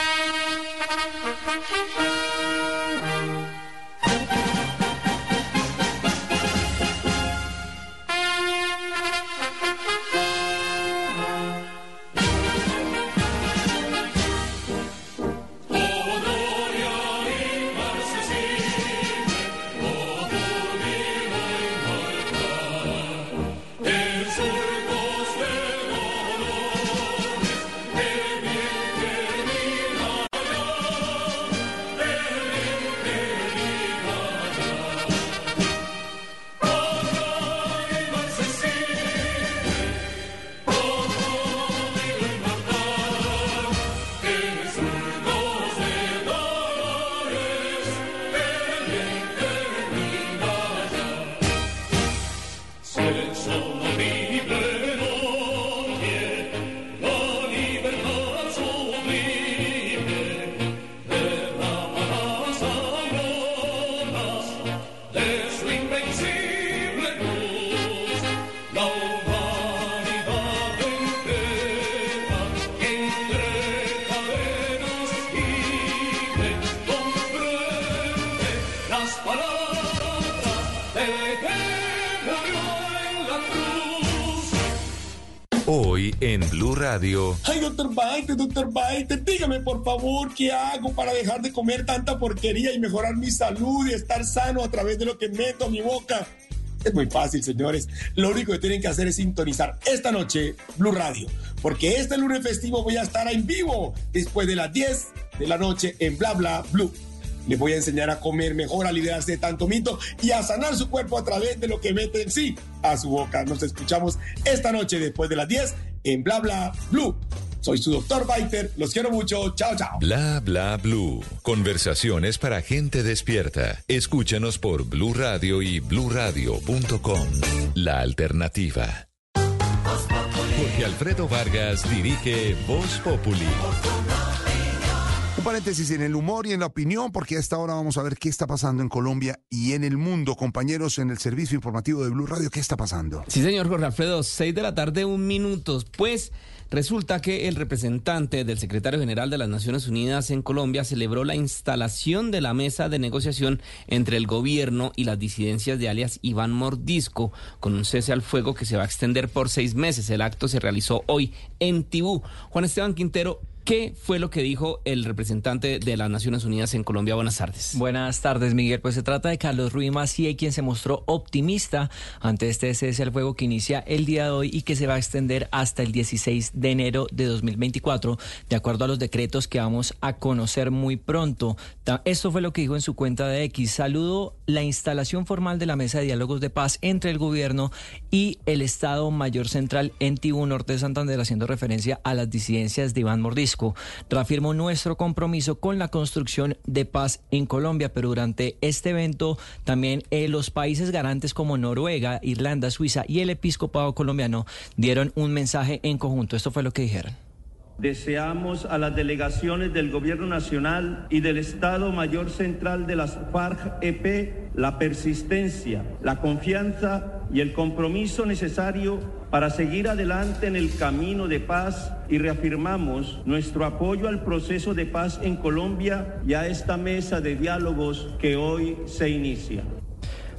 Radio. Ay, doctor Baite, doctor Baite, dígame por favor qué hago para dejar de comer tanta porquería y mejorar mi salud y estar sano a través de lo que meto a mi boca. Es muy fácil, señores. Lo único que tienen que hacer es sintonizar esta noche Blue Radio, porque este lunes festivo voy a estar en vivo después de las 10 de la noche en Bla Bla Blue. Les voy a enseñar a comer mejor, a liberarse de tanto mito y a sanar su cuerpo a través de lo que meten sí a su boca. Nos escuchamos esta noche después de las 10 en Bla Bla Blue. Soy su doctor Biter, los quiero mucho, chao chao. Bla bla blue. Conversaciones para gente despierta. Escúchanos por Blue Radio y bluradio.com. La alternativa. Jorge Alfredo Vargas dirige Voz Populi. Paréntesis en el humor y en la opinión, porque a esta hora vamos a ver qué está pasando en Colombia y en el mundo. Compañeros en el servicio informativo de Blue Radio, ¿qué está pasando? Sí, señor Jorge Alfredo, seis de la tarde, un minuto. Pues resulta que el representante del secretario general de las Naciones Unidas en Colombia celebró la instalación de la mesa de negociación entre el gobierno y las disidencias de alias Iván Mordisco, con un cese al fuego que se va a extender por seis meses. El acto se realizó hoy en Tibú. Juan Esteban Quintero ¿Qué fue lo que dijo el representante de las Naciones Unidas en Colombia? Buenas tardes. Buenas tardes, Miguel. Pues se trata de Carlos Ruiz Macié, quien se mostró optimista ante este cese al fuego que inicia el día de hoy y que se va a extender hasta el 16 de enero de 2024, de acuerdo a los decretos que vamos a conocer muy pronto. Esto fue lo que dijo en su cuenta de X. Saludo la instalación formal de la mesa de diálogos de paz entre el gobierno y el Estado Mayor Central en Tibú Norte de Santander, haciendo referencia a las disidencias de Iván Mordisco. Reafirmo nuestro compromiso con la construcción de paz en Colombia, pero durante este evento también eh, los países garantes como Noruega, Irlanda, Suiza y el episcopado colombiano dieron un mensaje en conjunto. Esto fue lo que dijeron. Deseamos a las delegaciones del Gobierno Nacional y del Estado Mayor Central de las FARC-EP la persistencia, la confianza y el compromiso necesario para seguir adelante en el camino de paz y reafirmamos nuestro apoyo al proceso de paz en Colombia y a esta mesa de diálogos que hoy se inicia.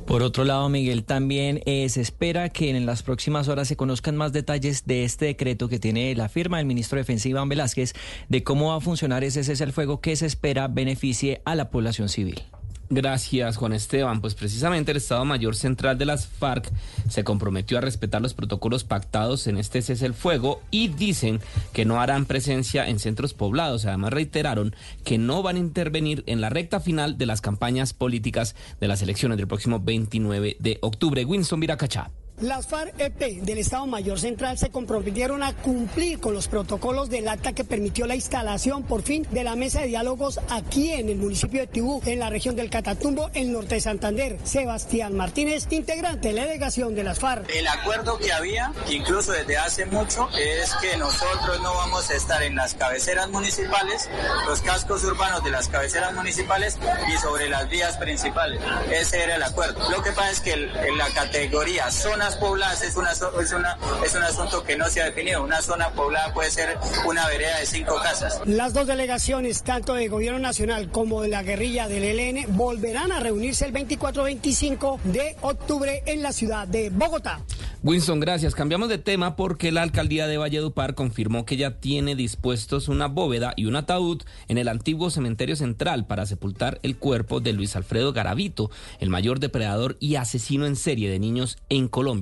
Por otro lado, Miguel, también eh, se espera que en las próximas horas se conozcan más detalles de este decreto que tiene la firma del ministro de Defensa Iván Velázquez de cómo va a funcionar ese cese al fuego que se espera beneficie a la población civil. Gracias, Juan Esteban. Pues precisamente el Estado Mayor Central de las FARC se comprometió a respetar los protocolos pactados en este cese el fuego y dicen que no harán presencia en centros poblados. Además reiteraron que no van a intervenir en la recta final de las campañas políticas de las elecciones del próximo 29 de octubre. Winston Viracachá. Las FARC-EP del Estado Mayor Central se comprometieron a cumplir con los protocolos del acta que permitió la instalación por fin de la mesa de diálogos aquí en el municipio de Tibú, en la región del Catatumbo, en norte de Santander. Sebastián Martínez, integrante de la delegación de las FARC. El acuerdo que había, incluso desde hace mucho, es que nosotros no vamos a estar en las cabeceras municipales, los cascos urbanos de las cabeceras municipales y sobre las vías principales. Ese era el acuerdo. Lo que pasa es que en la categoría zonas pobladas es, una, es, una, es un asunto que no se ha definido. Una zona poblada puede ser una vereda de cinco casas. Las dos delegaciones, tanto de Gobierno Nacional como de la guerrilla del ELN, volverán a reunirse el 24-25 de octubre en la ciudad de Bogotá. Winston, gracias. Cambiamos de tema porque la alcaldía de Valledupar confirmó que ya tiene dispuestos una bóveda y un ataúd en el antiguo cementerio central para sepultar el cuerpo de Luis Alfredo Garavito, el mayor depredador y asesino en serie de niños en Colombia.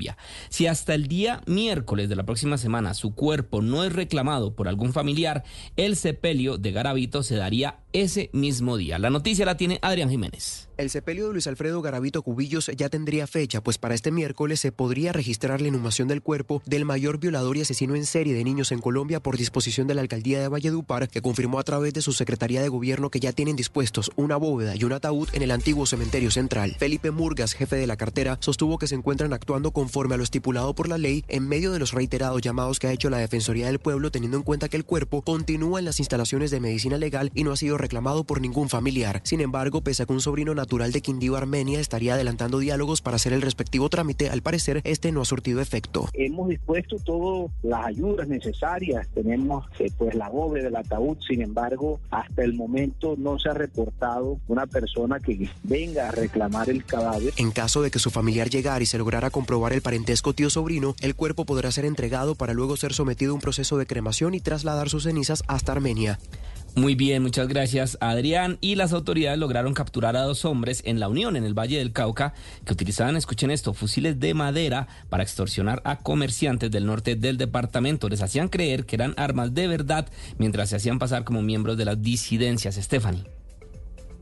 Si hasta el día miércoles de la próxima semana su cuerpo no es reclamado por algún familiar, el sepelio de Garavito se daría ese mismo día. La noticia la tiene Adrián Jiménez. El sepelio de Luis Alfredo Garavito Cubillos ya tendría fecha, pues para este miércoles se podría registrar la inhumación del cuerpo del mayor violador y asesino en serie de niños en Colombia por disposición de la alcaldía de Valledupar, que confirmó a través de su Secretaría de Gobierno que ya tienen dispuestos una bóveda y un ataúd en el antiguo cementerio central. Felipe Murgas, jefe de la cartera, sostuvo que se encuentran actuando conforme a lo estipulado por la ley en medio de los reiterados llamados que ha hecho la Defensoría del Pueblo, teniendo en cuenta que el cuerpo continúa en las instalaciones de medicina legal y no ha sido reclamado por ningún familiar. Sin embargo, pese a que un sobrino natural de Quindío, Armenia, estaría adelantando diálogos para hacer el respectivo trámite, al parecer este no ha surtido efecto. Hemos dispuesto todas las ayudas necesarias, tenemos eh, pues la bóveda del ataúd, sin embargo, hasta el momento no se ha reportado una persona que venga a reclamar el cadáver. En caso de que su familiar llegara y se lograra comprobar el parentesco tío-sobrino, el cuerpo podrá ser entregado para luego ser sometido a un proceso de cremación y trasladar sus cenizas hasta Armenia. Muy bien, muchas gracias Adrián. Y las autoridades lograron capturar a dos hombres en la Unión, en el Valle del Cauca, que utilizaban, escuchen esto, fusiles de madera para extorsionar a comerciantes del norte del departamento. Les hacían creer que eran armas de verdad mientras se hacían pasar como miembros de las disidencias. Stephanie.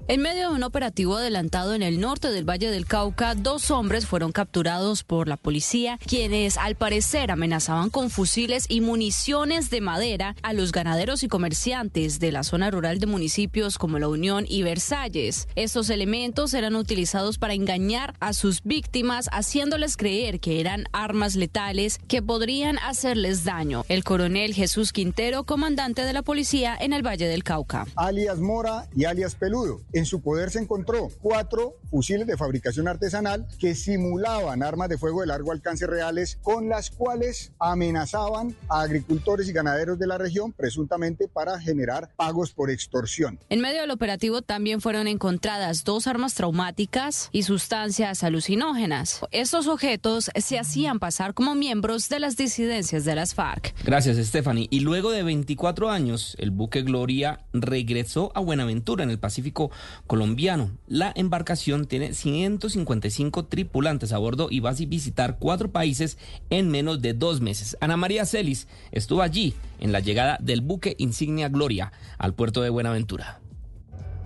En medio de un operativo adelantado en el norte del Valle del Cauca, dos hombres fueron capturados por la policía, quienes al parecer amenazaban con fusiles y municiones de madera a los ganaderos y comerciantes de la zona rural de municipios como La Unión y Versalles. Estos elementos eran utilizados para engañar a sus víctimas, haciéndoles creer que eran armas letales que podrían hacerles daño. El coronel Jesús Quintero, comandante de la policía en el Valle del Cauca. alias Mora y alias Peludo. En su poder se encontró cuatro fusiles de fabricación artesanal que simulaban armas de fuego de largo alcance reales con las cuales amenazaban a agricultores y ganaderos de la región presuntamente para generar pagos por extorsión. En medio del operativo también fueron encontradas dos armas traumáticas y sustancias alucinógenas. Estos objetos se hacían pasar como miembros de las disidencias de las FARC. Gracias, Stephanie. Y luego de 24 años, el buque Gloria regresó a Buenaventura, en el Pacífico colombiano. La embarcación tiene 155 tripulantes a bordo y va a visitar cuatro países en menos de dos meses. Ana María Celis estuvo allí en la llegada del buque Insignia Gloria al puerto de Buenaventura.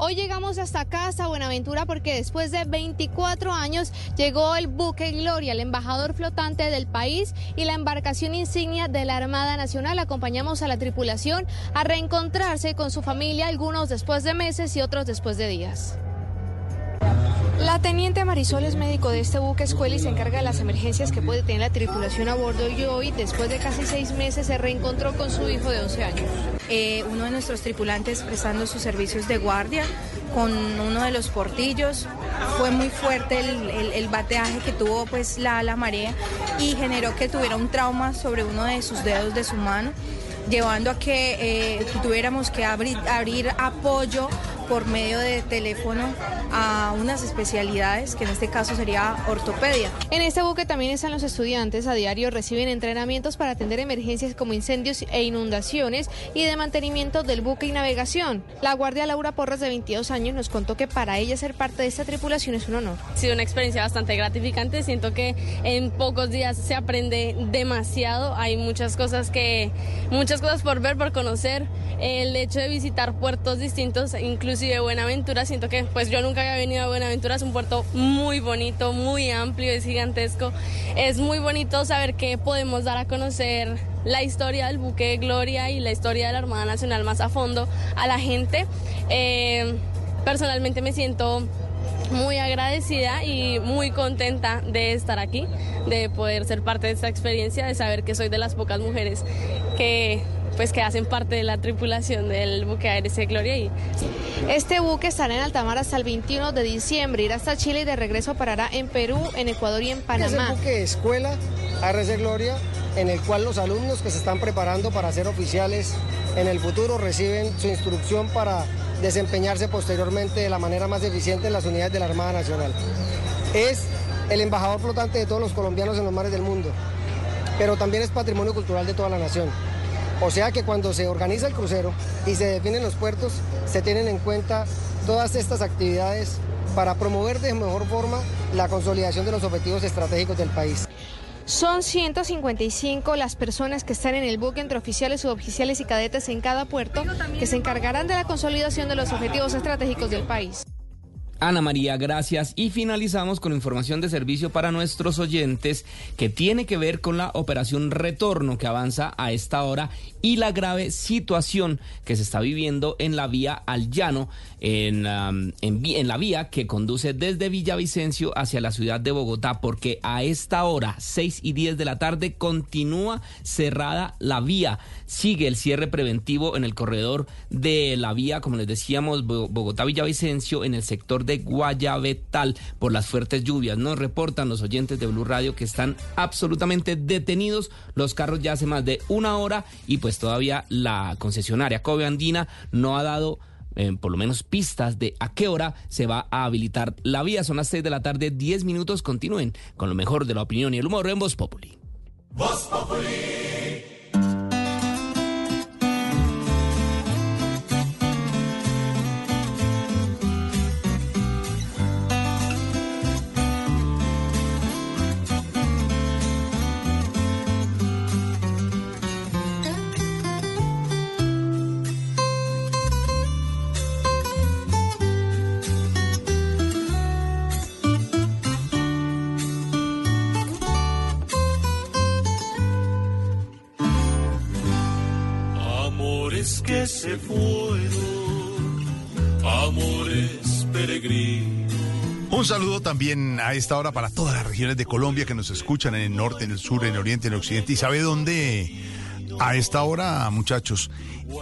Hoy llegamos hasta acá, hasta Buenaventura, porque después de 24 años llegó el buque Gloria, el embajador flotante del país y la embarcación insignia de la Armada Nacional. Acompañamos a la tripulación a reencontrarse con su familia, algunos después de meses y otros después de días. La teniente Marisol es médico de este buque escuela y se encarga de las emergencias que puede tener la tripulación a bordo y hoy, después de casi seis meses, se reencontró con su hijo de 11 años. Eh, uno de nuestros tripulantes prestando sus servicios de guardia con uno de los portillos. Fue muy fuerte el, el- bateaje que tuvo pues la, la marea y generó que tuviera un trauma sobre uno de sus dedos de su mano, llevando a que eh, tuviéramos que abrir apoyo por medio de teléfono a unas especialidades, que en este caso sería ortopedia. En este buque también están los estudiantes. A diario reciben entrenamientos para atender emergencias como incendios e inundaciones y de mantenimiento del buque y navegación. La guardia Laura Porras, de 22 años, nos contó que para ella ser parte de esta tripulación es un honor. Ha sido una experiencia bastante gratificante. Siento que en pocos días se aprende demasiado. Hay muchas cosas que, muchas cosas por ver, por conocer. El hecho de visitar puertos distintos, inclusive Buenaventura, siento que pues yo nunca había venido a Buenaventura. Es un puerto muy bonito, muy amplio, es gigantesco. Es muy bonito saber que podemos dar a conocer la historia del buque Gloria y la historia de la Armada Nacional más a fondo a la gente. Eh, personalmente me siento muy agradecida y muy contenta de estar aquí, de poder ser parte de esta experiencia, de saber que soy de las pocas mujeres que pues que hacen parte de la tripulación del buque ARC Gloria y Este buque estará en alta mar hasta el 21 de diciembre, irá hasta Chile y de regreso parará en Perú, en Ecuador y en Es Panamá. el buque escuela ARC Gloria, en el cual los alumnos que se están preparando para ser oficiales en el futuro reciben su instrucción para desempeñarse posteriormente de la manera más eficiente en las unidades de la Armada Nacional. Es el embajador flotante de todos los colombianos en los mares del mundo, pero también es patrimonio cultural de toda la nación. O sea que cuando se organiza el crucero y se definen los puertos, se tienen en cuenta todas estas actividades para promover de mejor forma la consolidación de los objetivos estratégicos del país. Son 155 las personas que están en el buque entre oficiales, suboficiales y cadetes en cada puerto que se encargarán de la consolidación de los objetivos estratégicos del país. Ana María, gracias. Y finalizamos con información de servicio para nuestros oyentes que tiene que ver con la operación Retorno que avanza a esta hora y la grave situación que se está viviendo en la vía al llano, en, en, la vía que conduce desde Villavicencio hacia la ciudad de Bogotá, porque a esta hora, 6 y 10 de la tarde, continúa cerrada la vía. Sigue el cierre preventivo en el corredor de la vía, como les decíamos, Bo- Bogotá-Villavicencio, en el sector de Guayabetal, por las fuertes lluvias. Nos reportan los oyentes de Blue Radio que están absolutamente detenidos los carros ya hace más de una hora y pues todavía la concesionaria Kobe Andina no ha dado eh, por lo menos pistas de a qué hora se va a habilitar la vía. Son las 6 de la tarde, 10 minutos. Continúen con lo mejor de la opinión y el humor en Voz Populi. Amores que se. Un saludo también a esta hora para todas las regiones de Colombia que nos escuchan en el norte, en el sur, en el oriente, en el occidente. ¿Y sabe dónde A esta hora, muchachos,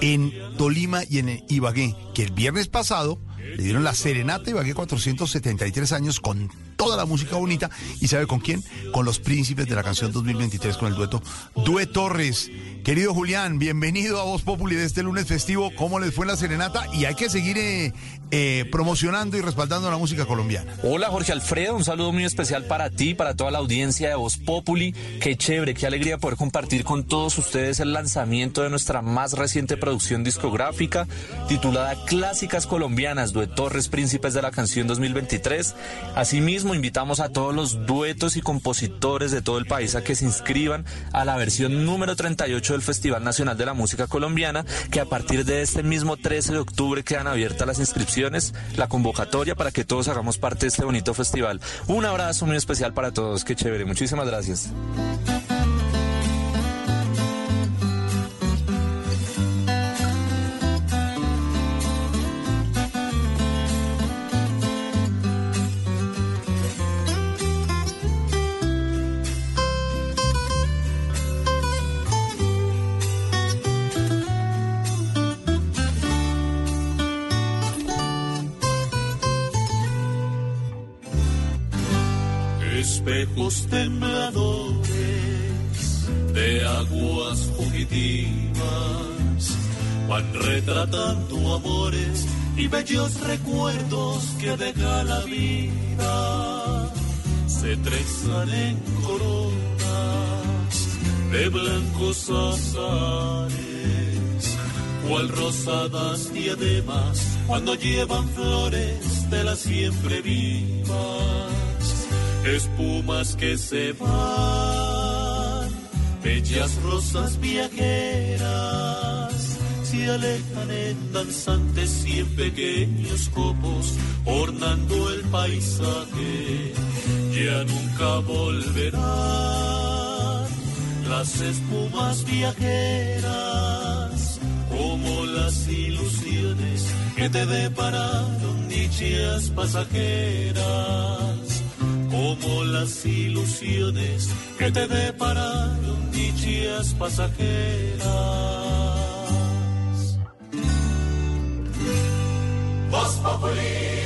en Tolima y en Ibagué, que el viernes pasado le dieron la serenata Ibagué 473 años con toda la música bonita. ¿Y sabe con quién? Con los príncipes de la canción 2023 con el dueto Due Torres. Querido Julián, bienvenido a Voz Populi de este lunes festivo. ¿Cómo les fue en la serenata? Y hay que seguir eh, eh, promocionando y respaldando la música colombiana. Hola Jorge Alfredo, un saludo muy especial para ti, para toda la audiencia de Voz Populi. Qué chévere, qué alegría poder compartir con todos ustedes el lanzamiento de nuestra más reciente producción discográfica titulada Clásicas Colombianas, Due Torres Príncipes de la Canción 2023. Asimismo, invitamos a todos los duetos y compositores de todo el país a que se inscriban a la versión número 38 del Festival Nacional de la Música Colombiana, que a partir de este mismo 13 de octubre quedan abiertas las inscripciones, la convocatoria para que todos hagamos parte de este bonito festival. Un abrazo muy especial para todos, qué chévere, muchísimas gracias. Espejos tembladores de aguas fugitivas van retratando amores y bellos recuerdos que deja la vida. Se trenzan en coronas de blancos azares, cual rosadas diademas cuando llevan flores de la siempre vivas espumas que se van, bellas rosas viajeras, se alejan en danzantes y en pequeños copos, ornando el paisaje, ya nunca volverán. Las espumas viajeras, como las ilusiones que te depararon dichas pasajeras como las ilusiones que te depararon dichas pasajeras. Voz Populi.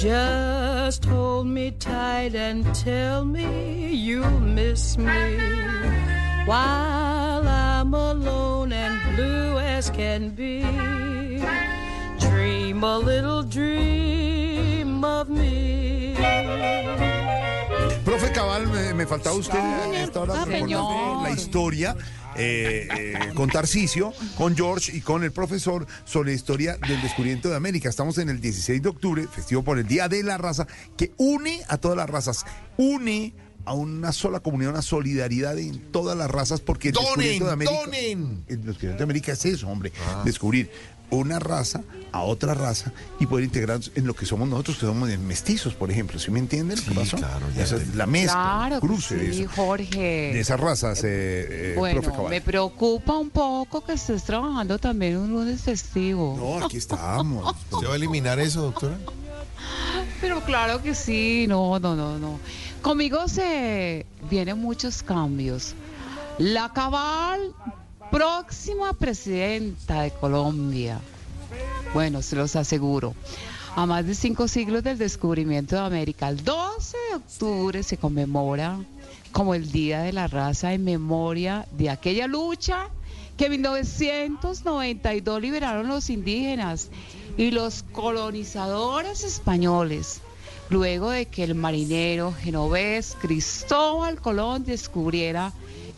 Just hold me tight and tell me you'll miss me while I'm alone and blue as can be. Dream a little dream of me. Profe Cabal, me, me faltaba usted a esta hora Señor. la historia eh, eh, con Tarcisio, con George y con el profesor sobre la historia del descubrimiento de América. Estamos en el 16 de octubre, festivo por el Día de la Raza, que une a todas las razas, une a una sola comunidad, una solidaridad en todas las razas, porque el Donen, descubrimiento de América, donen. el descubrimiento de América es eso, hombre, descubrir una raza a otra raza y poder integrarnos en lo que somos nosotros, que somos mestizos, por ejemplo. ¿Sí me entienden? Esa es la mezcla, Claro, cruce de, sí, eso- Jorge. de esas razas, eh, eh, profe Bueno, Cabal. me preocupa un poco que estés trabajando también un lunes festivo. No, aquí estamos. ¿Se va a eliminar eso, doctora? Pero claro que sí, no, no, no, no. Conmigo se vienen muchos cambios. La cabal próxima presidenta de Colombia. Bueno, se los aseguro. A más de cinco siglos del descubrimiento de América, el 12 de octubre se conmemora como el Día de la Raza en memoria de aquella lucha que en 1992 liberaron los indígenas y los colonizadores españoles, luego de que el marinero genovés Cristóbal Colón descubriera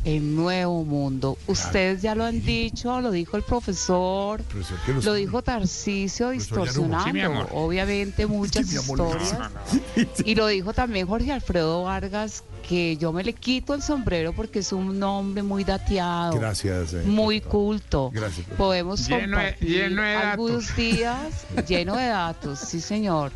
en Nuevo Mundo. Ustedes ya lo han dicho, lo dijo el profesor, Profesor, ¿qué los- lo dijo Tarcisio Llanugo. distorsionando, Sí, obviamente muchas historias. Y lo dijo también Jorge Alfredo Vargas, que yo me le quito el sombrero porque es un nombre muy dateado. Gracias. eh. Muy culto. Gracias. profesor. Podemos Lleno de- compartir lleno de algunos días lleno de datos, sí señor.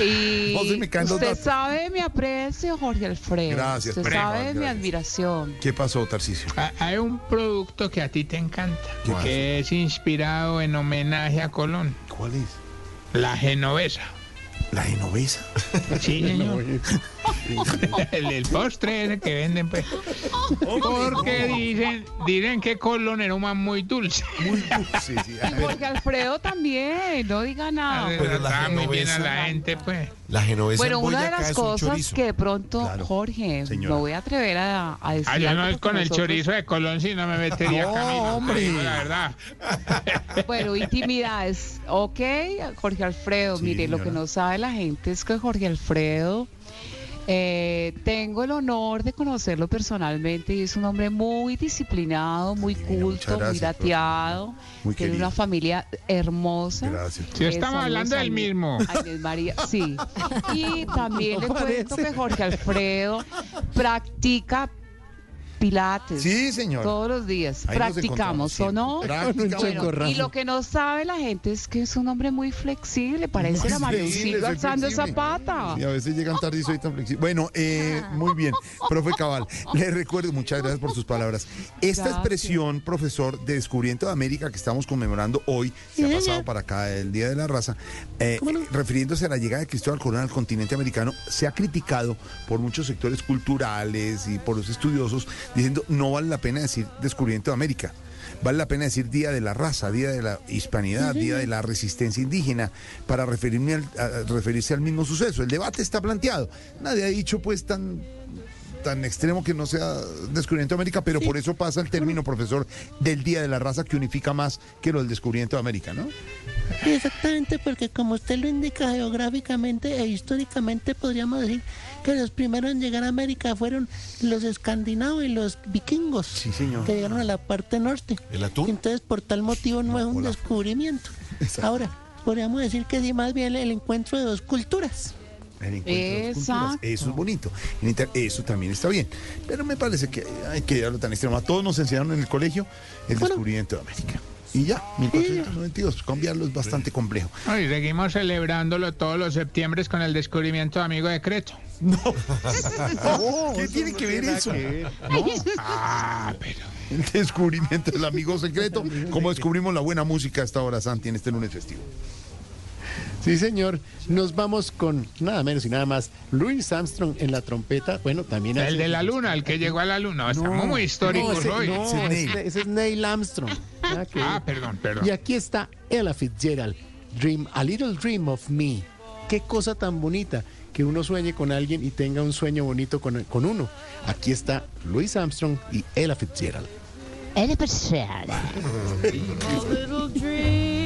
Y usted datos. sabe mi aprecio, Jorge Alfredo. Gracias, Usted primo, sabe mi gracias. admiración. ¿Qué pasó, Tarcisio? Hay un producto que a ti te encanta, que es inspirado en homenaje a Colón, ¿Cuál es? la genovesa. La genovesa. Sí, señor. el, el postre ese que venden, pues. Porque dicen, dicen que Colón era un man muy dulce. Muy dulce, sí. Y Jorge Alfredo también, no diga nada. Pero la muy bien a la gente, pues. La genovesa Bueno, en una de las cosas que de pronto, Claro, Jorge, señora. me voy a atrever a, a decir. Ah, yo no es con porque el chorizo de Colón, si no me metería No, camino. hombre. La verdad. Bueno, intimidades. Ok, Jorge Alfredo, Sí, mire, lo que no sabe la gente es que Jorge Alfredo, eh, tengo el honor de conocerlo personalmente y es un hombre muy disciplinado, muy Divino, culto, muy dateado, Muy tiene querido. una familia hermosa. Gracias. Si Eh, estamos hablando del mismo. a Inés María, sí. Y también le cuento que Jorge Alfredo practica pilates. Sí, señor. Todos los días. Ahí Practicamos, ¿o no? Practicamos. Bueno, y lo que no sabe la gente es que es un hombre muy flexible, parece la Mario alzando esa pata. Sí, a veces llegan tarde y soy tan flexible. Bueno, eh, muy bien, profe Cabal. Le recuerdo, muchas gracias por sus palabras. Esta Gracias. expresión, profesor, de descubrimiento de América que estamos conmemorando hoy, se ha pasado para acá el Día de la Raza, eh, refiriéndose a la llegada de Cristóbal Colón al continente americano, se ha criticado por muchos sectores culturales y por los estudiosos, diciendo no vale la pena decir descubrimiento de América. Vale la pena decir Día de la Raza, Día de la Hispanidad, Día de la Resistencia Indígena, para referirme al- a- referirse al mismo suceso. El debate está planteado. Nadie ha dicho pues tan tan extremo que no sea descubrimiento de América, pero por eso pasa el término, profesor, del Día de la Raza que unifica más que lo del descubrimiento de América, ¿no? Exactamente, porque como usted lo indica geográficamente e históricamente, podríamos decir que los primeros en llegar a América fueron los escandinavos y los vikingos, Sí, señor. que llegaron a la parte norte. ¿El atún? Entonces, por tal motivo, no, es un descubrimiento. Ahora, podríamos decir que sí, más bien el encuentro de dos culturas. El encuentro de culturas. Eso es bonito. Eso también está bien. Pero me parece que hay que llevarlo tan extremo. A todos nos enseñaron en el colegio el descubrimiento de América. Y ya, 1492. Cambiarlo es bastante complejo. No, y seguimos celebrándolo todos los septiembre con el descubrimiento de Amigo de Creto. ¿Qué tiene que ver eso? No. Ah, pero. El descubrimiento del amigo secreto. Como descubrimos la buena música a esta hora, Santi, en este lunes festivo. Sí, señor. Nos vamos con nada menos y nada más. Louis Armstrong en la trompeta. Bueno, también El hace- de la luna, el que llegó a la luna. Estamos muy históricos no, ese, hoy. no, ese- ese es Neil Armstrong. Que Ah, perdón, perdón. Y aquí está Ella Fitzgerald. Dream, a little dream of me. Qué cosa tan bonita que uno sueñe con alguien y tenga un sueño bonito con, con uno. Aquí está Louis Armstrong y Ella Fitzgerald. Ella Fitzgerald. A little dream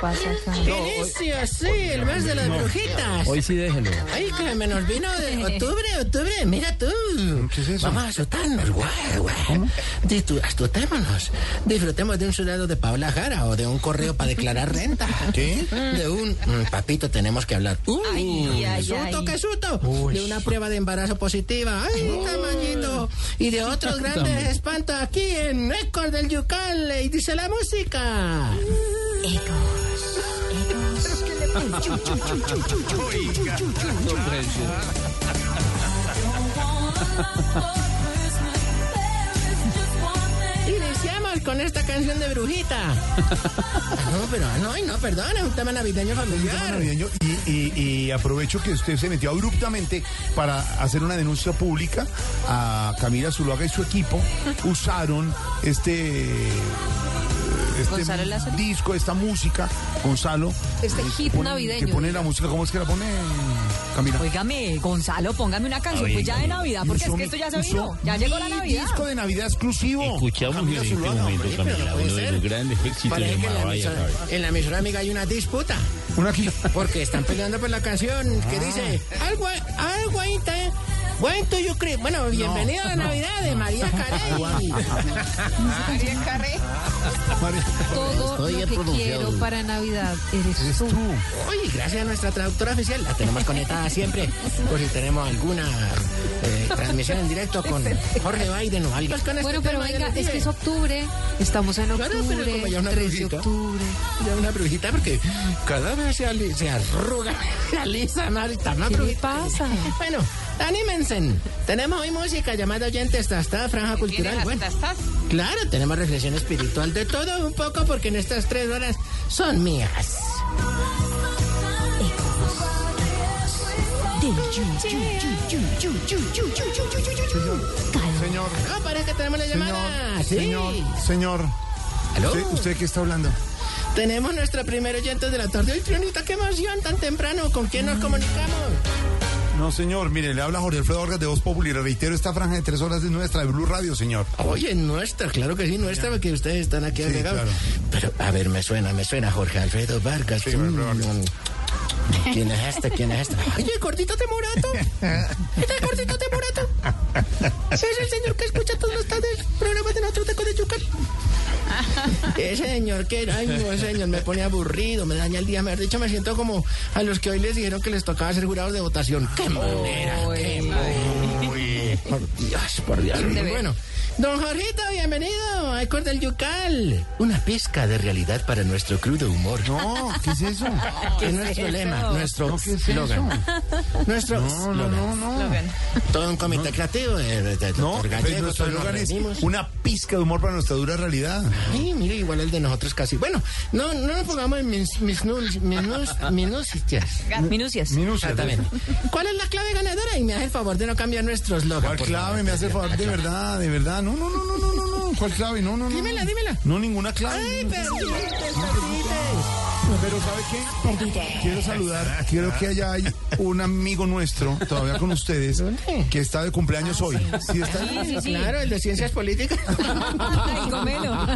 pasa acá? Inicio, sí, el mes de las brujitas. Hoy sí déjelo. Ay, que me nos vino de octubre, octubre, mira tú. ¿Qué es eso? Vamos a asustarnos, güey, güey. Distu- Asustémonos. Disfrutemos de un sudado de Paula Jara o de un correo para declarar renta. ¿Qué? De un... mm, papito, tenemos que hablar. Uh, Ay, ay, susto, ay. qué susto. De una prueba de embarazo positiva. Ay, tamañito. Y de otros grandes espantos aquí en Ecos del Yucal. Y dice la música. Iniciamos con esta canción de brujita. No, pero no, ay, no, perdona, un tema navideño familiar. navideño y, y- y aprovecho que usted se metió abruptamente para hacer una denuncia pública a Camila Zuluaga y su equipo. Usaron este, este Lázaro. disco, esta música, Gonzalo. Este eh, hit pone- navideño, Que pone la música, ¿cómo es que la pone Camila? Óigame, Gonzalo, póngame una canción pues ya de Navidad, porque es que mi- esto ya se vino. Ya llegó la Navidad. disco de Navidad exclusivo. Escuchamos Camila en este momento, hombre. Camila, uno de los grandes éxitos de en la, Mariah emisora, Carey. en la emisora amiga hay una disputa. ¿Una aquí? Porque están peleando por la canción que dice algo, algo ahí está. Bueno, yo creo. Bueno, bienvenida a la Navidad de María Carey. María Carré. Todo Estoy lo que quiero para Navidad eres, tú. Oye, gracias a nuestra traductora oficial, la tenemos conectada siempre. Por si tenemos alguna eh, transmisión en directo con Jorge Biden o. Con este Bueno, pero venga, es que es octubre, estamos en Claro, pero octubre, como ya una 3 de brujita. octubre. Ya una brujita porque cada vez se, arruga, se alisa más ¿Qué brujita. pasa? Bueno, anímense. Tenemos hoy música llamada Oyentes Tasta, Franja Cultural. Bueno, ¿Estás? claro, tenemos reflexión espiritual de todo un poco porque en estas tres horas son mías. Señor, No, parece que tenemos la llamada. Sí. señor, señor. ¿Aló? ¿Usted, ¿Usted qué está hablando? Tenemos nuestra primera oyente de la tarde. ¡Ay, Tronita, qué emoción tan temprano! ¿Con quién nos comunicamos? No, señor, mire, le habla Jorge Alfredo Vargas de Voz Populi. Le reitero, esta franja de tres horas es nuestra, de Blue Radio, señor. Oye, nuestra, claro que sí, nuestra, porque ustedes están aquí Sí, agregados. claro. Pero, a ver, me suena, me suena Jorge Alfredo Vargas. Sí, Jorge Vargas. Mm, ¿Quién es este? ¿Quién es este? Oye, el gordito Temorato. ¿Este es el gordito Temorato? Ese es el señor que escucha todos los tardes programas de nosotros de Codechucan. Ese señor que, ay, no, ese señor me pone aburrido, me daña el día. Me ha dicho, me siento como a los que hoy les dijeron que les tocaba ser jurados de votación. ¡Qué manera! ¡Qué! Por Dios, por Dios. Bueno, don Jorgito, bienvenido a Ecos del Yucal. Una pizca de realidad para nuestro crudo humor. No, ¿qué es eso? Que es nuestro lema, nuestro No, ¿qué es slogan. eso? Nuestro No, no, no, no. Todo un comité creativo de, de, de- No, Gallego, nuestro eslogan es una pizca de humor para nuestra dura realidad. Ay, mire, igual el de nosotros casi. Bueno, no, no nos pongamos en mis, mis, minus, minucias. Minucias. Minucias. Exactamente. ¿Cuál es la clave ganadora? Y me hace el favor de no cambiar nuestro eslogan. ¿Cuál clave? favor. Me hace el favor, de verdad, de verdad. No, no, no, no, no, no, no. ¿Cuál clave? No, no, no. Dímela, no. dímela. No, ninguna clave. Ay, No, perdites, Pero ¿sabe qué? Quiero saludar, quiero que haya hay un amigo nuestro, todavía con ustedes, que está de cumpleaños hoy. ¿Sí está ahí? perdites. Claro, el de ciencias políticas. Ay, comelo.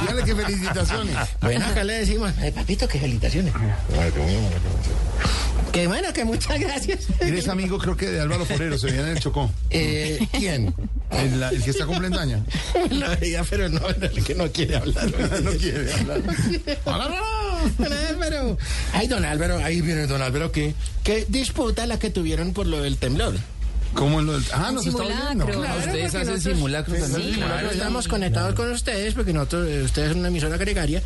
Dígale que felicitaciones. Bueno, acá le decimos, eh, papito, que felicitaciones. Que bueno, que muchas gracias. Eres amigo, creo que de Álvaro Forero, se veía en el Chocó. Eh, ¿Quién? El, la- el que está cumpliendo años. La veía, pero no, el que no quiere hablar. no quiere hablar. Don Álvaro. Ay, don Álvaro, ahí viene don Álvaro, ¿qué, qué disputa la que tuvieron por lo del temblor? ¿Cómo lo del.? Ah, nos está oyendo. Claro, Ustedes hacen nosotros- simulacros también. Sí, claro, estamos conectados con ustedes porque nosotros, eh, ustedes son una emisora gregaria.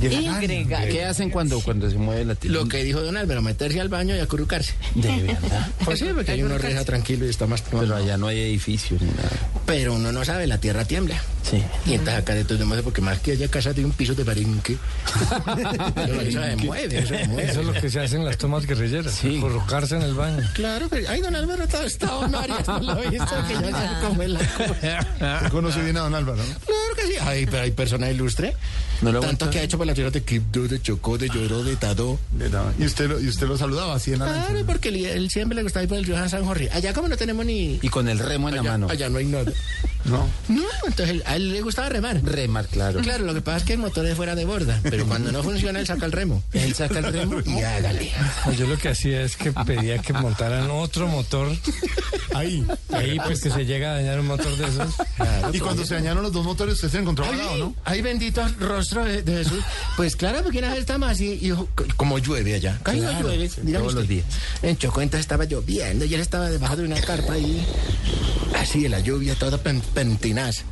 ¿Qué hacen cuando, cuando se mueve la tierra? Lo que dijo don Álvaro, meterse al baño y acurrucarse. De verdad. Pues sí, porque hay uno reja tranquilo y está más... Pero allá no hay edificios ni nada. Pero uno no sabe, la tierra tiembla. Sí. Y entonces acá de todo demás, porque más que haya casa de un piso de barinque. Pero eso se mueve, eso se mueve. Eso es lo que se hace en las tomas guerrilleras. Sí. Corrocarse en el baño. Claro, pero, ay, don Álvaro, está, está Arias, no lo he visto, que ya se come la Usted conoce bien a don Álvaro, ¿no? Claro que sí. Ay, pero hay persona ilustre. No lo Tanto que ha hecho por la tierra de Quibdó, de Chocó, de Lloró, de Tadó. Y usted lo, y usted lo saludaba así en Arancha. Claro, porque él, él siempre le gustaba ir por el río San Jorge. Allá como no tenemos ni... Y con el remo en la allá, mano. allá no hay nada. No. No, entonces él- a él le gustaba remar. Remar, claro. Claro, lo que pasa es que el motor es fuera de borda, pero cuando no funciona él saca el remo. Él saca el remo y hágale. Yo lo que hacía es que pedía que montaran otro motor. Ahí. Ahí, pues que se llega a dañar un motor de esos. Y cuando se dañaron los dos motores, usted se encontró al lado, ¿no? Ay, bendito rostro de, de Jesús. Pues claro, porque una vez estamos así, y como llueve allá. Casi no Claro, llueve, dígame todos los días. En Chocó entonces estaba lloviendo y él estaba debajo de una carpa ahí. Así, la lluvia, toda pen, pentinaz.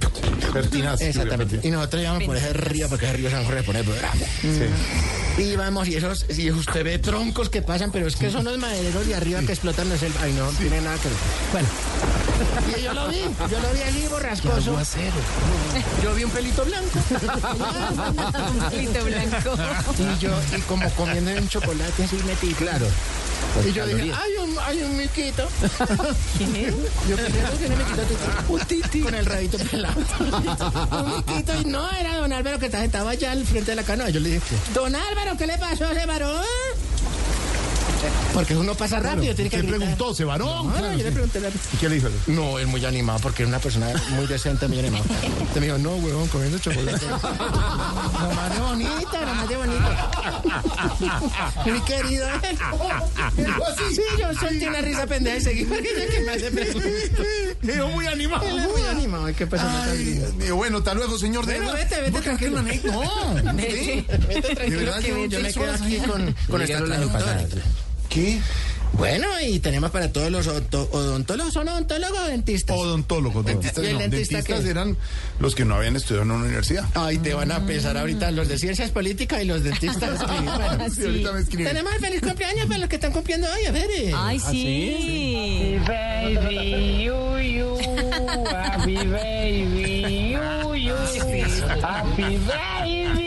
Pertinaz. Exactamente. Y nosotros íbamos por ese río, porque ese río San Jorge pone bravo. Y íbamos, y esos, y usted ve troncos que pasan, pero es que son los madereros de arriba que explotan la selva. Ay, no, no tiene nada que ver. Bueno. Y yo lo vi, yo lo vi allí borrascoso. Yo vi un pelito blanco. Un pelito blanco. Y yo, y como comiendo un chocolate así metí. Claro. Y yo dije, hay un, hay un miquito. Yo creo que quitó un titi con el rabito pelado. un miquito. Y no, era don Álvaro que estaba- estaba allá al frente de la canoa. Yo le dije, don Álvaro, ¿qué le pasó a ese varón? Porque uno pasa rápido, tiene que ¿Qué preguntó? ¿Se varón? No, no, yo le pregunté. ¿Y qué le dijo? No, es muy animado porque es una persona muy decente, muy animado. Te me dijo, no, huevón, comiendo chocolate. Nomás de bonita, nomás de bonita. Mi querido. Sí, yo sentí una risa pendeja y seguí porque ya que me hace preguntas. Muy animado. Él es muy animado, qué tan Ay. Dios mío. Bueno, hasta luego, señor de Bueno, verdad. vete, vete ¿Por qué tranquilo. No, Vete, vete De tranquilo verdad, que yo yo me quedo aquí con, con las traductora. ¿Qué? Bueno, y tenemos para todos los odontólogos, ¿son odontólogos o dentistas? Odontólogos. Dentistas, ¿Y el no. dentista Dentistas qué? eran los que no habían estudiado en una universidad. Ay, te van a pesar ahorita los de ciencias políticas y los dentistas. Sí, bueno. Sí, ahorita me escriben. Tenemos el feliz cumpleaños para los que están cumpliendo hoy, a ver. eh. Ay, sí. baby, you, you, happy baby, you, you, happy baby,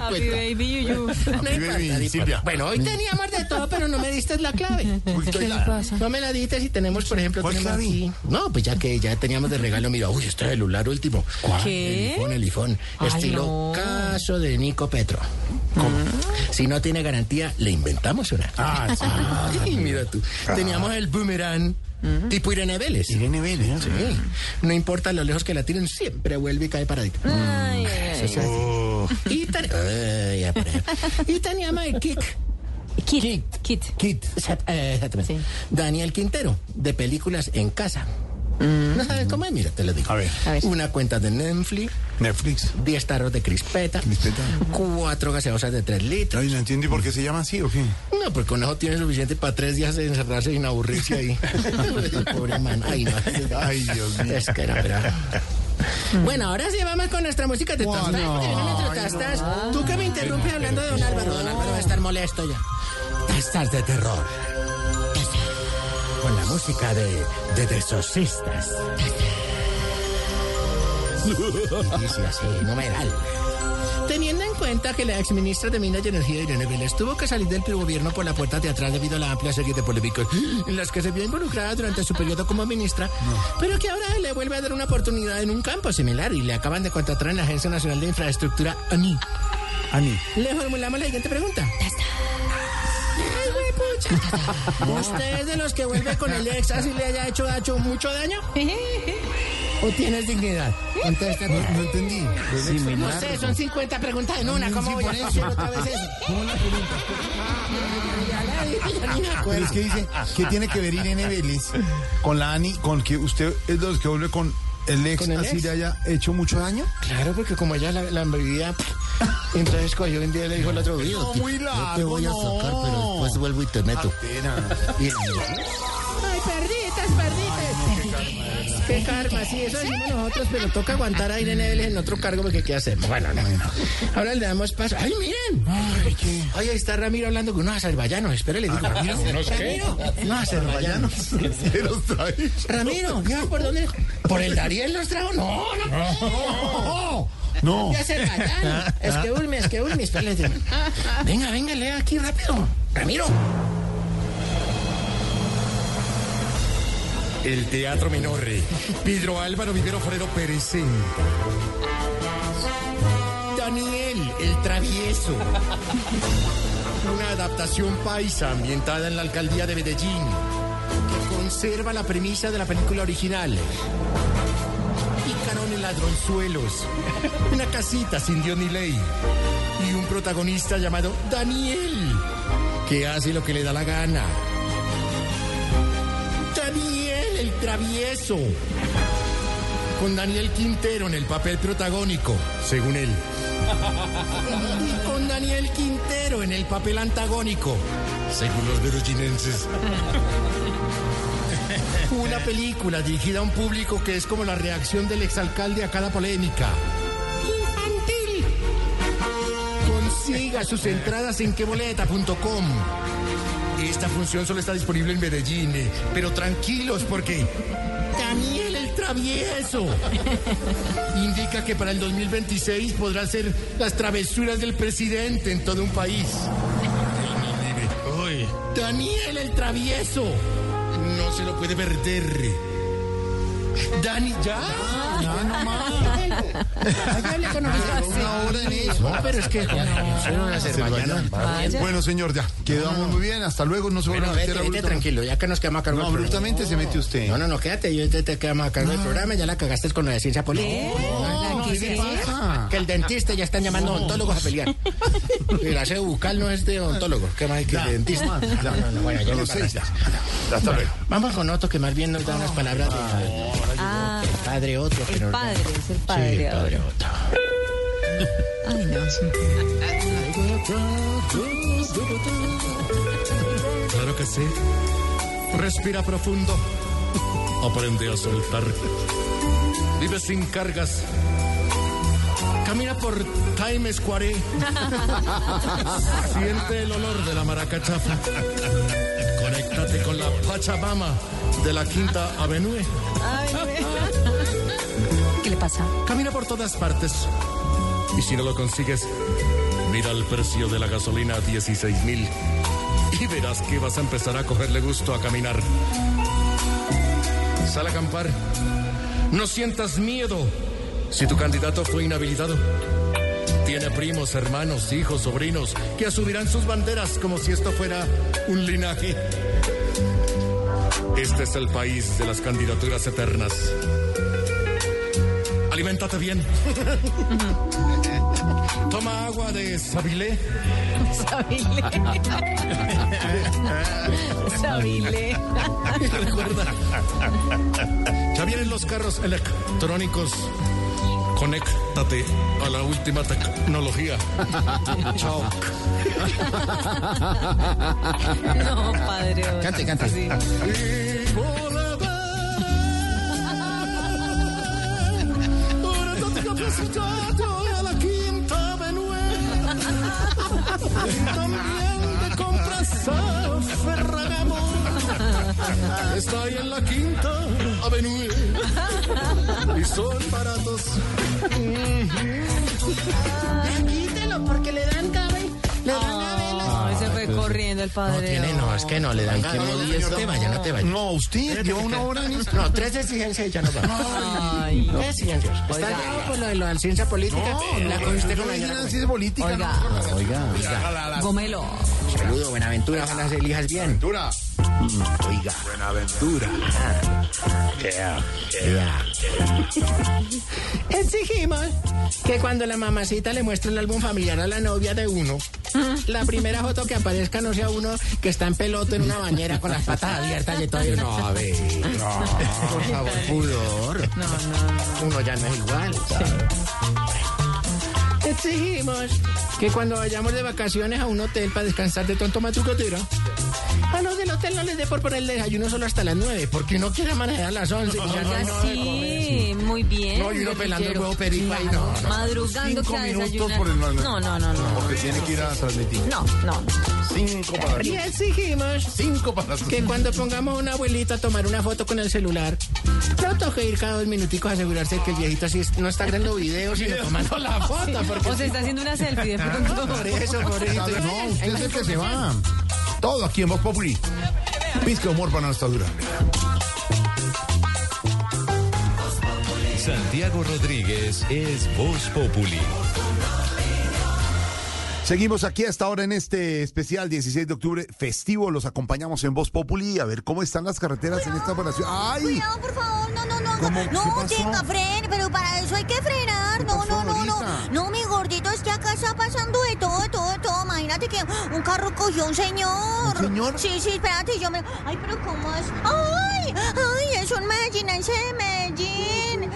Happy baby. Bueno, hoy teníamos de todo, pero no me diste la clave. ¿Qué le pasa? No me la diste si tenemos, por ejemplo, ¿Cuál tenemos aquí. No, pues ya que ya teníamos de regalo, mira, uy, este celular último. ¿Qué? El iPhone, el iPhone. Estilo caso de Nico Petro. Si no tiene garantía, le inventamos una. Ah, sí. Mira tú. Teníamos el boomerang. Tipo Irene Vélez. Irene Vélez, Sí. No importa lo lejos que la tiren, siempre vuelve y cae paradito. Ay, ay, ay. Eso es. Oh. Y, ten- Ay, y teníamos el kick. Kit. Kit. Kit. Exactamente. Sí. Daniel Quintero, de películas en casa. ¿No sabes cómo es? Mira, te lo digo. A ver. A ver. Una cuenta de Netflix, Netflix. 10 tarros de crispeta, Crispeta. cuatro gaseosas de 3 litros. Ay, no entendí por qué se llama así o qué. No, porque con eso tiene suficiente para tres días de encerrarse sin aburrirse ahí. Pobre man. Ay, no. Ay, Dios mío. Es que era, era. Bueno, ahora sí vamos con nuestra música. No. No me tostas. Tú que me interrumpes hablando de Don Álvaro. Don Álvaro va a estar molesto ya. Testas de terror. Con la música de, de The Exorcistas. Dice así, numeral. Teniendo en cuenta que la exministra de Minas y Energía, Irene Vélez, tuvo que salir del gobierno por la puerta de atrás debido a la amplia serie de polémicas en las que se vio involucrada durante su periodo como ministra, pero que ahora le vuelve a dar una oportunidad en un campo similar y le acaban de contratar en la Agencia Nacional de Infraestructura, ANI. Ani. Le formulamos la siguiente pregunta. ¿Usted es de los que vuelve con el ex así le haya hecho, hecho mucho daño? ¿O tienes dignidad? Contesta. No, no entendí. No sé, son 50 preguntas en una. ¿Cómo voy a hacer otra vez eso? ¿Cómo la pregunta? Pero es que dice, ¿qué tiene que ver Irene Vélez con la Ani, con que usted es de los que vuelve con el ex, ¿Con el así ex? le haya hecho mucho daño? Claro, porque como ella la, la vivía, entonces cogió un día y le dijo al otro día. No, muy Yo te largo, voy a no. sacar, pero después vuelvo y te meto. Y- Ay, perditas, perditas. Qué karma, sí, eso decimos nosotros, pero toca aguantar a Irene Vélez en otro cargo porque ¿qué hacemos? Bueno, no. Ahora le damos paso. ¡Ay, miren! Ay, ahí está Ramiro hablando con unos azerbaiyanos. Espera, le digo. Ramiro, Ramiro, no, azerbaiyanos. ¿Qué los trae? Ramiro, ¿ya por dónde? ¿Por el Dariel los trajo? No, no. No. Ya se. Es que Ulmi, es que Ulmi, espérate. Venga, venga, lea aquí rápido. Ramiro. El Teatro Menorre. Pedro Álvaro Vivero Forero presenta. el travieso. Una adaptación paisa ambientada en la alcaldía de Medellín, que conserva la premisa de la película original. Picaron el ladronzuelos, una casita sin Dios ni ley, y un protagonista llamado Daniel, que hace lo que le da la gana. Daniel el travieso. Con Daniel Quintero en el papel protagónico, según él. Y con Daniel Quintero en el papel antagónico, según los veroginenses. Una película dirigida a un público que es como la reacción del exalcalde a cada polémica. Infantil. Consiga sus entradas en queboleta.com. Esta función solo está disponible en Medellín, eh, pero tranquilos porque Daniel el Travieso indica que para el 2026 podrá hacer las travesuras del presidente en todo un país. Daniel el Travieso no se lo puede perder. Dani, ya. Ya, no más. Hágale con una hora en eso. No, pero es que. Bueno, señor, ya. Quedamos muy bien. Hasta luego. No se vuelvan Bueno, a vete, meter vete abruptamente. tranquilo, ya que nos quedamos a cargo No, del programa. abruptamente se mete usted. No, no, no, quédate, yo te, te quedamos a cargo del programa, ya la cagaste con lo de ciencia política. No, ¿qué le pasa? Que el dentista ya están llamando odontólogos a pelear. Y la sede bucal no es de odontólogo, ¿qué más hay que de dentista? no. No, no, no, bueno, ya No sé. Hasta luego. Vamos con otro que más bien nos da unas palabras de... Ah, El padre otro. que el padre, es el padre. Sí, el padre otro. Ay, no. Claro que sí. Respira profundo. Aprende a soltar. Vive sin cargas. Camina por Times Square. Siente el olor de la maracachafa. Conéctate con la Pachamama de la Quinta Avenue. ¿Qué le pasa? Camina por todas partes. Y si no lo consigues, mira el precio de la gasolina a 16 mil. Y verás que vas a empezar a cogerle gusto a caminar. Sal a acampar. No sientas miedo si tu candidato fue inhabilitado. Tiene primos, hermanos, hijos, sobrinos que asumirán sus banderas como si esto fuera un linaje. Este es el país de las candidaturas eternas. Aliméntate bien. Toma agua de Sabilé. Sabile. Sabile. Recuerda. Ya vienen los carros electrónicos. Conéctate a la última tecnología. Chao. No, padre. Cante, cante. Sí. a la quinta avenue. También Está ahí en la quinta avenue. Y son baratos. Quítelo porque le dan cabe. Le dan Ay, se fue corriendo el padre. No tiene, no, es que no le dan qué No, no te vayas, no te vayas. No, usted lleva una hora en esto. No, tres exigencias y ya nos vamos. Ay. Tres exigencias. ¿Está llegado por lo de la ciencia política? la cogiste con la no es política. Oiga. no. Oiga. Gómelo. Saludo, Buenaventura, ojalá se elijas bien. Dura. Oiga. Buenaventura. Exigimos que cuando la mamacita le muestre el álbum familiar a la novia de uno, la primera foto que aparezca no sea uno que está en peloto en una bañera con las patas abiertas y todo. No, a ver, no, por favor, pudor. No, no. Uno ya no es igual. Exigimos que cuando vayamos de vacaciones a un hotel para descansar de tonto matucotero, a los del hotel no les dé por ponerle desayuno solo hasta las 9, porque uno quiere manejar a las 11. y ya no nada de comer. sí, muy bien. No, y uno pelando el huevo perico ahí, no, no. Madrugando Cinco que a minutos desayunar. por el mal- No, no, no, no. Porque tiene que ir a transmitir. No, no. Cinco para Y exigimos Cinco para que cuando pongamos a una abuelita a tomar una foto con el celular, no toque ir cada dos minuticos a asegurarse que el viejito así no está grabando videos, sino tomando la foto. Porque O se está haciendo una selfie de pronto. por eso, por eso. No, usted es el que se va. Todo aquí en Voz Populi. Pizca humor para nuestra dura. Santiago Rodríguez es Voz Populi. Seguimos aquí hasta ahora en este especial 16 de octubre festivo. Los acompañamos en Voz Populi a ver cómo están las carreteras en esta operación. ¡Ay! Cuidado, por favor, no, no, no, ¿Cómo? no, ¿Qué no, pasó? tenga fren, pero para eso hay que frenar, no, no, no, no, no, mi gordito, es que acá está pasando de que un carro cogió un señor. ¿Un señor? Sí, sí, espérate, yo me, ay, pero ¿cómo es? Ay, ay, es un medellinense de Medellín,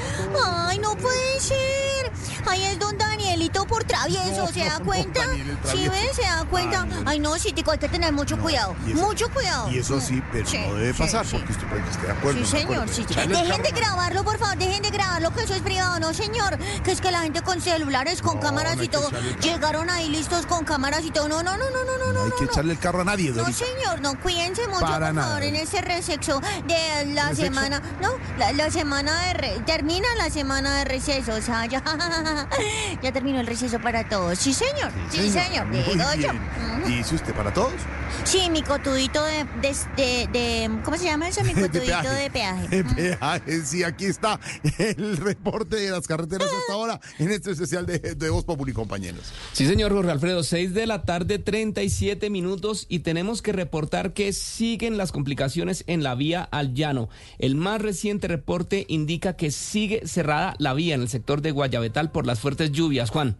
ay, no puede ser, ay, es don Danielito por travieso, No, ¿se da no, cuenta? El ¿Sí ves? ¿Se da cuenta? Ay, no. Ay, no, sí, tico, hay que tener mucho cuidado, eso- mucho cuidado. Y eso sí, pero Sí, no debe pasar sí. porque usted puede que esté de acuerdo. Sí, no señor, sí, Dejen de grabarlo, por favor, dejen de grabarlo, que eso es privado, no, señor. Que es que la gente con celulares, con No, cámaras no y todo, llegaron ahí listos con cámaras y todo. No, no, no, no, no, no, No hay no. que no. echarle el carro a nadie, No, Dorita. señor, no, cuídense mucho, Para por nada. favor, en ese resexo de la ¿Resexo? semana. No, la, la semana de. re- termina la semana de receso, o sea, ya, ya terminó el receso para todos. Sí, señor, sí, señor, Muy digo yo. bien. ¿Y dice usted para todos? Sí, mi cotudito de, de, de, de- ¿Cómo se llama eso? Mi cotudito de peaje. De peaje, sí, aquí está el reporte de las carreteras hasta ahora en este especial de, de Voz Populi, compañeros. Sí, señor Jorge Alfredo, 6 de la tarde, 37 minutos y tenemos que reportar que siguen las complicaciones en la vía al llano. El más reciente reporte indica que sigue cerrada la vía en el sector de Guayabetal por las fuertes lluvias. Juan.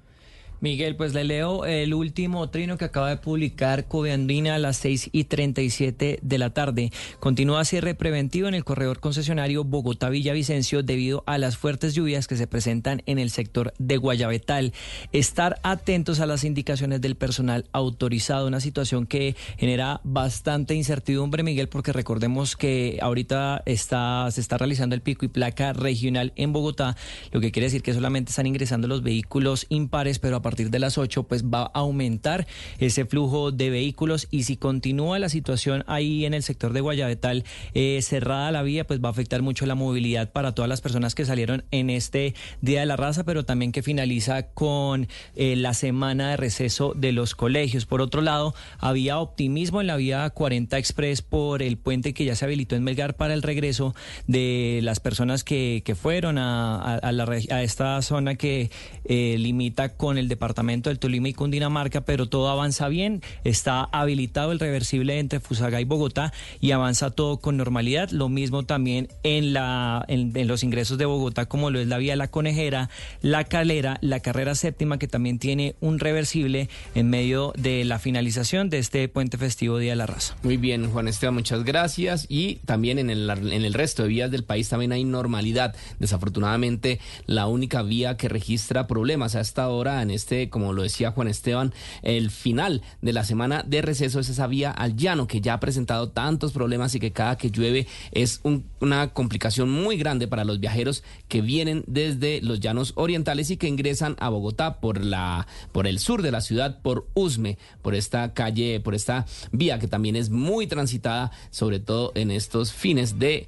Miguel, pues le leo el último trino que acaba de publicar Coveandina a las 6 y 37 de la tarde. Continúa cierre preventivo en el corredor concesionario Bogotá-Villavicencio debido a las fuertes lluvias que se presentan en el sector de Guayabetal. Estar atentos a las indicaciones del personal autorizado, una situación que genera bastante incertidumbre, Miguel, porque recordemos que ahorita está, se está realizando el pico y placa regional en Bogotá, lo que quiere decir que solamente están ingresando los vehículos impares, pero a partir de las 8 pues va a aumentar ese flujo de vehículos y si continúa la situación ahí en el sector de Guayabetal eh, cerrada la vía, pues va a afectar mucho la movilidad para todas las personas que salieron en este Día de la Raza, pero también que finaliza con eh, la semana de receso de los colegios. Por otro lado, había optimismo en la vía 40 Express por el puente que ya se habilitó en Melgar para el regreso de las personas que, que fueron a, a- esta zona que eh, limita con el departamento del Tolima y Cundinamarca, pero todo avanza bien. Está habilitado el reversible entre Fusaga y Bogotá y avanza todo con normalidad. Lo mismo también en los ingresos de Bogotá, como lo es la vía La Conejera, La Calera, la carrera séptima, que también tiene un reversible en medio de la finalización de este puente festivo Día de la Raza. Muy bien, Juan Esteban, muchas gracias. Y también en el, en el resto de vías del país también hay normalidad. Desafortunadamente, la única vía que registra problemas hasta ahora, en este, como lo decía Juan Esteban, el final de la semana de receso es esa vía al llano que ya ha presentado tantos problemas y que cada que llueve es un- una complicación muy grande para los viajeros que vienen desde los llanos orientales y que ingresan a Bogotá por la por el sur de la ciudad por Usme, por esta calle, por esta vía que también es muy transitada, sobre todo en estos fines de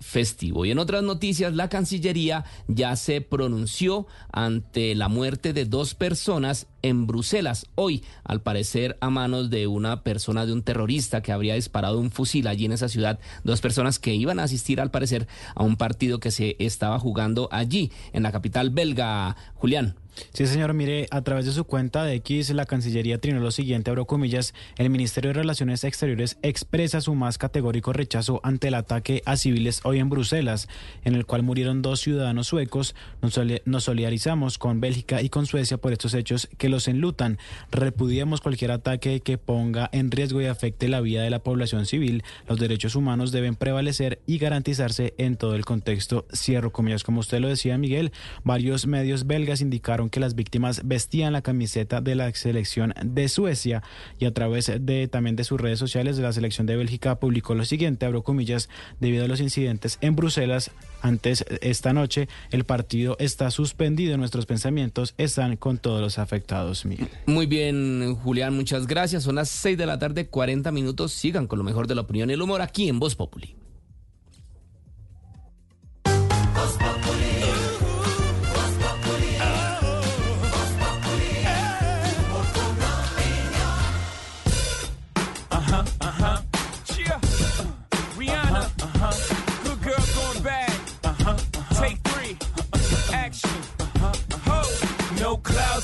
festivo. Y en otras noticias, la Cancillería ya se pronunció ante la muerte de dos personas en Bruselas hoy, al parecer a manos de una persona, de un terrorista que habría disparado un fusil allí en esa ciudad, dos personas que iban a asistir al parecer a un partido que se estaba jugando allí, en la capital belga, Julián. Sí, señor, mire, a través de su cuenta de X, la Cancillería trinó lo siguiente, abro comillas, el Ministerio de Relaciones Exteriores expresa su más categórico rechazo ante el ataque a civiles hoy en Bruselas, en el cual murieron dos ciudadanos suecos. Nos, soli- nos solidarizamos con Bélgica y con Suecia por estos hechos que los enlutan. Repudiamos cualquier ataque que ponga en riesgo y afecte la vida de la población civil. Los derechos humanos deben prevalecer y garantizarse en todo el contexto. Cierro comillas. Como usted lo decía, Miguel, varios medios belgas indicaron que las víctimas vestían la camiseta de la selección de Suecia y a través de también de sus redes sociales de la selección de Bélgica publicó lo siguiente, abro comillas, debido a los incidentes en Bruselas antes esta noche, el partido está suspendido, nuestros pensamientos están con todos los afectados, Muy bien, Julián, muchas gracias. Son las 6 de la tarde, 40 minutos. Sigan con lo mejor de la opinión y el humor aquí en Voz Populi.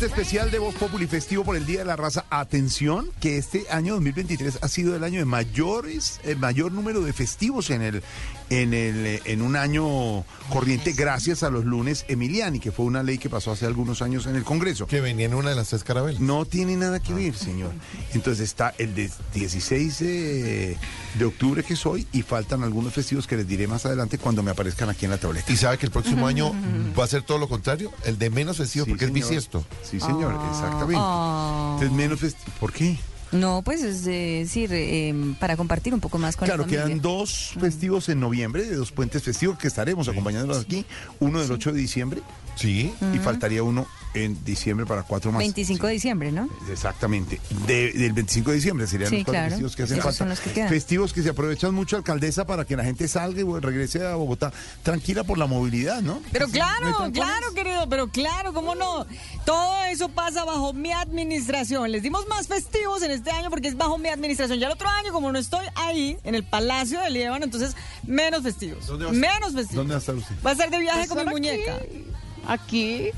este especial de Voz Populi festivo por el Día de la Raza. Atención, que este año 2023 ha sido el año de mayores, el mayor número de festivos en el, en el, eh, en un año corriente, gracias a los lunes Emiliani, que fue una ley que pasó hace algunos años en el Congreso. Que venía en una de las tres carabelas. No tiene nada que ver, señor. Entonces está el de 16 de, de octubre que soy y faltan algunos festivos que les diré más adelante cuando me aparezcan aquí en la tableta. Y sabe que el próximo año va a ser todo lo contrario, el de menos festivos, porque es bisiesto. Sí, señor, exactamente. Ah. Entonces menos festivos. ¿Por qué? No, pues es decir, eh, para compartir un poco más con Claro, la familia. quedan dos festivos en noviembre, de dos puentes festivos que estaremos acompañándolos aquí. Uno del 8 de diciembre. Sí. Y faltaría uno en diciembre para cuatro más. 25 de diciembre, ¿no? Exactamente. De- del 25 de diciembre serían Sí, los cuatro claro. festivos que hacen Esos falta. son los que quedan. festivos que se aprovechan mucho, alcaldesa, para que la gente salga y regrese a Bogotá tranquila por la movilidad, ¿no? Pero ¿No claro, claro, querido, pero claro, ¿cómo no? Todo eso pasa bajo mi administración. Les dimos más festivos en este año porque es bajo mi administración. Ya el otro año, como no estoy ahí, en el Palacio de Líbano, entonces menos festivos. ¿Dónde va a- Menos festivos. ¿Dónde va a estar usted? Va a estar de viaje Pues con mi solo muñeca. Aquí,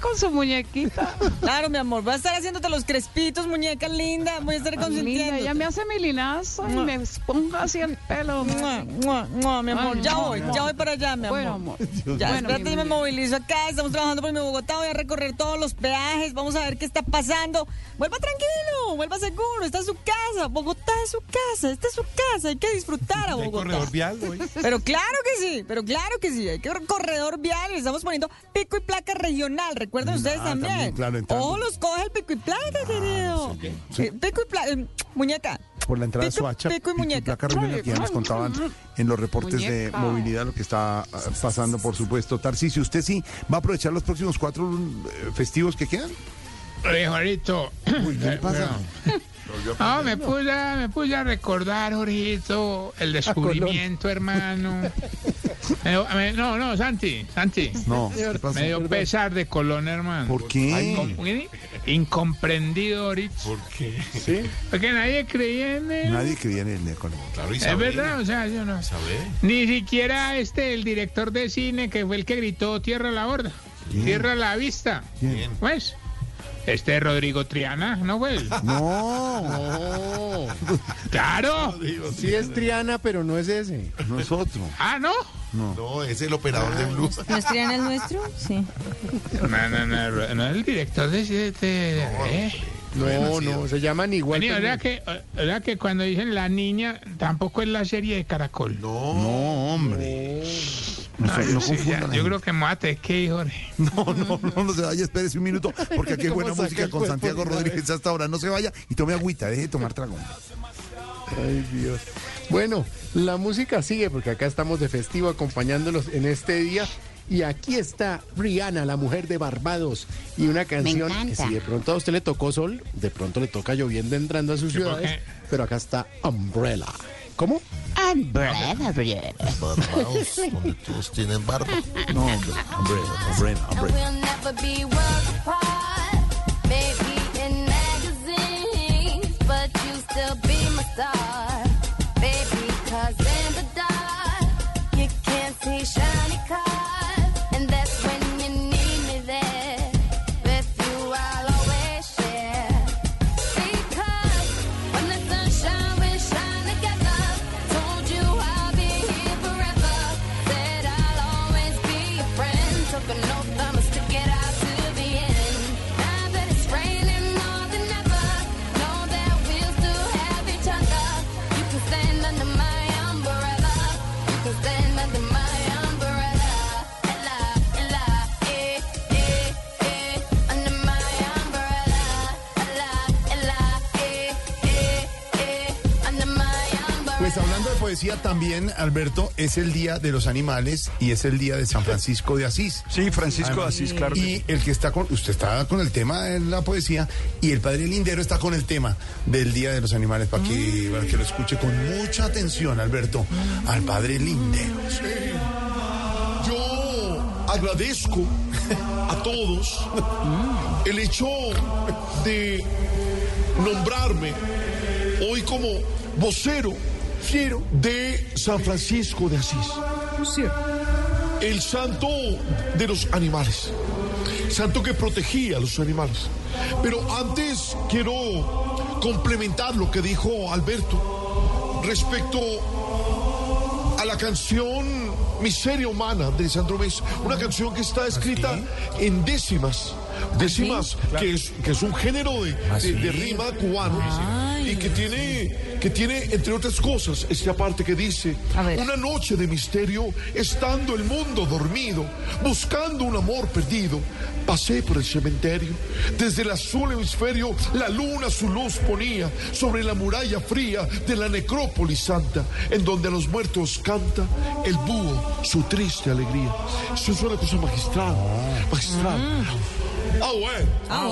con su muñequita. Claro, mi amor, va a estar haciéndote los crespitos, muñeca linda. Voy a estar Linda, consintiendo. ella me hace mi linazo y me esponja así el pelo. Mua, mua, mua, mi amor, Ay, ya voy, ya voy para allá, mi amor. Bueno, amor. Ya, Bueno, espérate, me movilizo acá, estamos trabajando por mi Bogotá, voy a recorrer todos los peajes, vamos a ver qué está pasando. Vuelva tranquilo, vuelva seguro, esta es su casa, Bogotá es su casa, esta es su casa, hay que disfrutar a Hay Bogotá. corredor vial hoy. Pero claro que sí, pero claro que sí, hay que corredor vial le estamos poniendo pico y placa regional, recuerden ustedes Ah, también. también, claro, entrando. Ojo, los coge el pico y placa, querido. Sí. Eh, Pico y placa, eh, muñeca. Por la entrada de Suacha, pico y muñeca. placa regional que ya nos contaban en los reportes de Muñeca. movilidad lo que está ah, pasando, por supuesto. Tarcisio, ¿usted sí va a aprovechar los próximos cuatro eh, festivos que quedan? Oye, Jorito. Uy, ¿qué le pasa? No, me puse, a- me puse a recordar, Jorgito, el descubrimiento, hermano. No, no, Santi, Santi. No. Me dio pesar de Colón, hermano. ¿Por qué? Incom- Incomprendido, ahorita. ¿Por qué? ¿Sí? Porque nadie creía en él. Nadie creía en el Necon. Claro, Es verdad, o sea, yo no. Isabel. Ni siquiera este, el director de cine, que fue el que gritó Tierra a la borda. ¿Quién? Tierra a la vista. ¿Quién? Pues, este Rodrigo Triana, ¿no fue él? No, ¡Claro! Sí es Triana, pero no es ese. no es otro. Ah, ¿no? No, es el operador de blues. ¿No es Triana el nuestro? Sí. No, no, no, no, el director de de- ¿eh? No, no, se llaman igual. Vení, que el ¿verdad que, ¿verdad que cuando dicen la niña, tampoco es la serie de Caracol? No. No, hombre. No, No, no sí, ya, yo creo que tener que Jorge. No, no, no, no se vaya, espérese un minuto, porque aquí hay ¿Cómo buena música con Santiago Rodríguez hasta ahora. No se vaya y tome agüita, deje de tomar trago. Ay, Dios. Bueno, la música sigue porque acá estamos de festivo acompañándolos en este día. Y aquí está Rihanna, la mujer de Barbados, y una canción que si de pronto a usted le tocó sol, de pronto le toca lloviendo entrando a sus ciudades, pero acá está Umbrella. ¿Cómo? Umbrella, umbrella. Barbados, donde todos tienen barba. No, hombre, hombre, hombre, And hombre. we'll never be worlds apart. Maybe in magazines, but you still be my star. Baby, cause in the dark, you can't see shiny cars. Hablando de poesía también, Alberto, es el Día de los Animales y es el Día de San Francisco de Asís. Sí, Francisco de Asís, claro Y el que está con, usted está con el tema de la poesía y el padre Lindero está con el tema del Día de los Animales para que, para que lo escuche con mucha atención, Alberto, al padre Lindero. Yo agradezco a todos el hecho de nombrarme hoy como vocero de San Francisco de Asís. El santo de los animales. Santo que protegía a los animales. Pero antes quiero complementar lo que dijo Alberto respecto a la canción Miseria Humana de Sandro Mes, una canción que está escrita en décimas, décimas, que, es, que es un género de, de- de rima cubano y que tiene, que tiene, entre otras cosas, esta parte que dice, una noche de misterio, estando el mundo dormido, buscando un amor perdido, pasé por el cementerio, desde el azul hemisferio, la luna su luz ponía sobre la muralla fría de la necrópolis santa, en donde a los muertos canta el búho su triste alegría. Eso es una cosa magistral, magistral. Ah, bueno. Ah,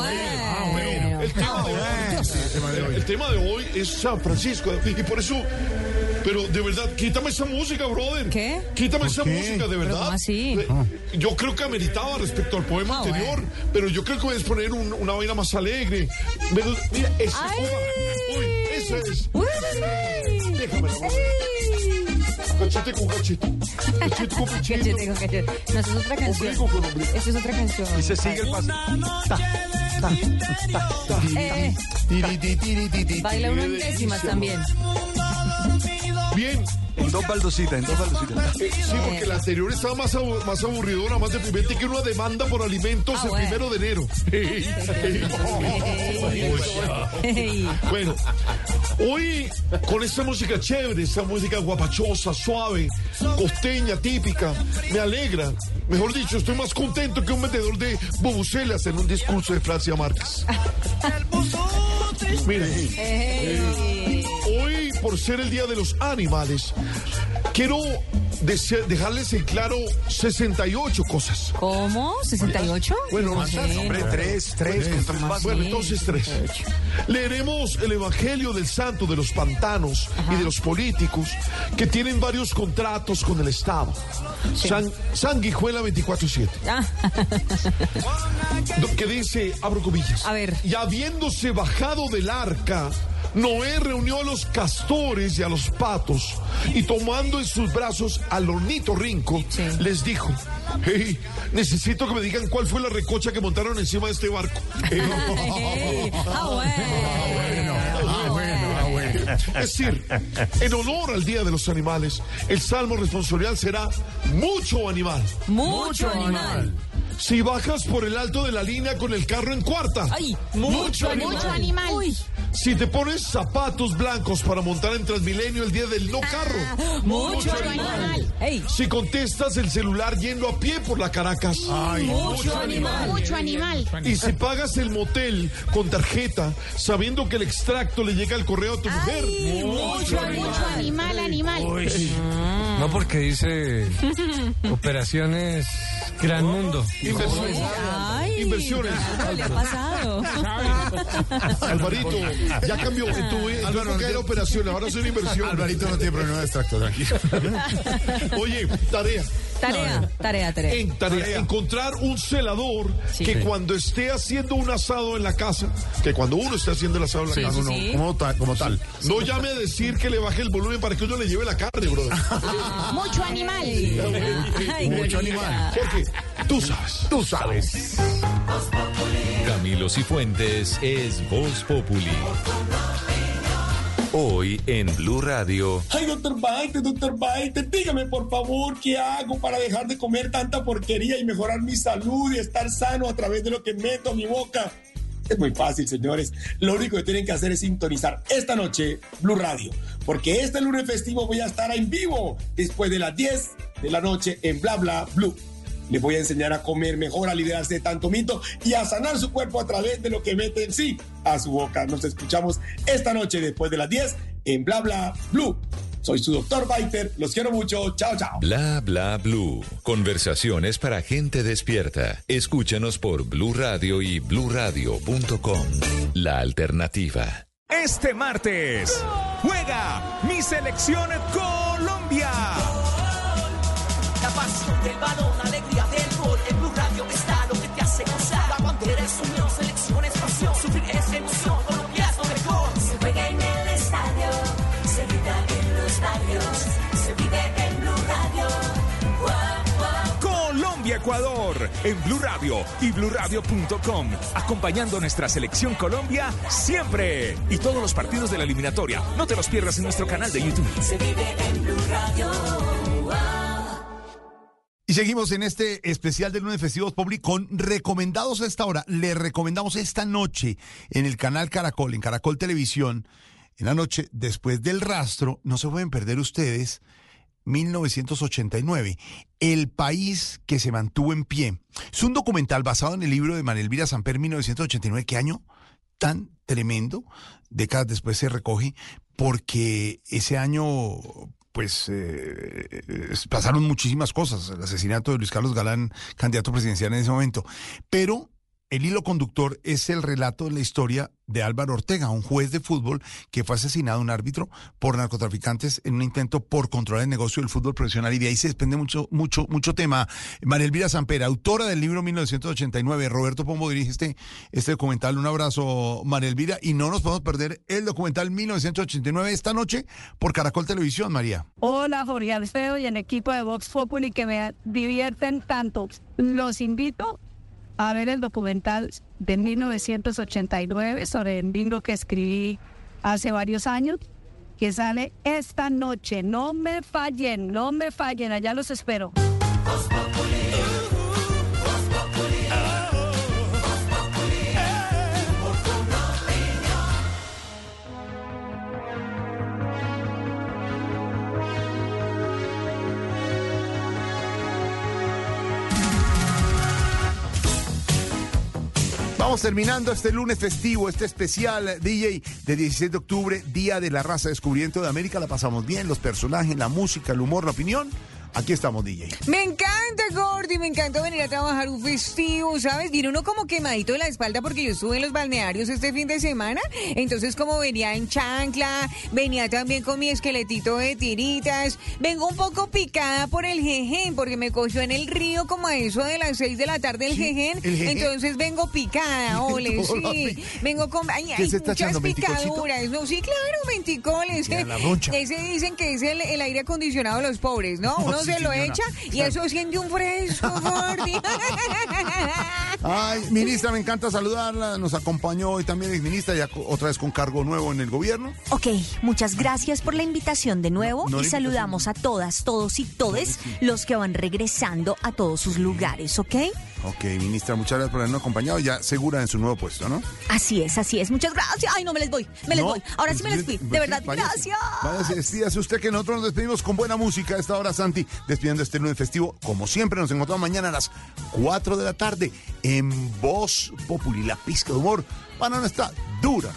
bueno. El tema, de hoy, el tema de hoy es San Francisco. Y por eso, pero de verdad, quítame esa música, brother. ¿Qué? Quítame esa qué? música, de ¿Pero verdad. cómo así? Eh, Yo creo que ameritaba respecto al poema Ah, anterior, pero yo creo que voy a poner un- una vaina más alegre. Pero, mira, esa, uy, esa es. Déjame Cachete con cachete. Cachete con cachete. Cachete con cachete. No, esa es otra canción. Ombligo con ombligo. Esa es otra canción. Y se sigue el paso. Eh, baila uno en décimas también. Bien. En dos baldositas, en dos baldositas. Eh, sí, porque la anterior estaba más, abu- más aburridora, más deprimente que una demanda por alimentos Ah, el bueno. primero de enero. bueno, hoy con esta música chévere, esta música guapachosa, suave, costeña, típica, me alegra. Mejor dicho, estoy más contento que un vendedor de bubucelas en un discurso de Francia Márquez. Miren, eh, por ser el Día de los Animales, quiero dese- dejarles en claro 68 cosas. ¿Cómo? ¿68? Bueno, No sé. hombre, tres, tres, con tres más. Bueno, entonces tres. Leeremos el Evangelio del Santo de los pantanos y de los políticos que tienen varios contratos con el Estado. San, Sanguijuela 24-7. Do- que dice, abro comillas. A ver. Y habiéndose bajado del arca, Noé reunió a los castores y a los patos, y tomando en sus brazos al ornitorrinco, les dijo, hey, necesito que me digan cuál fue la recocha que montaron encima de este barco. Es decir, en honor al Día de los Animales, el salmo responsorial será mucho animal. Mucho animal. Si bajas por el alto de la línea con el carro en cuarta. mucho animal. Mucho animal. Si te pones zapatos blancos para montar en Transmilenio el día del no carro. Mucho animal. Si contestas el celular yendo a pie por la Caracas. Mucho animal. Mucho animal. Y si pagas el motel con tarjeta, sabiendo que el extracto le llega al correo a tu mujer. Mucho, mucho animal, animal. No porque dice operaciones Gran Mundo. Inversiones. Inversiones. ¿Qué le ha pasado? Alvarito, ya cambió. En tu, en tu época era operación, ahora son inversiones. Alvarito no tiene problema de extracto, tranquilo. Oye, tarea. Tarea, tarea, tarea. En tarea, encontrar un celador que cuando esté haciendo un asado en la casa, que cuando uno esté haendo el asado en la Sí, casa, sí, no, sí. Como tal, como tal. no llame a decir que le baje el volumen para que uno le lleve la carne, brother. Mucho animal. Mucho animal. Porque tú sabes. Tú sabes. Camilo Cifuentes es Voz Populi. Hoy en Blue Radio. Ay, doctor Baite, doctor Baite, dígame por favor qué hago para dejar de comer tanta porquería y mejorar mi salud y estar sano a través de lo que meto a mi boca. Es muy fácil, señores. Lo único que tienen que hacer es sintonizar esta noche Blue Radio, porque este lunes festivo voy a estar en vivo después de las 10 de la noche en Bla Bla Blue. Les voy a enseñar a comer mejor, a liderarse de tanto mito y a sanar su cuerpo a través de lo que meten sí a su boca. Nos escuchamos esta noche después de las 10 en Bla Bla Blue. Soy su doctor Biter. Los quiero mucho. Chao, chao. Bla bla blue. Conversaciones para gente despierta. Escúchanos por Blue Radio y bluradio.com. La alternativa. Este martes juega mi selección Colombia. La pasión del balón, Colombia Ecuador en Blue Radio y bluradio.com. Acompañando a nuestra selección Colombia siempre. Y todos los partidos de la eliminatoria. No te los pierdas en nuestro canal de YouTube. Se vive en Blue Radio. Y seguimos en este especial del lunes festivos Public con recomendados a esta hora. Le recomendamos esta noche en el canal Caracol, en Caracol Televisión, en la noche después del rastro, no se pueden perder ustedes 1989, El país que se mantuvo en pie. Es un documental basado en el libro de María Elvira Samper, 1989. ¿Qué año tan tremendo? Décadas después se recoge porque ese año pues eh, pasaron muchísimas cosas, el asesinato de Luis Carlos Galán, candidato presidencial en ese momento, pero el hilo conductor es el relato de la historia de Álvaro Ortega, un juez de fútbol que fue asesinado, un árbitro, por narcotraficantes en un intento por controlar el negocio del fútbol profesional. Y de ahí se desprende mucho, mucho, mucho tema. María Elvira Sampera, autora del libro 1989. Roberto Pombo dirige este, este documental. Un abrazo, María Elvira. Y no nos podemos perder el documental 1989 esta noche por Caracol Televisión, María. Hola Jorge Alfredo y el equipo de Vox Populi que me divierten tanto. Los invito a ver el documental de 1989 sobre el libro que escribí hace varios años, que sale esta noche. No me fallen, no me fallen, allá los espero. Terminando este lunes festivo, este especial DJ de 16 de octubre, Día de la Raza Descubrimiento de América. La pasamos bien, los personajes, la música, el humor, la opinión. Aquí estamos, DJ. Me encanta, Gordy, me encanta venir a trabajar un festivo, ¿sabes? Viene uno como quemadito de la espalda porque yo estuve en los balnearios este fin de semana. Entonces, como venía en chancla, venía también con mi esqueletito de tiritas. Vengo un poco picada por el jejen, porque me cogió en el río como a eso de las seis de la tarde el jejen. ¿el jejen? Entonces vengo picada, ole, sí. Vengo con ay, ¿Qué ay, se está muchas echando, picaduras. No, sí, claro, la roncha. Ese dicen que es el, el aire acondicionado de los pobres, ¿no? Uno sí, se lo echa y eso siente un fresco, Gordy. Ay, ministra, me encanta saludarla. Nos acompañó hoy también ex ministra, ya otra vez con cargo nuevo en el gobierno. Ok, muchas gracias por la invitación de nuevo No, no y saludamos a todas, todos y todes los que van regresando a todos sus lugares, ¿ok? Ok, ministra, muchas gracias por habernos acompañado. Ya segura en su nuevo puesto, ¿no? Así es, así es. Muchas gracias. Ay, no me les voy, me les No, voy. Ahora sí me les fui. pues, De sí, verdad, gracias. Váyase, despídase usted que nosotros nos despedimos con buena música a esta hora, Santi. Despidiendo este lunes festivo. Como siempre, nos encontramos mañana a las 4 de la tarde en Voz Populi, la pizca de humor para nuestra dura.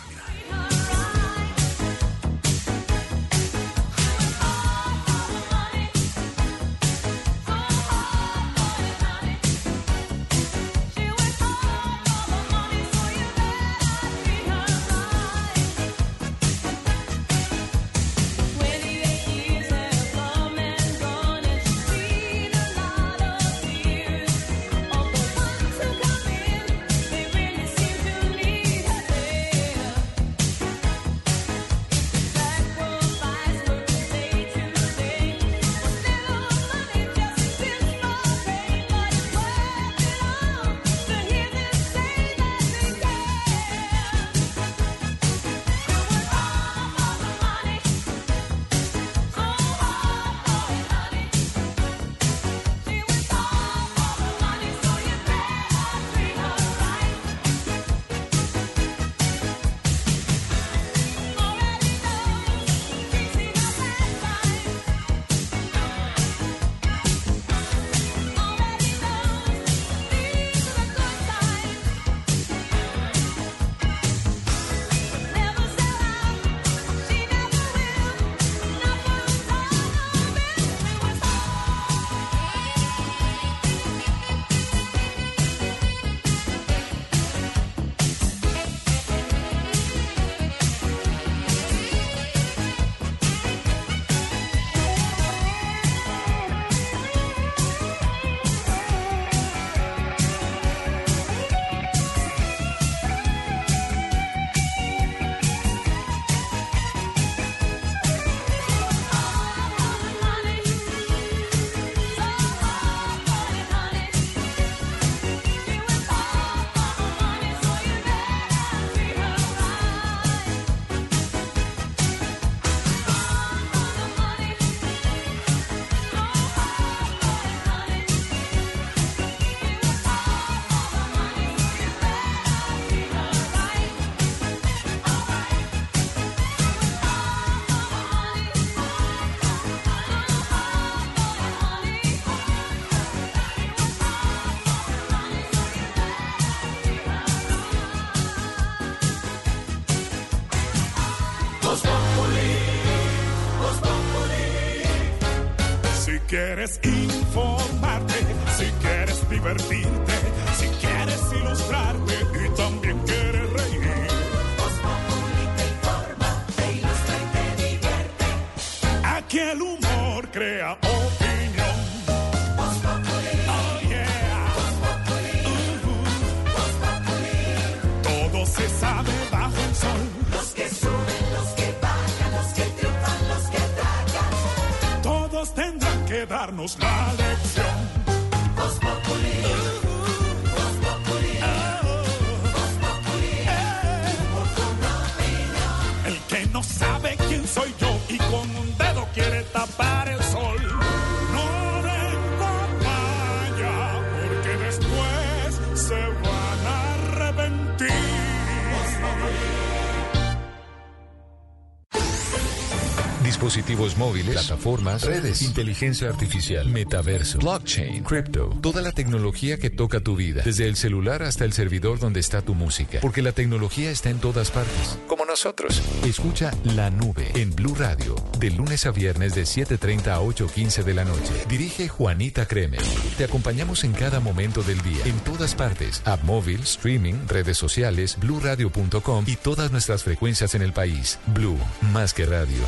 Dispositivos móviles, plataformas, redes, inteligencia artificial, metaverso, blockchain, crypto, toda la tecnología que toca tu vida, desde el celular hasta el servidor donde está tu música, porque la tecnología está en todas partes, como nosotros. Escucha La Nube en Blue Radio, de lunes a viernes de 7:30 a 8:15 de la noche. Dirige Juanita Kremer. Te acompañamos en cada momento del día, en todas partes, app móvil, streaming, redes sociales, bluradio.com y todas nuestras frecuencias en el país. Blue, más que radio.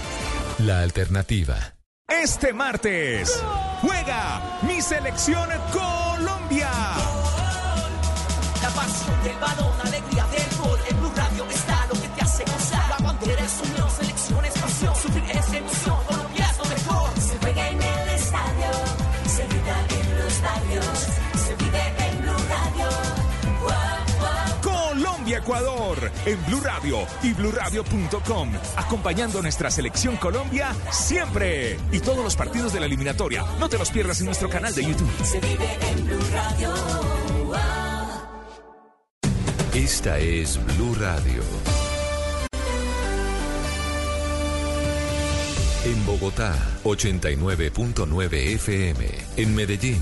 La alternativa. Este martes juega mi selección Colombia. La pasión del balón, alegría del gol. En Blue Radio está lo que te hace gozar. La bandera es unión, selección es pasión. Sufrir es emoción, Colombia es lo mejor. Se juega en el estadio, se grita en los barrios. Se vive en Blue Radio. Colombia Ecuador en Blue Radio y bluradio.com acompañando nuestra selección Colombia siempre y todos los partidos de la eliminatoria. No te los pierdas en nuestro canal de YouTube. Se vive en Blue Radio. Esta es Blue Radio. En Bogotá, 89.9 FM. En Medellín,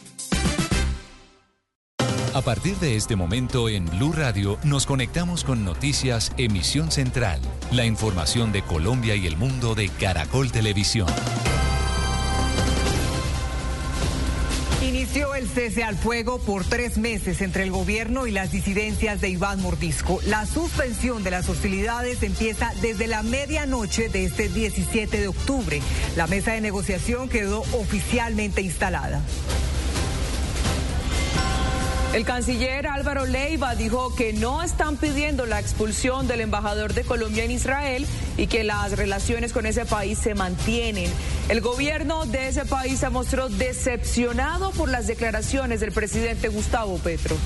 A partir de este momento en Blue Radio nos conectamos con Noticias Emisión Central, la información de Colombia y el mundo de Caracol Televisión. Inició el cese al fuego por tres meses entre el gobierno y las disidencias de Iván Mordisco. La suspensión de las hostilidades empieza desde la medianoche de este 17 de octubre. La mesa de negociación quedó oficialmente instalada. El canciller Álvaro Leiva dijo que no están pidiendo la expulsión del embajador de Colombia en Israel y que las relaciones con ese país se mantienen. El gobierno de ese país se mostró decepcionado por las declaraciones del presidente Gustavo Petro.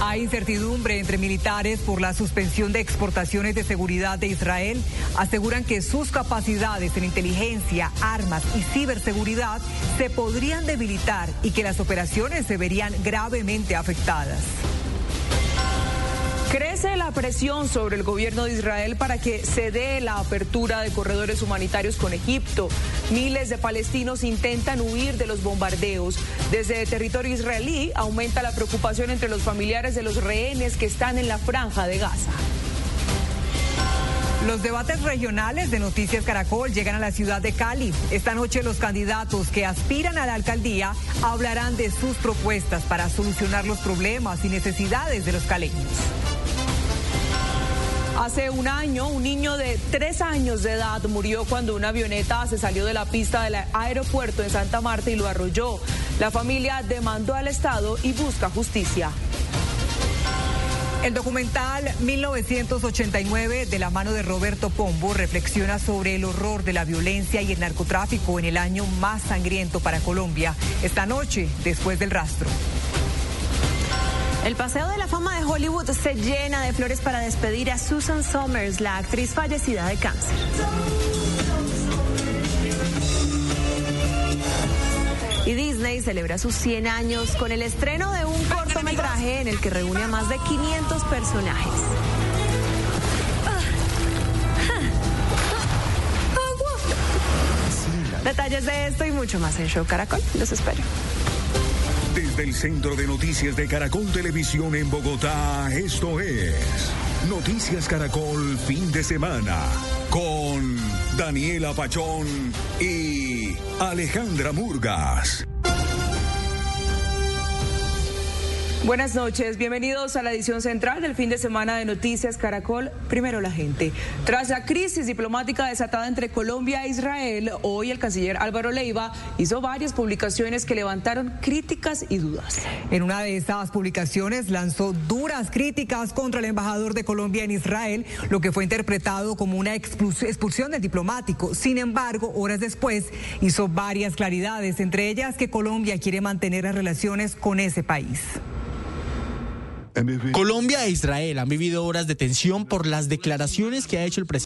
Hay incertidumbre entre militares por la suspensión de exportaciones de seguridad de Israel. Aseguran que sus capacidades en inteligencia, armas y ciberseguridad se podrían debilitar y que las operaciones se verían gravemente afectadas. Crece la presión sobre el gobierno de Israel para que se dé la apertura de corredores humanitarios con Egipto. Miles de palestinos intentan huir de los bombardeos. Desde territorio israelí aumenta la preocupación entre los familiares de los rehenes que están en la franja de Gaza. Los debates regionales de Noticias Caracol llegan a la ciudad de Cali. Esta noche los candidatos que aspiran a la alcaldía hablarán de sus propuestas para solucionar los problemas y necesidades de los caleños. Hace un año, un niño de tres años de edad murió cuando una avioneta se salió de la pista del aeropuerto en Santa Marta y lo arrolló. La familia demandó al Estado y busca justicia. El documental 1989 de la mano de Roberto Pombo reflexiona sobre el horror de la violencia y el narcotráfico en el año más sangriento para Colombia. Esta noche, después del rastro. El Paseo de la Fama de Hollywood se llena de flores para despedir a Susan Somers, la actriz fallecida de cáncer. Y Disney celebra sus 100 años con el estreno de un cortometraje en el que reúne a más de 500 personajes. Detalles de esto y mucho más en Show Caracol. Los espero. Desde el Centro de Noticias de Caracol Televisión en Bogotá, esto es Noticias Caracol Fin de Semana con Daniela Pachón y Alejandra Murgas. Buenas noches, bienvenidos a la edición central del fin de semana de Noticias Caracol. Primero la gente. Tras la crisis diplomática desatada entre Colombia e Israel, hoy el canciller Álvaro Leiva hizo varias publicaciones que levantaron críticas y dudas. En una de estas publicaciones lanzó duras críticas contra el embajador de Colombia en Israel, lo que fue interpretado como una expulsión del diplomático. Sin embargo, horas después hizo varias claridades, entre ellas que Colombia quiere mantener las relaciones con ese país. Colombia e Israel han vivido horas de tensión por las declaraciones que ha hecho el presidente.